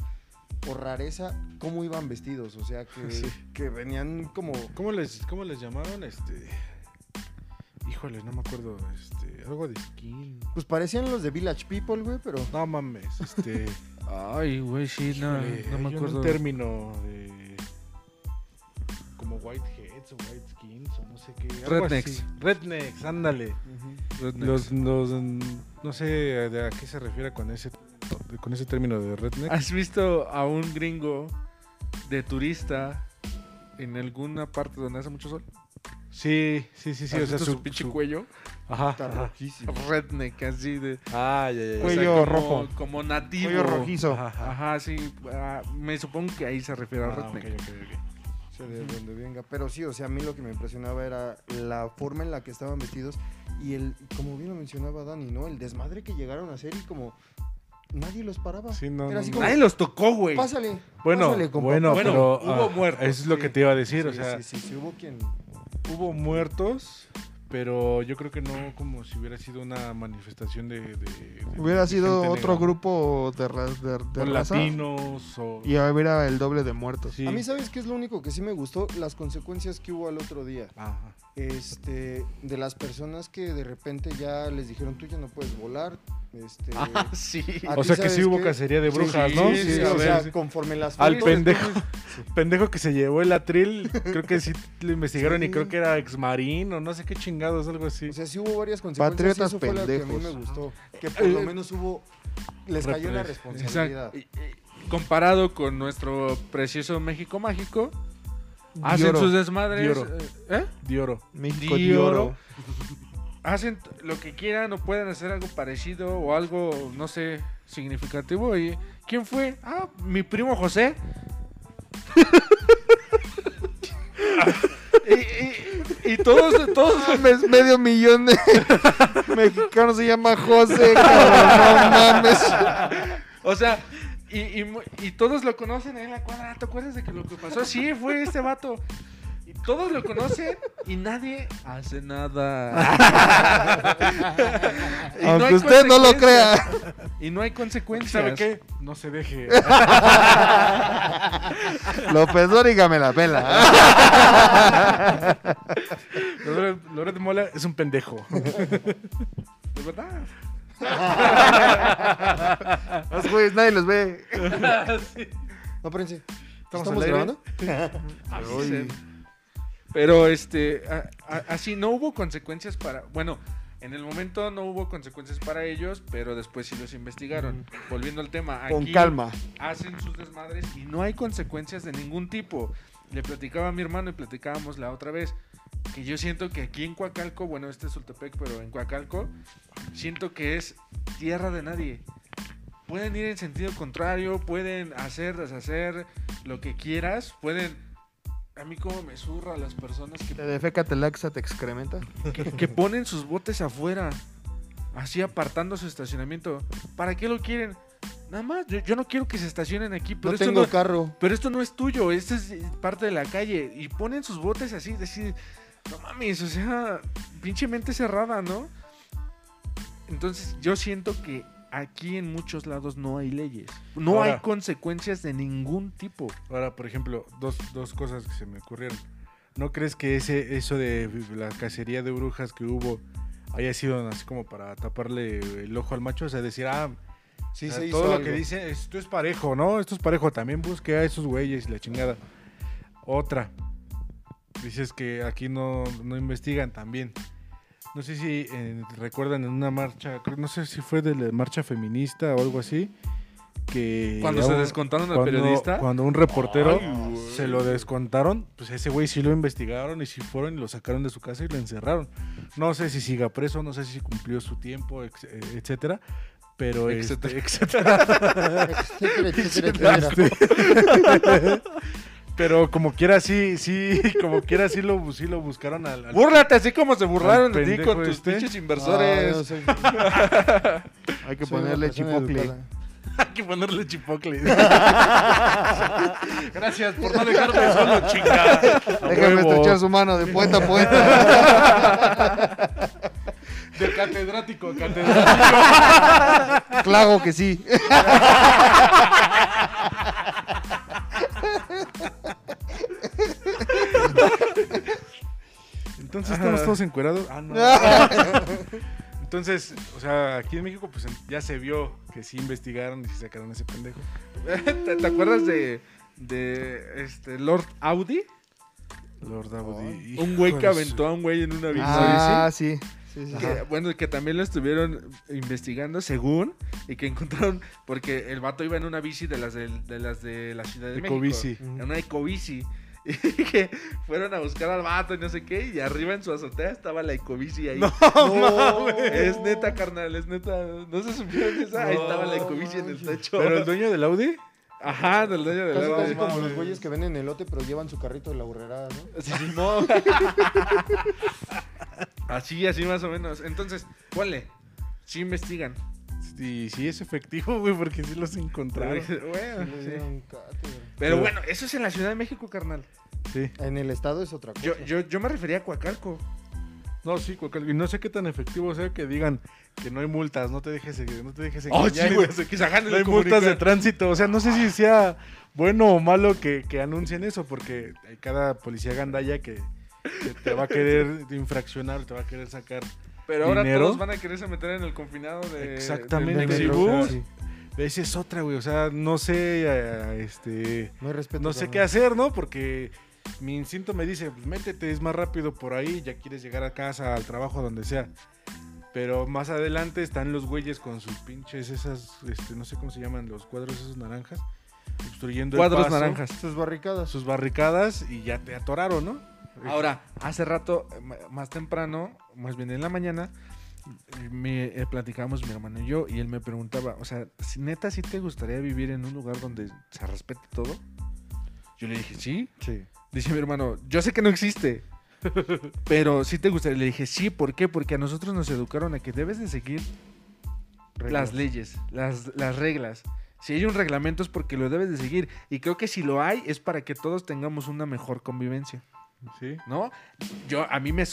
o rareza, cómo iban vestidos, o sea, que, Sí. que venían como... ¿Cómo les, ¿Cómo les llamaron? Este. Híjole, no me acuerdo, este, algo de skin. Pues parecían los de Village People, güey, pero. No mames, este, Ay, güey, sí, no, híjole, no me hay acuerdo. Un término de como whiteheads o white skins o no sé qué. algo Rednecks. así. Rednecks, ándale. Rednecks. Los, los, no sé de a qué se refiere con ese con ese término de redneck. ¿Has visto a un gringo de turista en alguna parte donde hace mucho sol? Sí, sí, sí, sí, ¿Has o sea, su, su pinche su- cuello. Ajá, Está ajá. rojísimo. Redneck, así de. Ah, ya, ya, ya. o sea, Cuello como, rojo. Como nativo. Cuello rojizo. Ajá, ajá. Ajá, sí. ah, me supongo que ahí se refiere a Ah, ok, redneck. ok, ok. sé de dónde venga. Pero sí, o sea, a mí lo que me impresionaba era la forma en la que estaban vestidos y el, como bien lo mencionaba Dani, ¿no? El desmadre que llegaron a hacer y como nadie los paraba. Sí, no, Era así como, Nadie los tocó, güey. pásale. Bueno, pásale, bueno, pásale". Bueno, pero hubo ah, muertos, Eso es lo sí. que te iba a decir, o Sí, sea, sí, sí, sí, hubo quien... hubo muertos, pero yo creo que no como si hubiera sido una manifestación de... de- de- Hubiera de sido gente otro negra. grupo de, de, de O raza latinos o... y hubiera el doble de muertos. Sí. A mí, ¿sabes qué es lo único que sí me gustó? Las consecuencias que hubo al otro día. Ajá. Este, de las personas que de repente ya les dijeron, tú ya no puedes volar. Este, Ah, sí. ¿A O sea que sí hubo qué? cacería de Sí, brujas, sí, ¿no? sí, sí, o sea, conforme las Al pendejo, entonces, pendejo que se llevó el atril, creo que sí lo investigaron y Sí. creo que era exmarín o no sé qué chingados, algo así. O sea, sí hubo varias consecuencias. Patriotas y eso fue lo que a mí me pendejos. gustó. Que por lo Eh, menos hubo. Les cayó la repres- responsabilidad. Exacto. Comparado con nuestro precioso México mágico, hacen Dioro. sus desmadres. Dioro. eh, ¿eh? de oro. México Dioro. Dioro. Hacen lo que quieran o pueden hacer algo parecido o algo, no sé, significativo. ¿Y quién fue? Ah, mi primo José. y, y- y todos, todos Mames, medio millón de mexicanos se llama José, cabrón, no mames. O sea, y, y todos lo conocen ahí en la cuadra. ¿Te acuerdas de que lo que pasó? Sí, fue este vato. Y todos lo conocen y nadie hace nada. Y no Aunque hay usted no lo consecuencias. crea. Y no hay consecuencias. ¿Sabe qué? No se deje. López Dóriga me la pela. Loret, Loret Mola es un pendejo. De verdad. Los güeyes, nadie los ve. No, espérense. ¿Estamos ¿Estamos, grabando? Uy. Pero este, a- a- así no hubo consecuencias para, bueno, en el momento no hubo consecuencias para ellos, pero después sí los investigaron. Volviendo al tema, Con calma. hacen sus desmadres y no hay consecuencias de ningún tipo. Le platicaba a mi hermano y platicábamos la otra vez que yo siento que aquí en Coacalco, bueno, este es Sultepec, pero en Coacalco, siento que es tierra de nadie. Pueden ir en sentido contrario, pueden hacer, deshacer, lo que quieras, pueden... A mí como me zurra las personas que Te defeca, te laxa, te excrementa. que, que ponen sus botes afuera, así apartando su estacionamiento. ¿Para qué lo quieren? Nada más, yo, yo no quiero que se estacionen aquí, pero No esto tengo no, carro. pero esto no es tuyo, esto es parte de la calle. Y ponen sus botes así, decir, no mames, o sea, pinche mente cerrada, ¿no? Entonces yo siento que aquí en muchos lados no hay leyes. No Ahora- hay consecuencias de ningún tipo. Ahora, por ejemplo, dos, dos cosas que se me ocurrieron. ¿No crees que ese eso de la cacería de brujas que hubo haya sido así como para taparle el ojo al macho? O sea, decir, ah, Sí, o sea, se hizo todo lo algo. que dice, esto es parejo, ¿no? Esto es parejo. También busque a esos güeyes y la chingada. Otra. Dices que aquí no, no investigan también. No sé si eh, recuerdan en una marcha, no sé si fue de la marcha feminista o algo así, que... Cuando se un- descontaron al cuando- periodista. Cuando un reportero Ay, se lo descontaron, pues ese güey sí lo investigaron y sí fueron y lo sacaron de su casa y lo encerraron. No sé si siga preso, no sé si cumplió su tiempo, eh, etcétera. Pero Etcétera. este, etcétera. Etcétera, etcétera, etcétera. Pero como quiera sí, sí, como quiera sí lo, sí lo buscaron al, al- Búrrate así como se burlaron de ti con tus este. pinches Ah, inversores. no, soy- Hay que soy ponerle chipocle. educada. Hay que ponerle chipocle. Gracias por no dejarme solo, chica. Déjame estrechar su mano de poeta a poeta. De catedrático, a catedrático. claro que sí. Entonces, estamos todos encuerados. Ah, no. Entonces, o sea, aquí en México, pues ya se vio que sí investigaron y sí sacaron ese pendejo. ¿Te, te acuerdas de, de este Lord Audi? Lord Audi. Un güey que aventó a un güey en una bici. Ah, sí. Sí, sí. Que, bueno, que también lo estuvieron investigando según y que encontraron porque el vato iba en una bici de las de, de las de la Ciudad de Ecobici. México, en una ecobici y que fueron a buscar al vato y no sé qué y arriba en su azotea estaba la ecobici ahí. No, mames. es neta carnal, es neta, no se supieron esa, ahí estaba la ecobici en el techo. Pero el dueño del Audi. Ajá, del dueño del Audi. casi como los güeyes que venden elote, pero llevan su carrito de la burrera, ¿no? Sí, Simón. así, así más o menos. Entonces, ponle. Sí investigan. Y sí es efectivo, güey, porque sí los encontraron. Bueno, Sí. Pero bueno, eso es en la Ciudad de México, carnal. Sí. En el estado es otra cosa. Yo, yo, yo me refería a Coacalco. No, sí, Coacalco. Y no sé qué tan efectivo sea que digan que no hay multas, no te dejes, no te dejes Oh, sí, güey. no sé- Que se hagan No hay multas de tránsito. O sea, no sé si sea bueno o malo que, que anuncien eso, porque hay cada policía gandalla que te va a querer infraccionar, te va a querer sacar. Pero ahora dinero. todos van a quererse meter en el confinado de. Exactamente. sí. Esa es otra, güey. O sea, no sé, eh, este, No hay respeto. no sé qué hacer, ¿no? Porque mi instinto me dice, pues métete, es más rápido por ahí, ya quieres llegar a casa, al trabajo, donde sea. Pero más adelante están los güeyes con sus pinches, esas, este, no sé cómo se llaman, los cuadros esos naranjas, obstruyendo el Cuadros paso, naranjas. Sus barricadas. sus barricadas y ya te atoraron, ¿no? Ahora, hace rato, eh, más temprano, más bien en la mañana, me eh, platicábamos mi hermano y yo, y él me preguntaba, o sea, si neta, ¿sí te gustaría vivir en un lugar donde se respete todo? Yo le dije, sí. Sí. Dice mi hermano, yo sé que no existe, pero sí te gustaría. Le dije, sí, ¿por qué? Porque a nosotros nos educaron a que debes de seguir las leyes, las, las reglas. Si hay un reglamento es porque lo debes de seguir. Y creo que si lo hay es para que todos tengamos una mejor convivencia. Sí. ¿No? Yo, a mí me,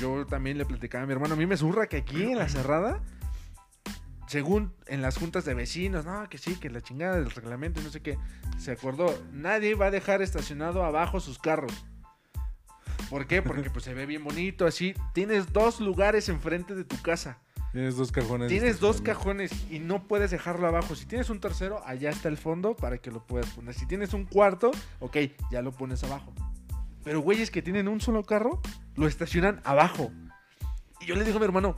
yo también le platicaba a mi hermano, a mí me surra que aquí en la cerrada, según en las juntas de vecinos, no, que sí, que la chingada del reglamento y no sé qué, se acordó, nadie va a dejar estacionado abajo sus carros. ¿Por qué? Porque pues se ve bien bonito, así. Tienes dos lugares enfrente de tu casa. Tienes dos cajones. Tienes dos cajones y no puedes dejarlo abajo. Si tienes un tercero, allá está el fondo para que lo puedas poner. Si tienes un cuarto, ok, ya lo pones abajo. Pero güeyes que tienen un solo carro, lo estacionan abajo. Y yo le digo a mi hermano,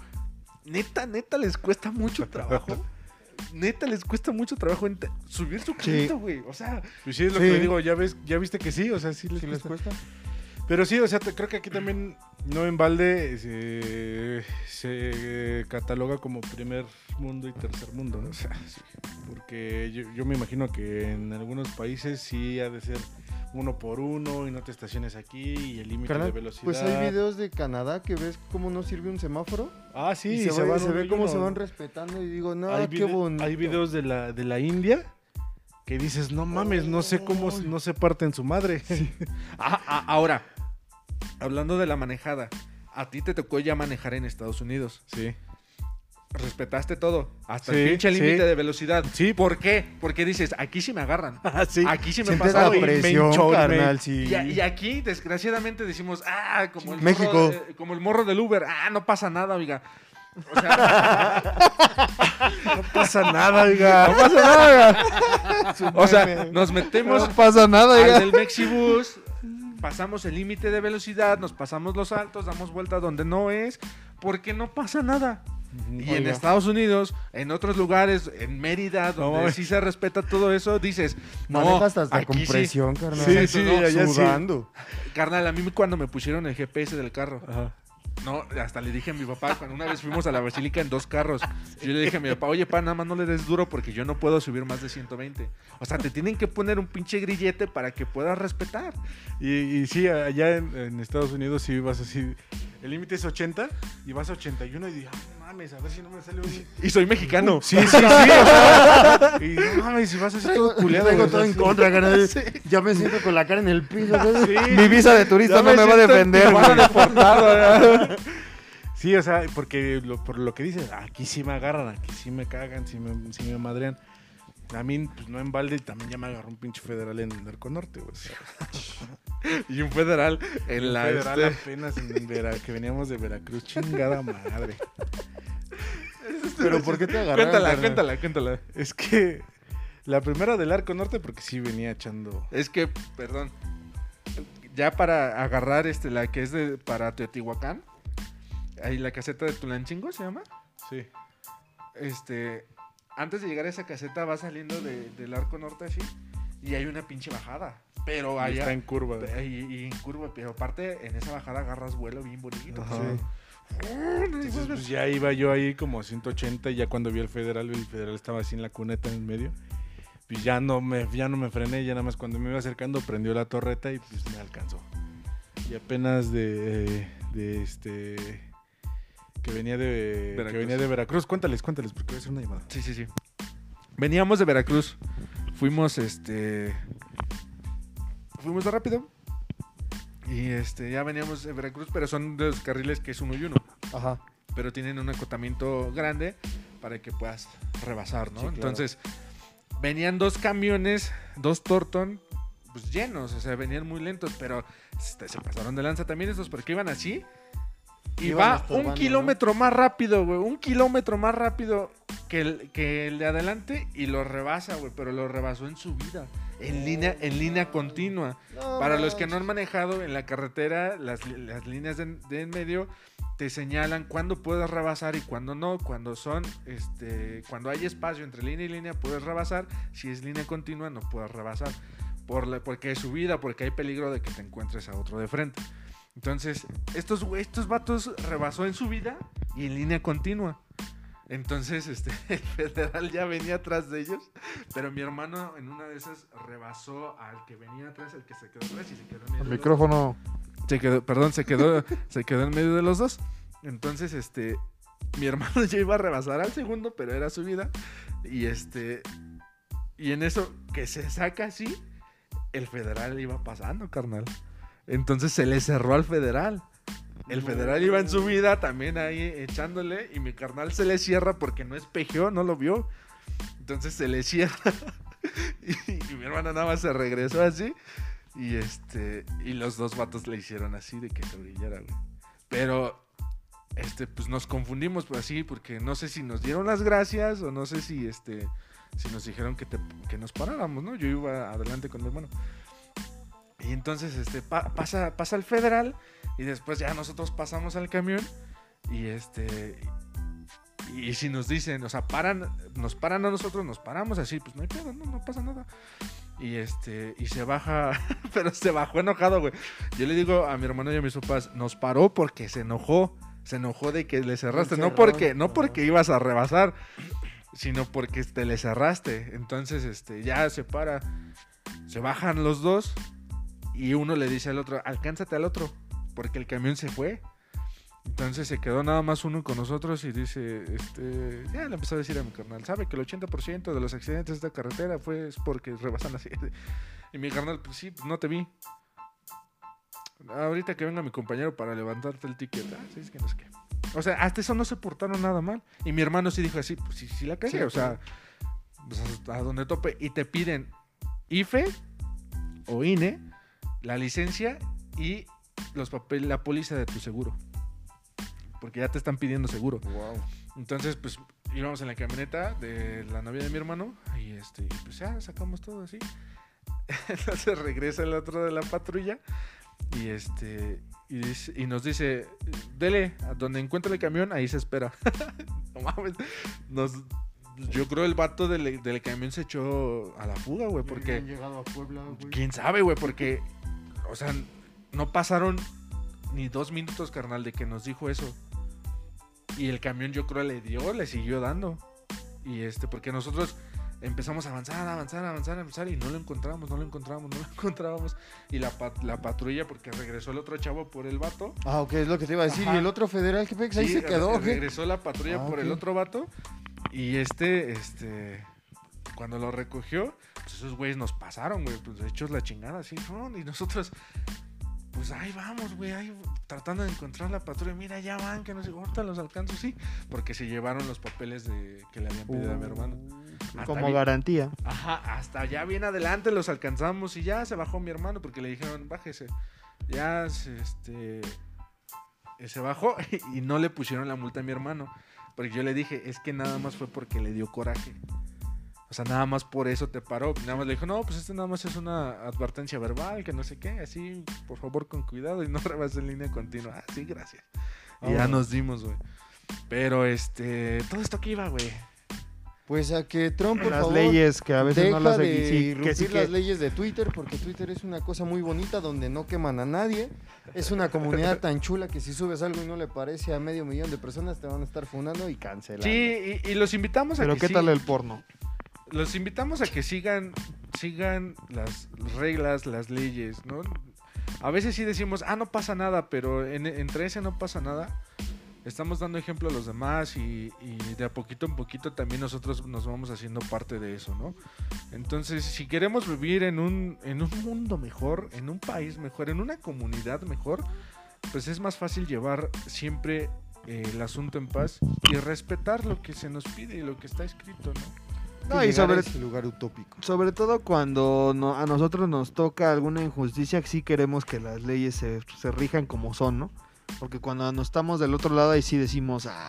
neta, neta, les cuesta mucho trabajo. Neta, les cuesta mucho trabajo subir su carrito, güey. O sea, Pues sí, es lo Sí. que le digo, ya ves, ya viste que sí, o sea, sí les, ¿Sí les cuesta. Pero sí, o sea, creo que aquí también no en balde se, se cataloga como primer mundo y tercer mundo, ¿no? O sea, porque yo, yo me imagino que en algunos países sí ha de ser uno por uno y no te estaciones aquí y el límite de velocidad. pues hay videos de Canadá que ves cómo no sirve un semáforo. Ah, sí, y y se, ve, se cómo se van respetando y digo, no, hay, qué bonito. hay videos de la, de la India que dices, no mames, no sé cómo no se parten su madre. ah, ah, ahora, hablando de la manejada, a ti te tocó ya manejar en Estados Unidos. Sí. Respetaste todo, hasta Sí, el pinche sí. límite de velocidad. Sí. ¿Por qué? Porque dices, aquí sí me agarran. Ah, sí. Aquí sí me pasa. la y presión, me- carnal, sí. Y, y aquí, desgraciadamente, decimos, ah, como el, México. Morro, de- como el morro del Uber, ah, no pasa nada, oiga. O sea, No pasa nada, oiga. no pasa nada. o sea, nos metemos No pasa nada, al oiga. del Mexibus, pasamos el límite de velocidad, nos pasamos los altos, damos vuelta donde no es, porque no pasa nada. Y en Oiga. Estados Unidos, en otros lugares, en Mérida, donde mames. sí se respeta todo eso, dices, no, hasta aquí con sí. carnal. Sí, sí, no, allá sí. sudando. Carnal, a mí cuando me pusieron el GPS del carro, Ajá. No, hasta le dije a mi papá, cuando una vez fuimos a la basílica en dos carros, yo le dije a mi papá, oye, pa, nada más no le des duro porque yo no puedo subir más de 120. O sea, te tienen que poner un pinche grillete para que puedas respetar. Y, sí, allá en, en Estados Unidos sí vas así. El límite es 80 y vas a 81 y dices, ah, no mames, a ver si no me sale un. Y soy mexicano. Sí, sí, sí. o sea, y no mames, si vas así todo culeado. Tengo todo en contra, carnal. Ya me siento con la cara en el piso. Sí, Mi visa de turista Ya no me va a defender. Sí, o sea, porque lo- por lo que dices, aquí sí me agarran, aquí sí me cagan, sí me, sí me madrean. A mí, pues no en balde, también ya me agarró un pinche federal en el Narco Norte, güey. Y un federal en un la... federal este- apenas en Vera- que veníamos de Veracruz, chingada madre. Pero ¿por qué te agarraron? Cuéntala, cuéntala, cuéntala. Es que la primera del Arco Norte, porque sí venía echando. Es que, perdón, ya para agarrar este, la que es de para Teotihuacán, ahí la caseta de Tulanchingo se llama. Sí. Este, antes de llegar a esa caseta va saliendo de- del arco norte así y hay una pinche bajada. Pero allá está en curva. y, y en curva, pero aparte en esa bajada agarras vuelo bien bonito. Ajá. Sí. Entonces, pues ya iba yo ahí como a 180 y ya cuando vi el federal, el federal estaba así en la cuneta en medio. Pues ya no me, ya no me frené, ya nada más cuando me iba acercando prendió la torreta y pues me alcanzó. Y apenas de, de este que venía de Veracruz. que venía de Veracruz, cuéntales, cuéntales porque voy a hacer una llamada. Sí, sí, sí. Veníamos de Veracruz. Fuimos, este. Fuimos de rápido. Y este, ya veníamos de Veracruz, pero son de los carriles que es uno y uno. Ajá. Pero tienen un acotamiento grande para que puedas rebasar, ¿no? Sí, claro. Entonces, venían dos camiones, dos Torton, pues llenos, o sea, venían muy lentos, pero se pasaron de lanza también estos porque iban así. Y va un kilómetro más rápido, güey. Un kilómetro más rápido que el, que el de adelante y lo rebasa, güey. Pero lo rebasó en subida. En línea, en línea continua. Para los que no han manejado en la carretera, las, las líneas de, de en medio te señalan cuándo puedes rebasar y cuándo no. Cuando son, este, cuando hay espacio entre línea y línea puedes rebasar. Si es línea continua no puedes rebasar. Por la- porque es subida, porque hay peligro de que te encuentres a otro de frente. Entonces, estos, estos vatos rebasó en subida y en línea continua. Entonces, este, el federal ya venía atrás de ellos, pero mi hermano en una de esas rebasó al que venía atrás, el que se quedó atrás y se quedó en medio. El de micrófono. Se quedó, perdón, se quedó, se quedó en medio de los dos. Entonces, este, mi hermano ya iba a rebasar al segundo, pero era subida. Y este, y en eso que se saca así, el federal iba pasando, carnal. Entonces se le cerró al federal. El federal iba en subida también ahí echándole y mi carnal se le cierra porque no espejeó, no lo vio. Entonces se le cierra y, mi hermana nada más se regresó así y este y los dos vatos le hicieron así de que se brillara, güey. Pero este pues nos confundimos pues, así porque no sé si nos dieron las gracias o no sé si este si nos dijeron que, que nos paráramos, ¿no? Yo iba adelante con mi hermano. Y entonces este pa- pasa pasa el federal y después ya nosotros pasamos al camión y este y, y si nos dicen, o sea, paran, nos paran a nosotros, nos paramos así, pues no hay pedo, no, no pasa nada. Y este, y se baja, pero se bajó enojado, güey. Yo le digo a mi hermano y a mis papás, nos paró porque se enojó. Se enojó de que le cerraste, no porque, no porque ibas a rebasar, sino porque te le cerraste. Entonces, este, ya se para, se bajan los dos y uno le dice al otro, alcánzate al otro, porque el camión se fue. Entonces se quedó nada más uno con nosotros y dice, este, ya le empezó a decir a mi carnal, sabe que el 80% de los accidentes de esta carretera fue es porque rebasan así. Y mi carnal, pues sí, no te vi. Ahorita que venga mi compañero para levantarte el ticket, ah, sí, es que no sé qué. O sea, hasta eso no se portaron nada mal. Y mi hermano sí dijo así, pues sí, sí la cagué, Sí, o sea, pues, hasta donde tope. Y te piden IFE o INE, la licencia y los papeles, la póliza de tu seguro. Porque ya te están pidiendo seguro. Wow. Entonces, pues íbamos en la camioneta de la novia de mi hermano y este, pues ya sacamos todo así. Entonces regresa el otro de la patrulla y este y, dice- y nos dice, dele, a donde encuentre el camión, ahí se espera. no mames. Nos, yo creo el vato del, del camión se echó a la fuga, güey, porque... Han llegado a Puebla, güey. ¿Quién sabe, güey? Porque, o sea, no pasaron ni dos minutos, carnal, de que nos dijo eso. Y el camión yo creo le dio, le siguió dando. Y este, porque nosotros empezamos a avanzar, avanzar, avanzar, avanzar y no lo encontramos, no lo encontramos, no lo encontrábamos. Y la, pat- la patrulla, porque regresó el otro chavo por el vato. Ah, ok, es lo que te iba a decir. Ajá. ¿Y el otro federal qué pex? Ahí Sí, se quedó. Regresó la patrulla Ah, por el otro vato. Y este, este, cuando lo recogió, pues esos güeyes nos pasaron, güey, pues hechos la chingada, así, ¿no? Y nosotros, pues ahí vamos, güey, ahí tratando de encontrar la patrulla. Mira, ya van, que no sé, ahorita los alcanzo, sí. Porque se llevaron los papeles de que le habían pedido a mi hermano. Hasta Como bien- garantía. Ajá, hasta allá bien adelante los alcanzamos y ya se bajó mi hermano porque le dijeron, bájese. Ya se- este eh, se bajó y no le pusieron la multa a mi hermano. Porque yo le dije, es que nada más fue porque le dio coraje. O sea, nada más por eso te paró. Nada más le dijo, no, pues esto nada más es una advertencia verbal, que no sé qué. Así, por favor, con cuidado y no rebases en línea continua. Ah, sí, gracias. Y ya nos dimos, güey. Pero, este, todo esto que iba, güey. Pues a que Trump, por Las favor, leyes que a veces deja no las de sí, que sí las leyes de Twitter, porque Twitter es una cosa muy bonita donde no queman a nadie. Es una comunidad tan chula que si subes algo y no le parece a medio millón de personas, te van a estar fundando y cancelando. Sí, y, y los invitamos a Pero que qué sí- tal el porno. Los invitamos a que sigan sigan las reglas, las leyes, ¿no? A veces sí decimos, ah, no pasa nada, pero en- entre ese no pasa nada, estamos dando ejemplo a los demás y, y de a poquito en poquito también nosotros nos vamos haciendo parte de eso, ¿no? Entonces, si queremos vivir en un, en un mundo mejor, en un país mejor, en una comunidad mejor, pues es más fácil llevar siempre eh, el asunto en paz y respetar lo que se nos pide y lo que está escrito, ¿no? No, y sobre, ese lugar utópico. sobre todo cuando no- a nosotros nos toca alguna injusticia, sí queremos que las leyes se, se rijan como son, ¿no? Porque cuando nos estamos del otro lado ahí sí decimos, ah,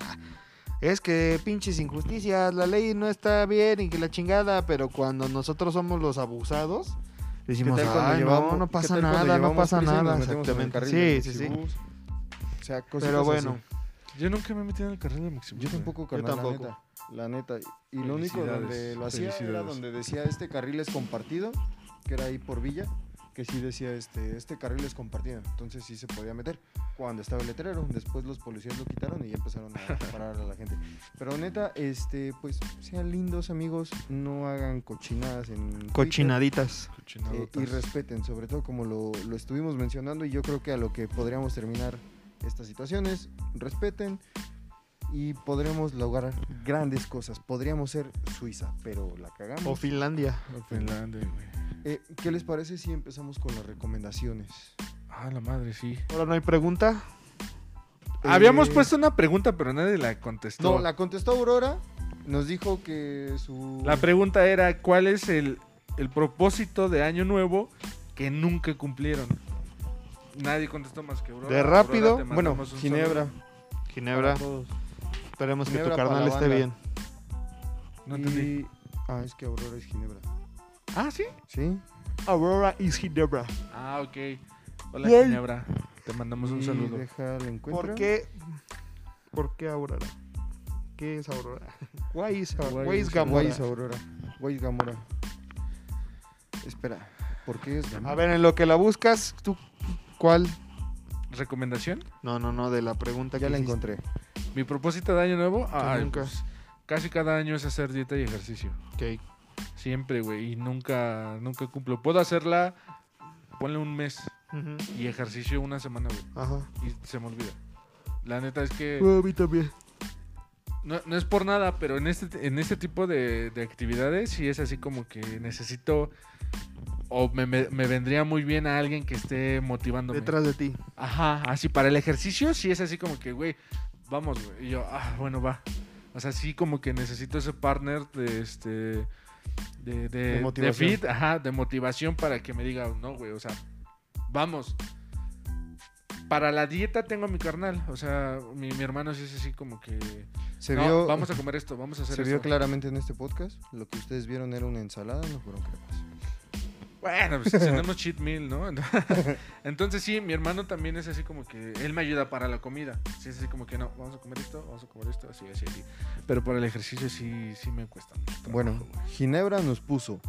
es que pinches injusticias, la ley no está bien y que la chingada, pero cuando nosotros somos los abusados, decimos, ¿Qué tal cuando "Ay, llevamos- no, no pasa nada, no pasa nada, exactamente. carril Sí, sí, sí. O sea, cositas Pero así. bueno, Yo nunca me he metido en el carril de Maximum. Yo tampoco, carnal, tampoco. La neta. Y lo único donde lo hacía era donde decía este carril es compartido, que era ahí por Villa, que sí decía este, este carril es compartido. Entonces sí se podía meter cuando estaba el letrero. Después los policías lo quitaron y ya empezaron a parar a la gente. Pero neta, este, pues sean lindos amigos, no hagan cochinadas en cochinaditas. Eh, y respeten, sobre todo como lo, lo estuvimos mencionando, y yo creo que a lo que podríamos terminar estas situaciones, respeten y podremos lograr grandes cosas. Podríamos ser Suiza, pero la cagamos. O Finlandia. Finlandia, güey. Eh, ¿Qué les parece si empezamos con las recomendaciones? Ah, la madre, sí. Ahora no hay pregunta. Habíamos Eh, puesto una pregunta, pero nadie la contestó. No, la contestó Aurora, nos dijo que su... La pregunta era, ¿cuál es el, el propósito de Año Nuevo que nunca cumplieron? Nadie contestó más que Aurora. De rápido, Aurora, bueno, Ginebra. saludo. Ginebra, para todos. Esperemos que tu carnal esté bien. No entendí. Y- Ah, es que Aurora es Ginebra. Ah, ¿sí? ¿Sí? Aurora is Ginebra. Ah, ok. Hola. Ginebra. Te mandamos un Y saludo. deja el encuentro. ¿Por qué? ¿Por qué Aurora? ¿Qué es Aurora? Why is, Why why is is- Gamora? Guay es Aurora. Guay es Gamora. Espera, ¿por qué es Gamora? A ver, en lo que la buscas, ¿tú cuál? ¿Recomendación? No, no, no, de la pregunta ya que la hiciste. encontré. Mi propósito de Año Nuevo, nunca. pues, casi cada año es hacer dieta y ejercicio. Ok. Siempre, güey. Y nunca, nunca cumplo. Puedo hacerla, ponle un mes y ejercicio una semana, güey. Ajá. Y se me olvida. La neta es que a mí también. no, no es por nada, pero en este, en este tipo de, de actividades sí es así como que necesito o me, me- me vendría muy bien a alguien que esté motivándome. Detrás de ti. Ajá, así para el ejercicio sí es así como que, güey, vamos, güey. Y yo, ah, bueno, va. O sea, sí como que necesito ese partner de este de, de, de motivación. fit, ajá, de motivación para que me diga, no, güey, o sea, vamos. Para la dieta tengo a mi carnal, o sea, mi, mi hermano sí es así como que Se no, vio, vamos a comer esto, vamos a hacer se vio esto. claramente en este podcast. Lo que ustedes vieron era una ensalada, no fueron crepas. Bueno, pues tenemos cheat meal, ¿no? Entonces sí, mi hermano también es así como que él me ayuda para la comida. Sí, es así como que no, vamos a comer esto, vamos a comer esto, así, así, así. Pero para el ejercicio sí, sí me cuesta mucho trabajo, Bueno, güey. Ginebra nos puso.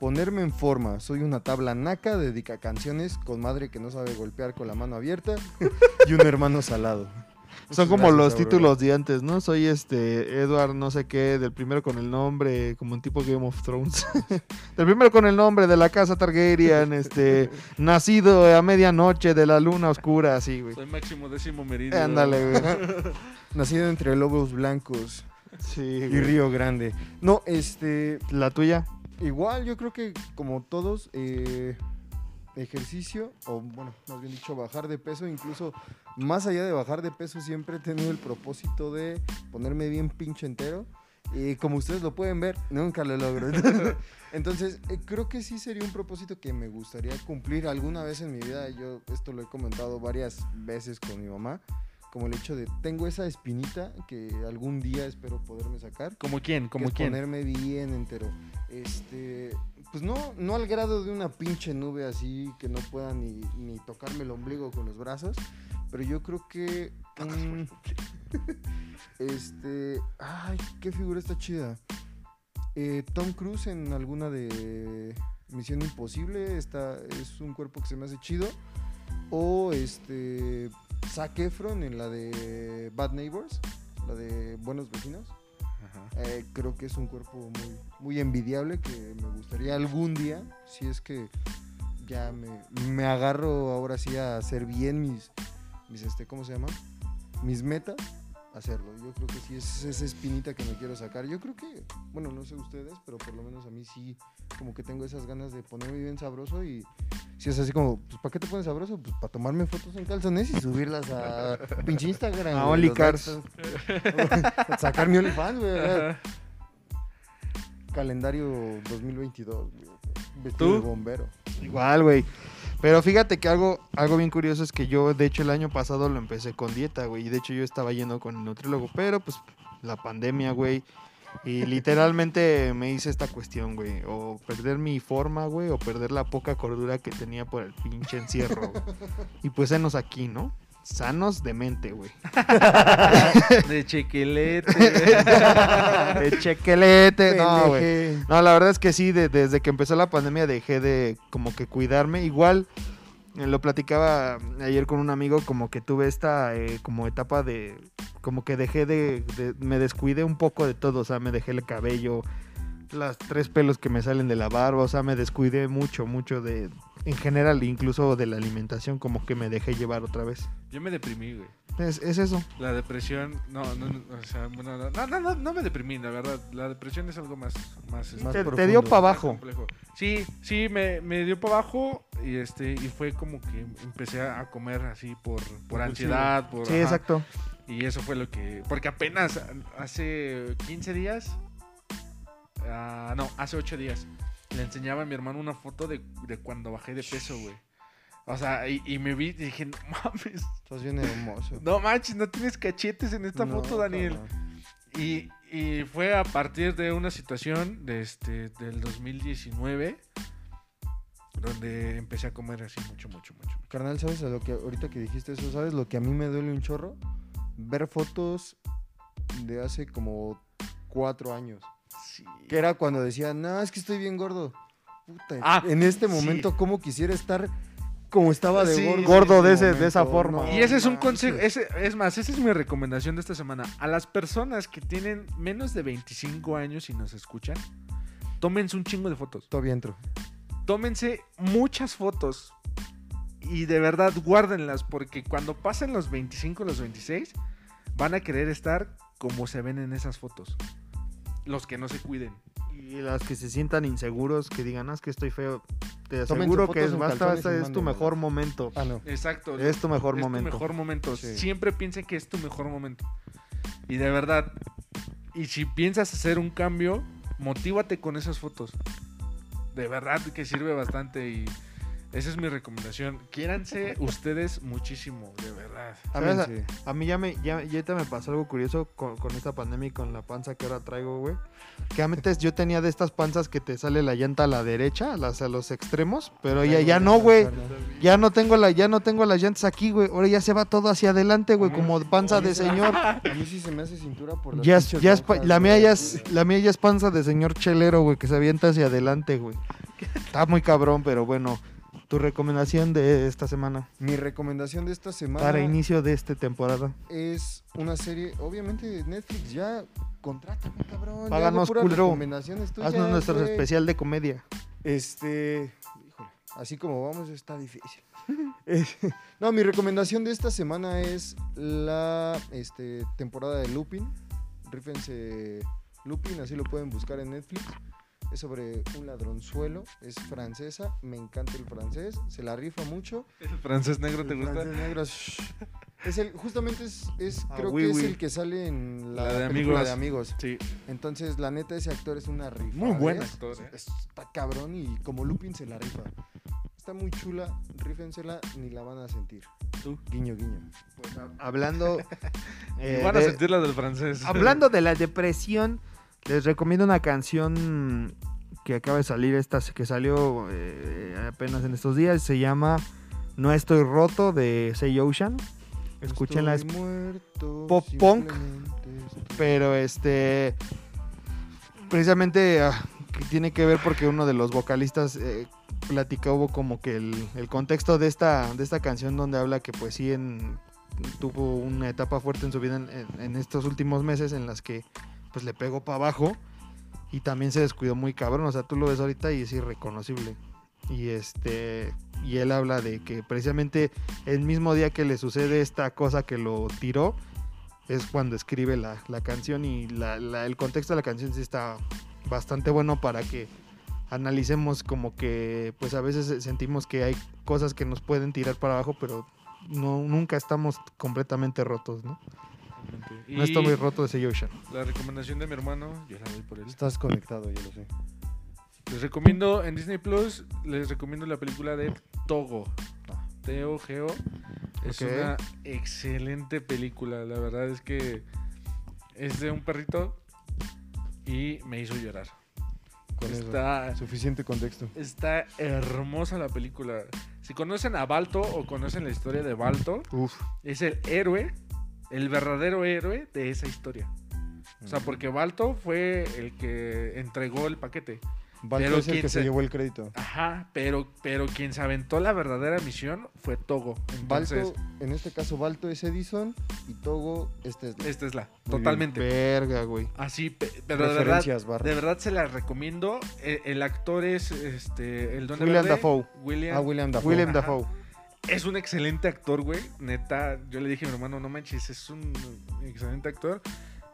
Ponerme en forma. Soy una tabla naca, dedica canciones con madre que no sabe golpear con la mano abierta y un hermano salado. Son como gracias, los Aurora. títulos de antes, ¿no? Soy este Edward no sé qué, del primero con el nombre, como un tipo Game of Thrones. del primero con el nombre de la casa Targaryen, este, nacido a medianoche de la luna oscura, así, güey. Soy máximo décimo meridio. Ándale, güey. Nacido entre lobos blancos Sí, y güey. Río Grande. No, este, La tuya. igual yo creo que como todos, eh, ejercicio, o bueno, más bien dicho, bajar de peso, incluso más allá de bajar de peso, siempre he tenido el propósito de ponerme bien pinche entero Y como ustedes lo pueden ver, nunca lo logro. Entonces, eh, creo que sí sería un propósito que me gustaría cumplir alguna vez en mi vida. Yo esto lo he comentado varias veces con mi mamá. Como el hecho de, tengo esa espinita que algún día espero poderme sacar. ¿Como quién? ¿Como quién? ponerme bien entero. Este, pues no, no al grado de una pinche nube así que no pueda ni, ni tocarme el ombligo con los brazos, pero yo creo que mm, este, ay, qué figura está chida. Eh, Tom Cruise en alguna de Misión Imposible está es un cuerpo que se me hace chido o este Zac Efron en la de Bad Neighbors, la de Buenos Vecinos. Ajá. Eh, creo que es un cuerpo muy, muy envidiable que me gustaría algún día, si es que ya me, me agarro ahora sí a hacer bien mis, mis este, ¿cómo se llama? Mis metas, hacerlo. Yo creo que sí es esa espinita que me quiero sacar. Yo creo que, bueno, no sé ustedes, pero por lo menos a mí sí, como que tengo esas ganas de ponerme bien sabroso y si es así como, pues, ¿para qué te pones sabroso? Pues para tomarme fotos en calzones y subirlas a pinche Instagram. A OnlyCars. Sacar mi OnlyFans, güey. Calendario 2022, güey. Vestido ¿Tú? de bombero. Igual, güey. Pero fíjate que algo, algo bien curioso es que yo, de hecho, el año pasado lo empecé con dieta, güey. Y de hecho yo estaba yendo con el nutriólogo, pero pues la pandemia, güey. Y literalmente me hice esta cuestión, güey. O perder mi forma, güey, o perder la poca cordura que tenía por el pinche encierro. güey. Y pues enos aquí, ¿no? Sanos de mente, güey. De chequelete. De chequelete. No, güey. No, la verdad es que sí, de- desde que empezó la pandemia dejé de como que cuidarme. Igual lo platicaba ayer con un amigo, como que tuve esta eh, como etapa de, como que dejé de, de- me descuidé un poco de todo, o sea, me dejé el cabello, las tres pelos que me salen de la barba, o sea, me descuidé mucho, mucho de, en general, incluso de la alimentación, como que me dejé llevar otra vez. Yo me deprimí, güey. Es, es eso. La depresión, no, no, no, o sea, no, no, no, no, no me deprimí, la verdad. La depresión es algo más, más, este, Más Te, dio para abajo. Sí, sí, me, me dio para abajo y este y fue como que empecé a comer así por, por ansiedad, por Sí, ajá. exacto. Y eso fue lo que porque apenas hace 15 días ah, no, hace 8 días le enseñaba a mi hermano una foto de, de cuando bajé de peso, güey. O sea, y, y me vi y dije, no mames, Estás bien hermoso. no manches, no tienes cachetes en esta No, foto, Daniel. Y, y fue a partir de una situación de este, del 2019 donde empecé a comer así mucho, mucho, mucho. Carnal, ¿sabes a lo que ahorita que dijiste eso? ¿Sabes lo que a mí me duele un chorro? Ver fotos de hace como cuatro años. Sí. Que era cuando decía, no, es que estoy bien gordo. Puta, Ah, en este sí. momento, ¿cómo quisiera estar como estaba de Sí, gordo? Gordo en de este ese- de esa forma. No Y ese es un consejo, ese, es más, esa es mi recomendación de esta semana. A las personas que tienen menos de 25 años y nos escuchan, tómense un chingo de fotos. Todavía entro. Tómense muchas fotos y de verdad guárdenlas porque cuando pasen los 25, los 26, van a querer estar como se ven en esas fotos. Los que no se cuiden. Y las que se sientan inseguros, que digan, ah, es que estoy feo. Te aseguro que es, basta, basta, y es tu mejor momento. Ah, no. Exacto. Es tu mejor es momento. tu mejor momento. Sí. Siempre piensen que es tu mejor momento. Y de verdad, y si piensas hacer un cambio, motívate con esas fotos. De verdad que sirve bastante y esa es mi recomendación. Quiéranse ustedes muchísimo, de verdad. A mí ya me, ya, ya ahorita me pasó algo curioso con, con esta pandemia y con la panza que ahora traigo, güey. Que antes yo tenía de estas panzas que te sale la llanta a la derecha, las, a los extremos, pero ya, ya no, güey. Ya no tengo la, ya no tengo las llantas aquí, güey. Ahora ya se va todo hacia adelante, güey, como panza de señor. A mí sí se me hace cintura por las Ya, es- ya es la mía ya es, la mía ya es panza de señor chelero, güey, que se avienta hacia adelante, güey. Está muy cabrón, pero bueno. Tu recomendación de esta semana Mi recomendación de esta semana para inicio de esta temporada. es una serie, obviamente Netflix ya contrátame, cabrón. Páganos, culero. Haznos nuestro güey. especial de comedia. Este, híjole, así como vamos está difícil. Eh, no, mi recomendación de esta semana es la este, temporada de Lupin. Rífense Lupin, así lo pueden buscar en Netflix. Es sobre un ladronzuelo. Es francesa. Me encanta el francés. Se la rifa mucho. ¿El francés negro te El gusta? francés negro es, el, justamente es, es Ah, creo oui, que es el que sale en la, La de película Amigos. de amigos. Sí, Entonces, la neta, ese actor es una rifa. muy buen actor. ¿eh? Está cabrón y como Lupin se la rifa. Está muy chula, rífensela, ni la van a sentir. Tú. Guiño, guiño. Pues, hab- hablando, eh, Van a de- sentir la del francés. hablando de la depresión, les recomiendo una canción que acaba de salir, esta que salió eh, apenas en estos días. Se llama No estoy roto de Say Ocean. Escúchenla, es pop punk. pero este precisamente ah, que tiene que ver porque uno de los vocalistas eh, platica hubo como que el, el contexto de esta de esta canción donde habla que pues sí en- tuvo una etapa fuerte en su vida en, en- en estos últimos meses en las que pues le pegó para abajo y también se descuidó muy cabrón o sea tú lo ves ahorita y es irreconocible y este y él habla de que precisamente el mismo día que le sucede esta cosa que lo tiró es cuando escribe la, la canción y la- el contexto de la canción sí está bastante bueno para que analicemos como que pues a veces sentimos que hay cosas que nos pueden tirar para abajo pero no nunca estamos completamente rotos ¿no? Y no estoy muy roto de ese Ocean La recomendación de mi hermano, yo la doy por él. Estás conectado, yo lo sé. Les recomiendo en Disney Plus, les recomiendo la película de Togo. T-O-G-O. Es Ok. una excelente película. La verdad es que es de un perrito y me hizo llorar. Con eso. Está, Suficiente contexto. está hermosa la película. Si conocen a Balto o conocen la historia de Balto, Uf, es el héroe, el verdadero héroe de esa historia. O sea, porque Balto fue el que entregó el paquete. Balto pero es el que se se- llevó el crédito. Ajá, pero, pero quien se aventó la verdadera misión fue Togo. Entonces, Balto, en este caso, Balto es Edison y Togo es Tesla. es la. Muy Totalmente. verga güey Así, pe- pero de verdad, de verdad se la recomiendo. El, el actor es este, el Duende William Dafoe. William. Ah, William Dafoe. William. Dafoe Es un excelente actor, güey. Neta, yo le dije a mi hermano, no manches, es un excelente actor.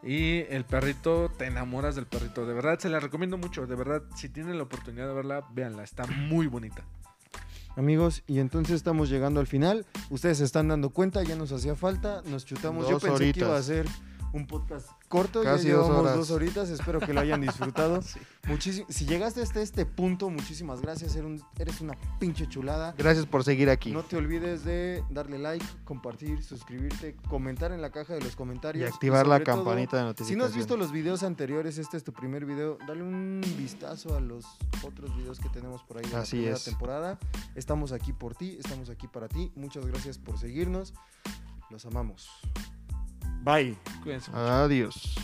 Y el perrito, te enamoras del perrito. De verdad, se la recomiendo mucho. De verdad, si tienen la oportunidad de verla, véanla. Está muy bonita. Amigos, y entonces estamos llegando al final. Ustedes se están dando cuenta, ya nos hacía falta. Nos chutamos. Yo pensé que iba a ser un podcast corto. Casi ya dos llevamos horas. dos horitas. Espero que lo hayan disfrutado. Sí. Si llegaste hasta este punto, muchísimas gracias. Eres, un- eres una pinche chulada. gracias por seguir aquí No te olvides de darle like, compartir, suscribirte, comentar en la caja de los y comentarios. activar la todo, campanita de Si notificación no has visto los videos anteriores, este es tu primer video, dale un vistazo a los otros videos que tenemos por ahí de Así la primera es. temporada. Estamos aquí por ti, estamos aquí para ti. Muchas gracias por seguirnos. Los amamos. Bye. Cuídense. Mucho. Adiós.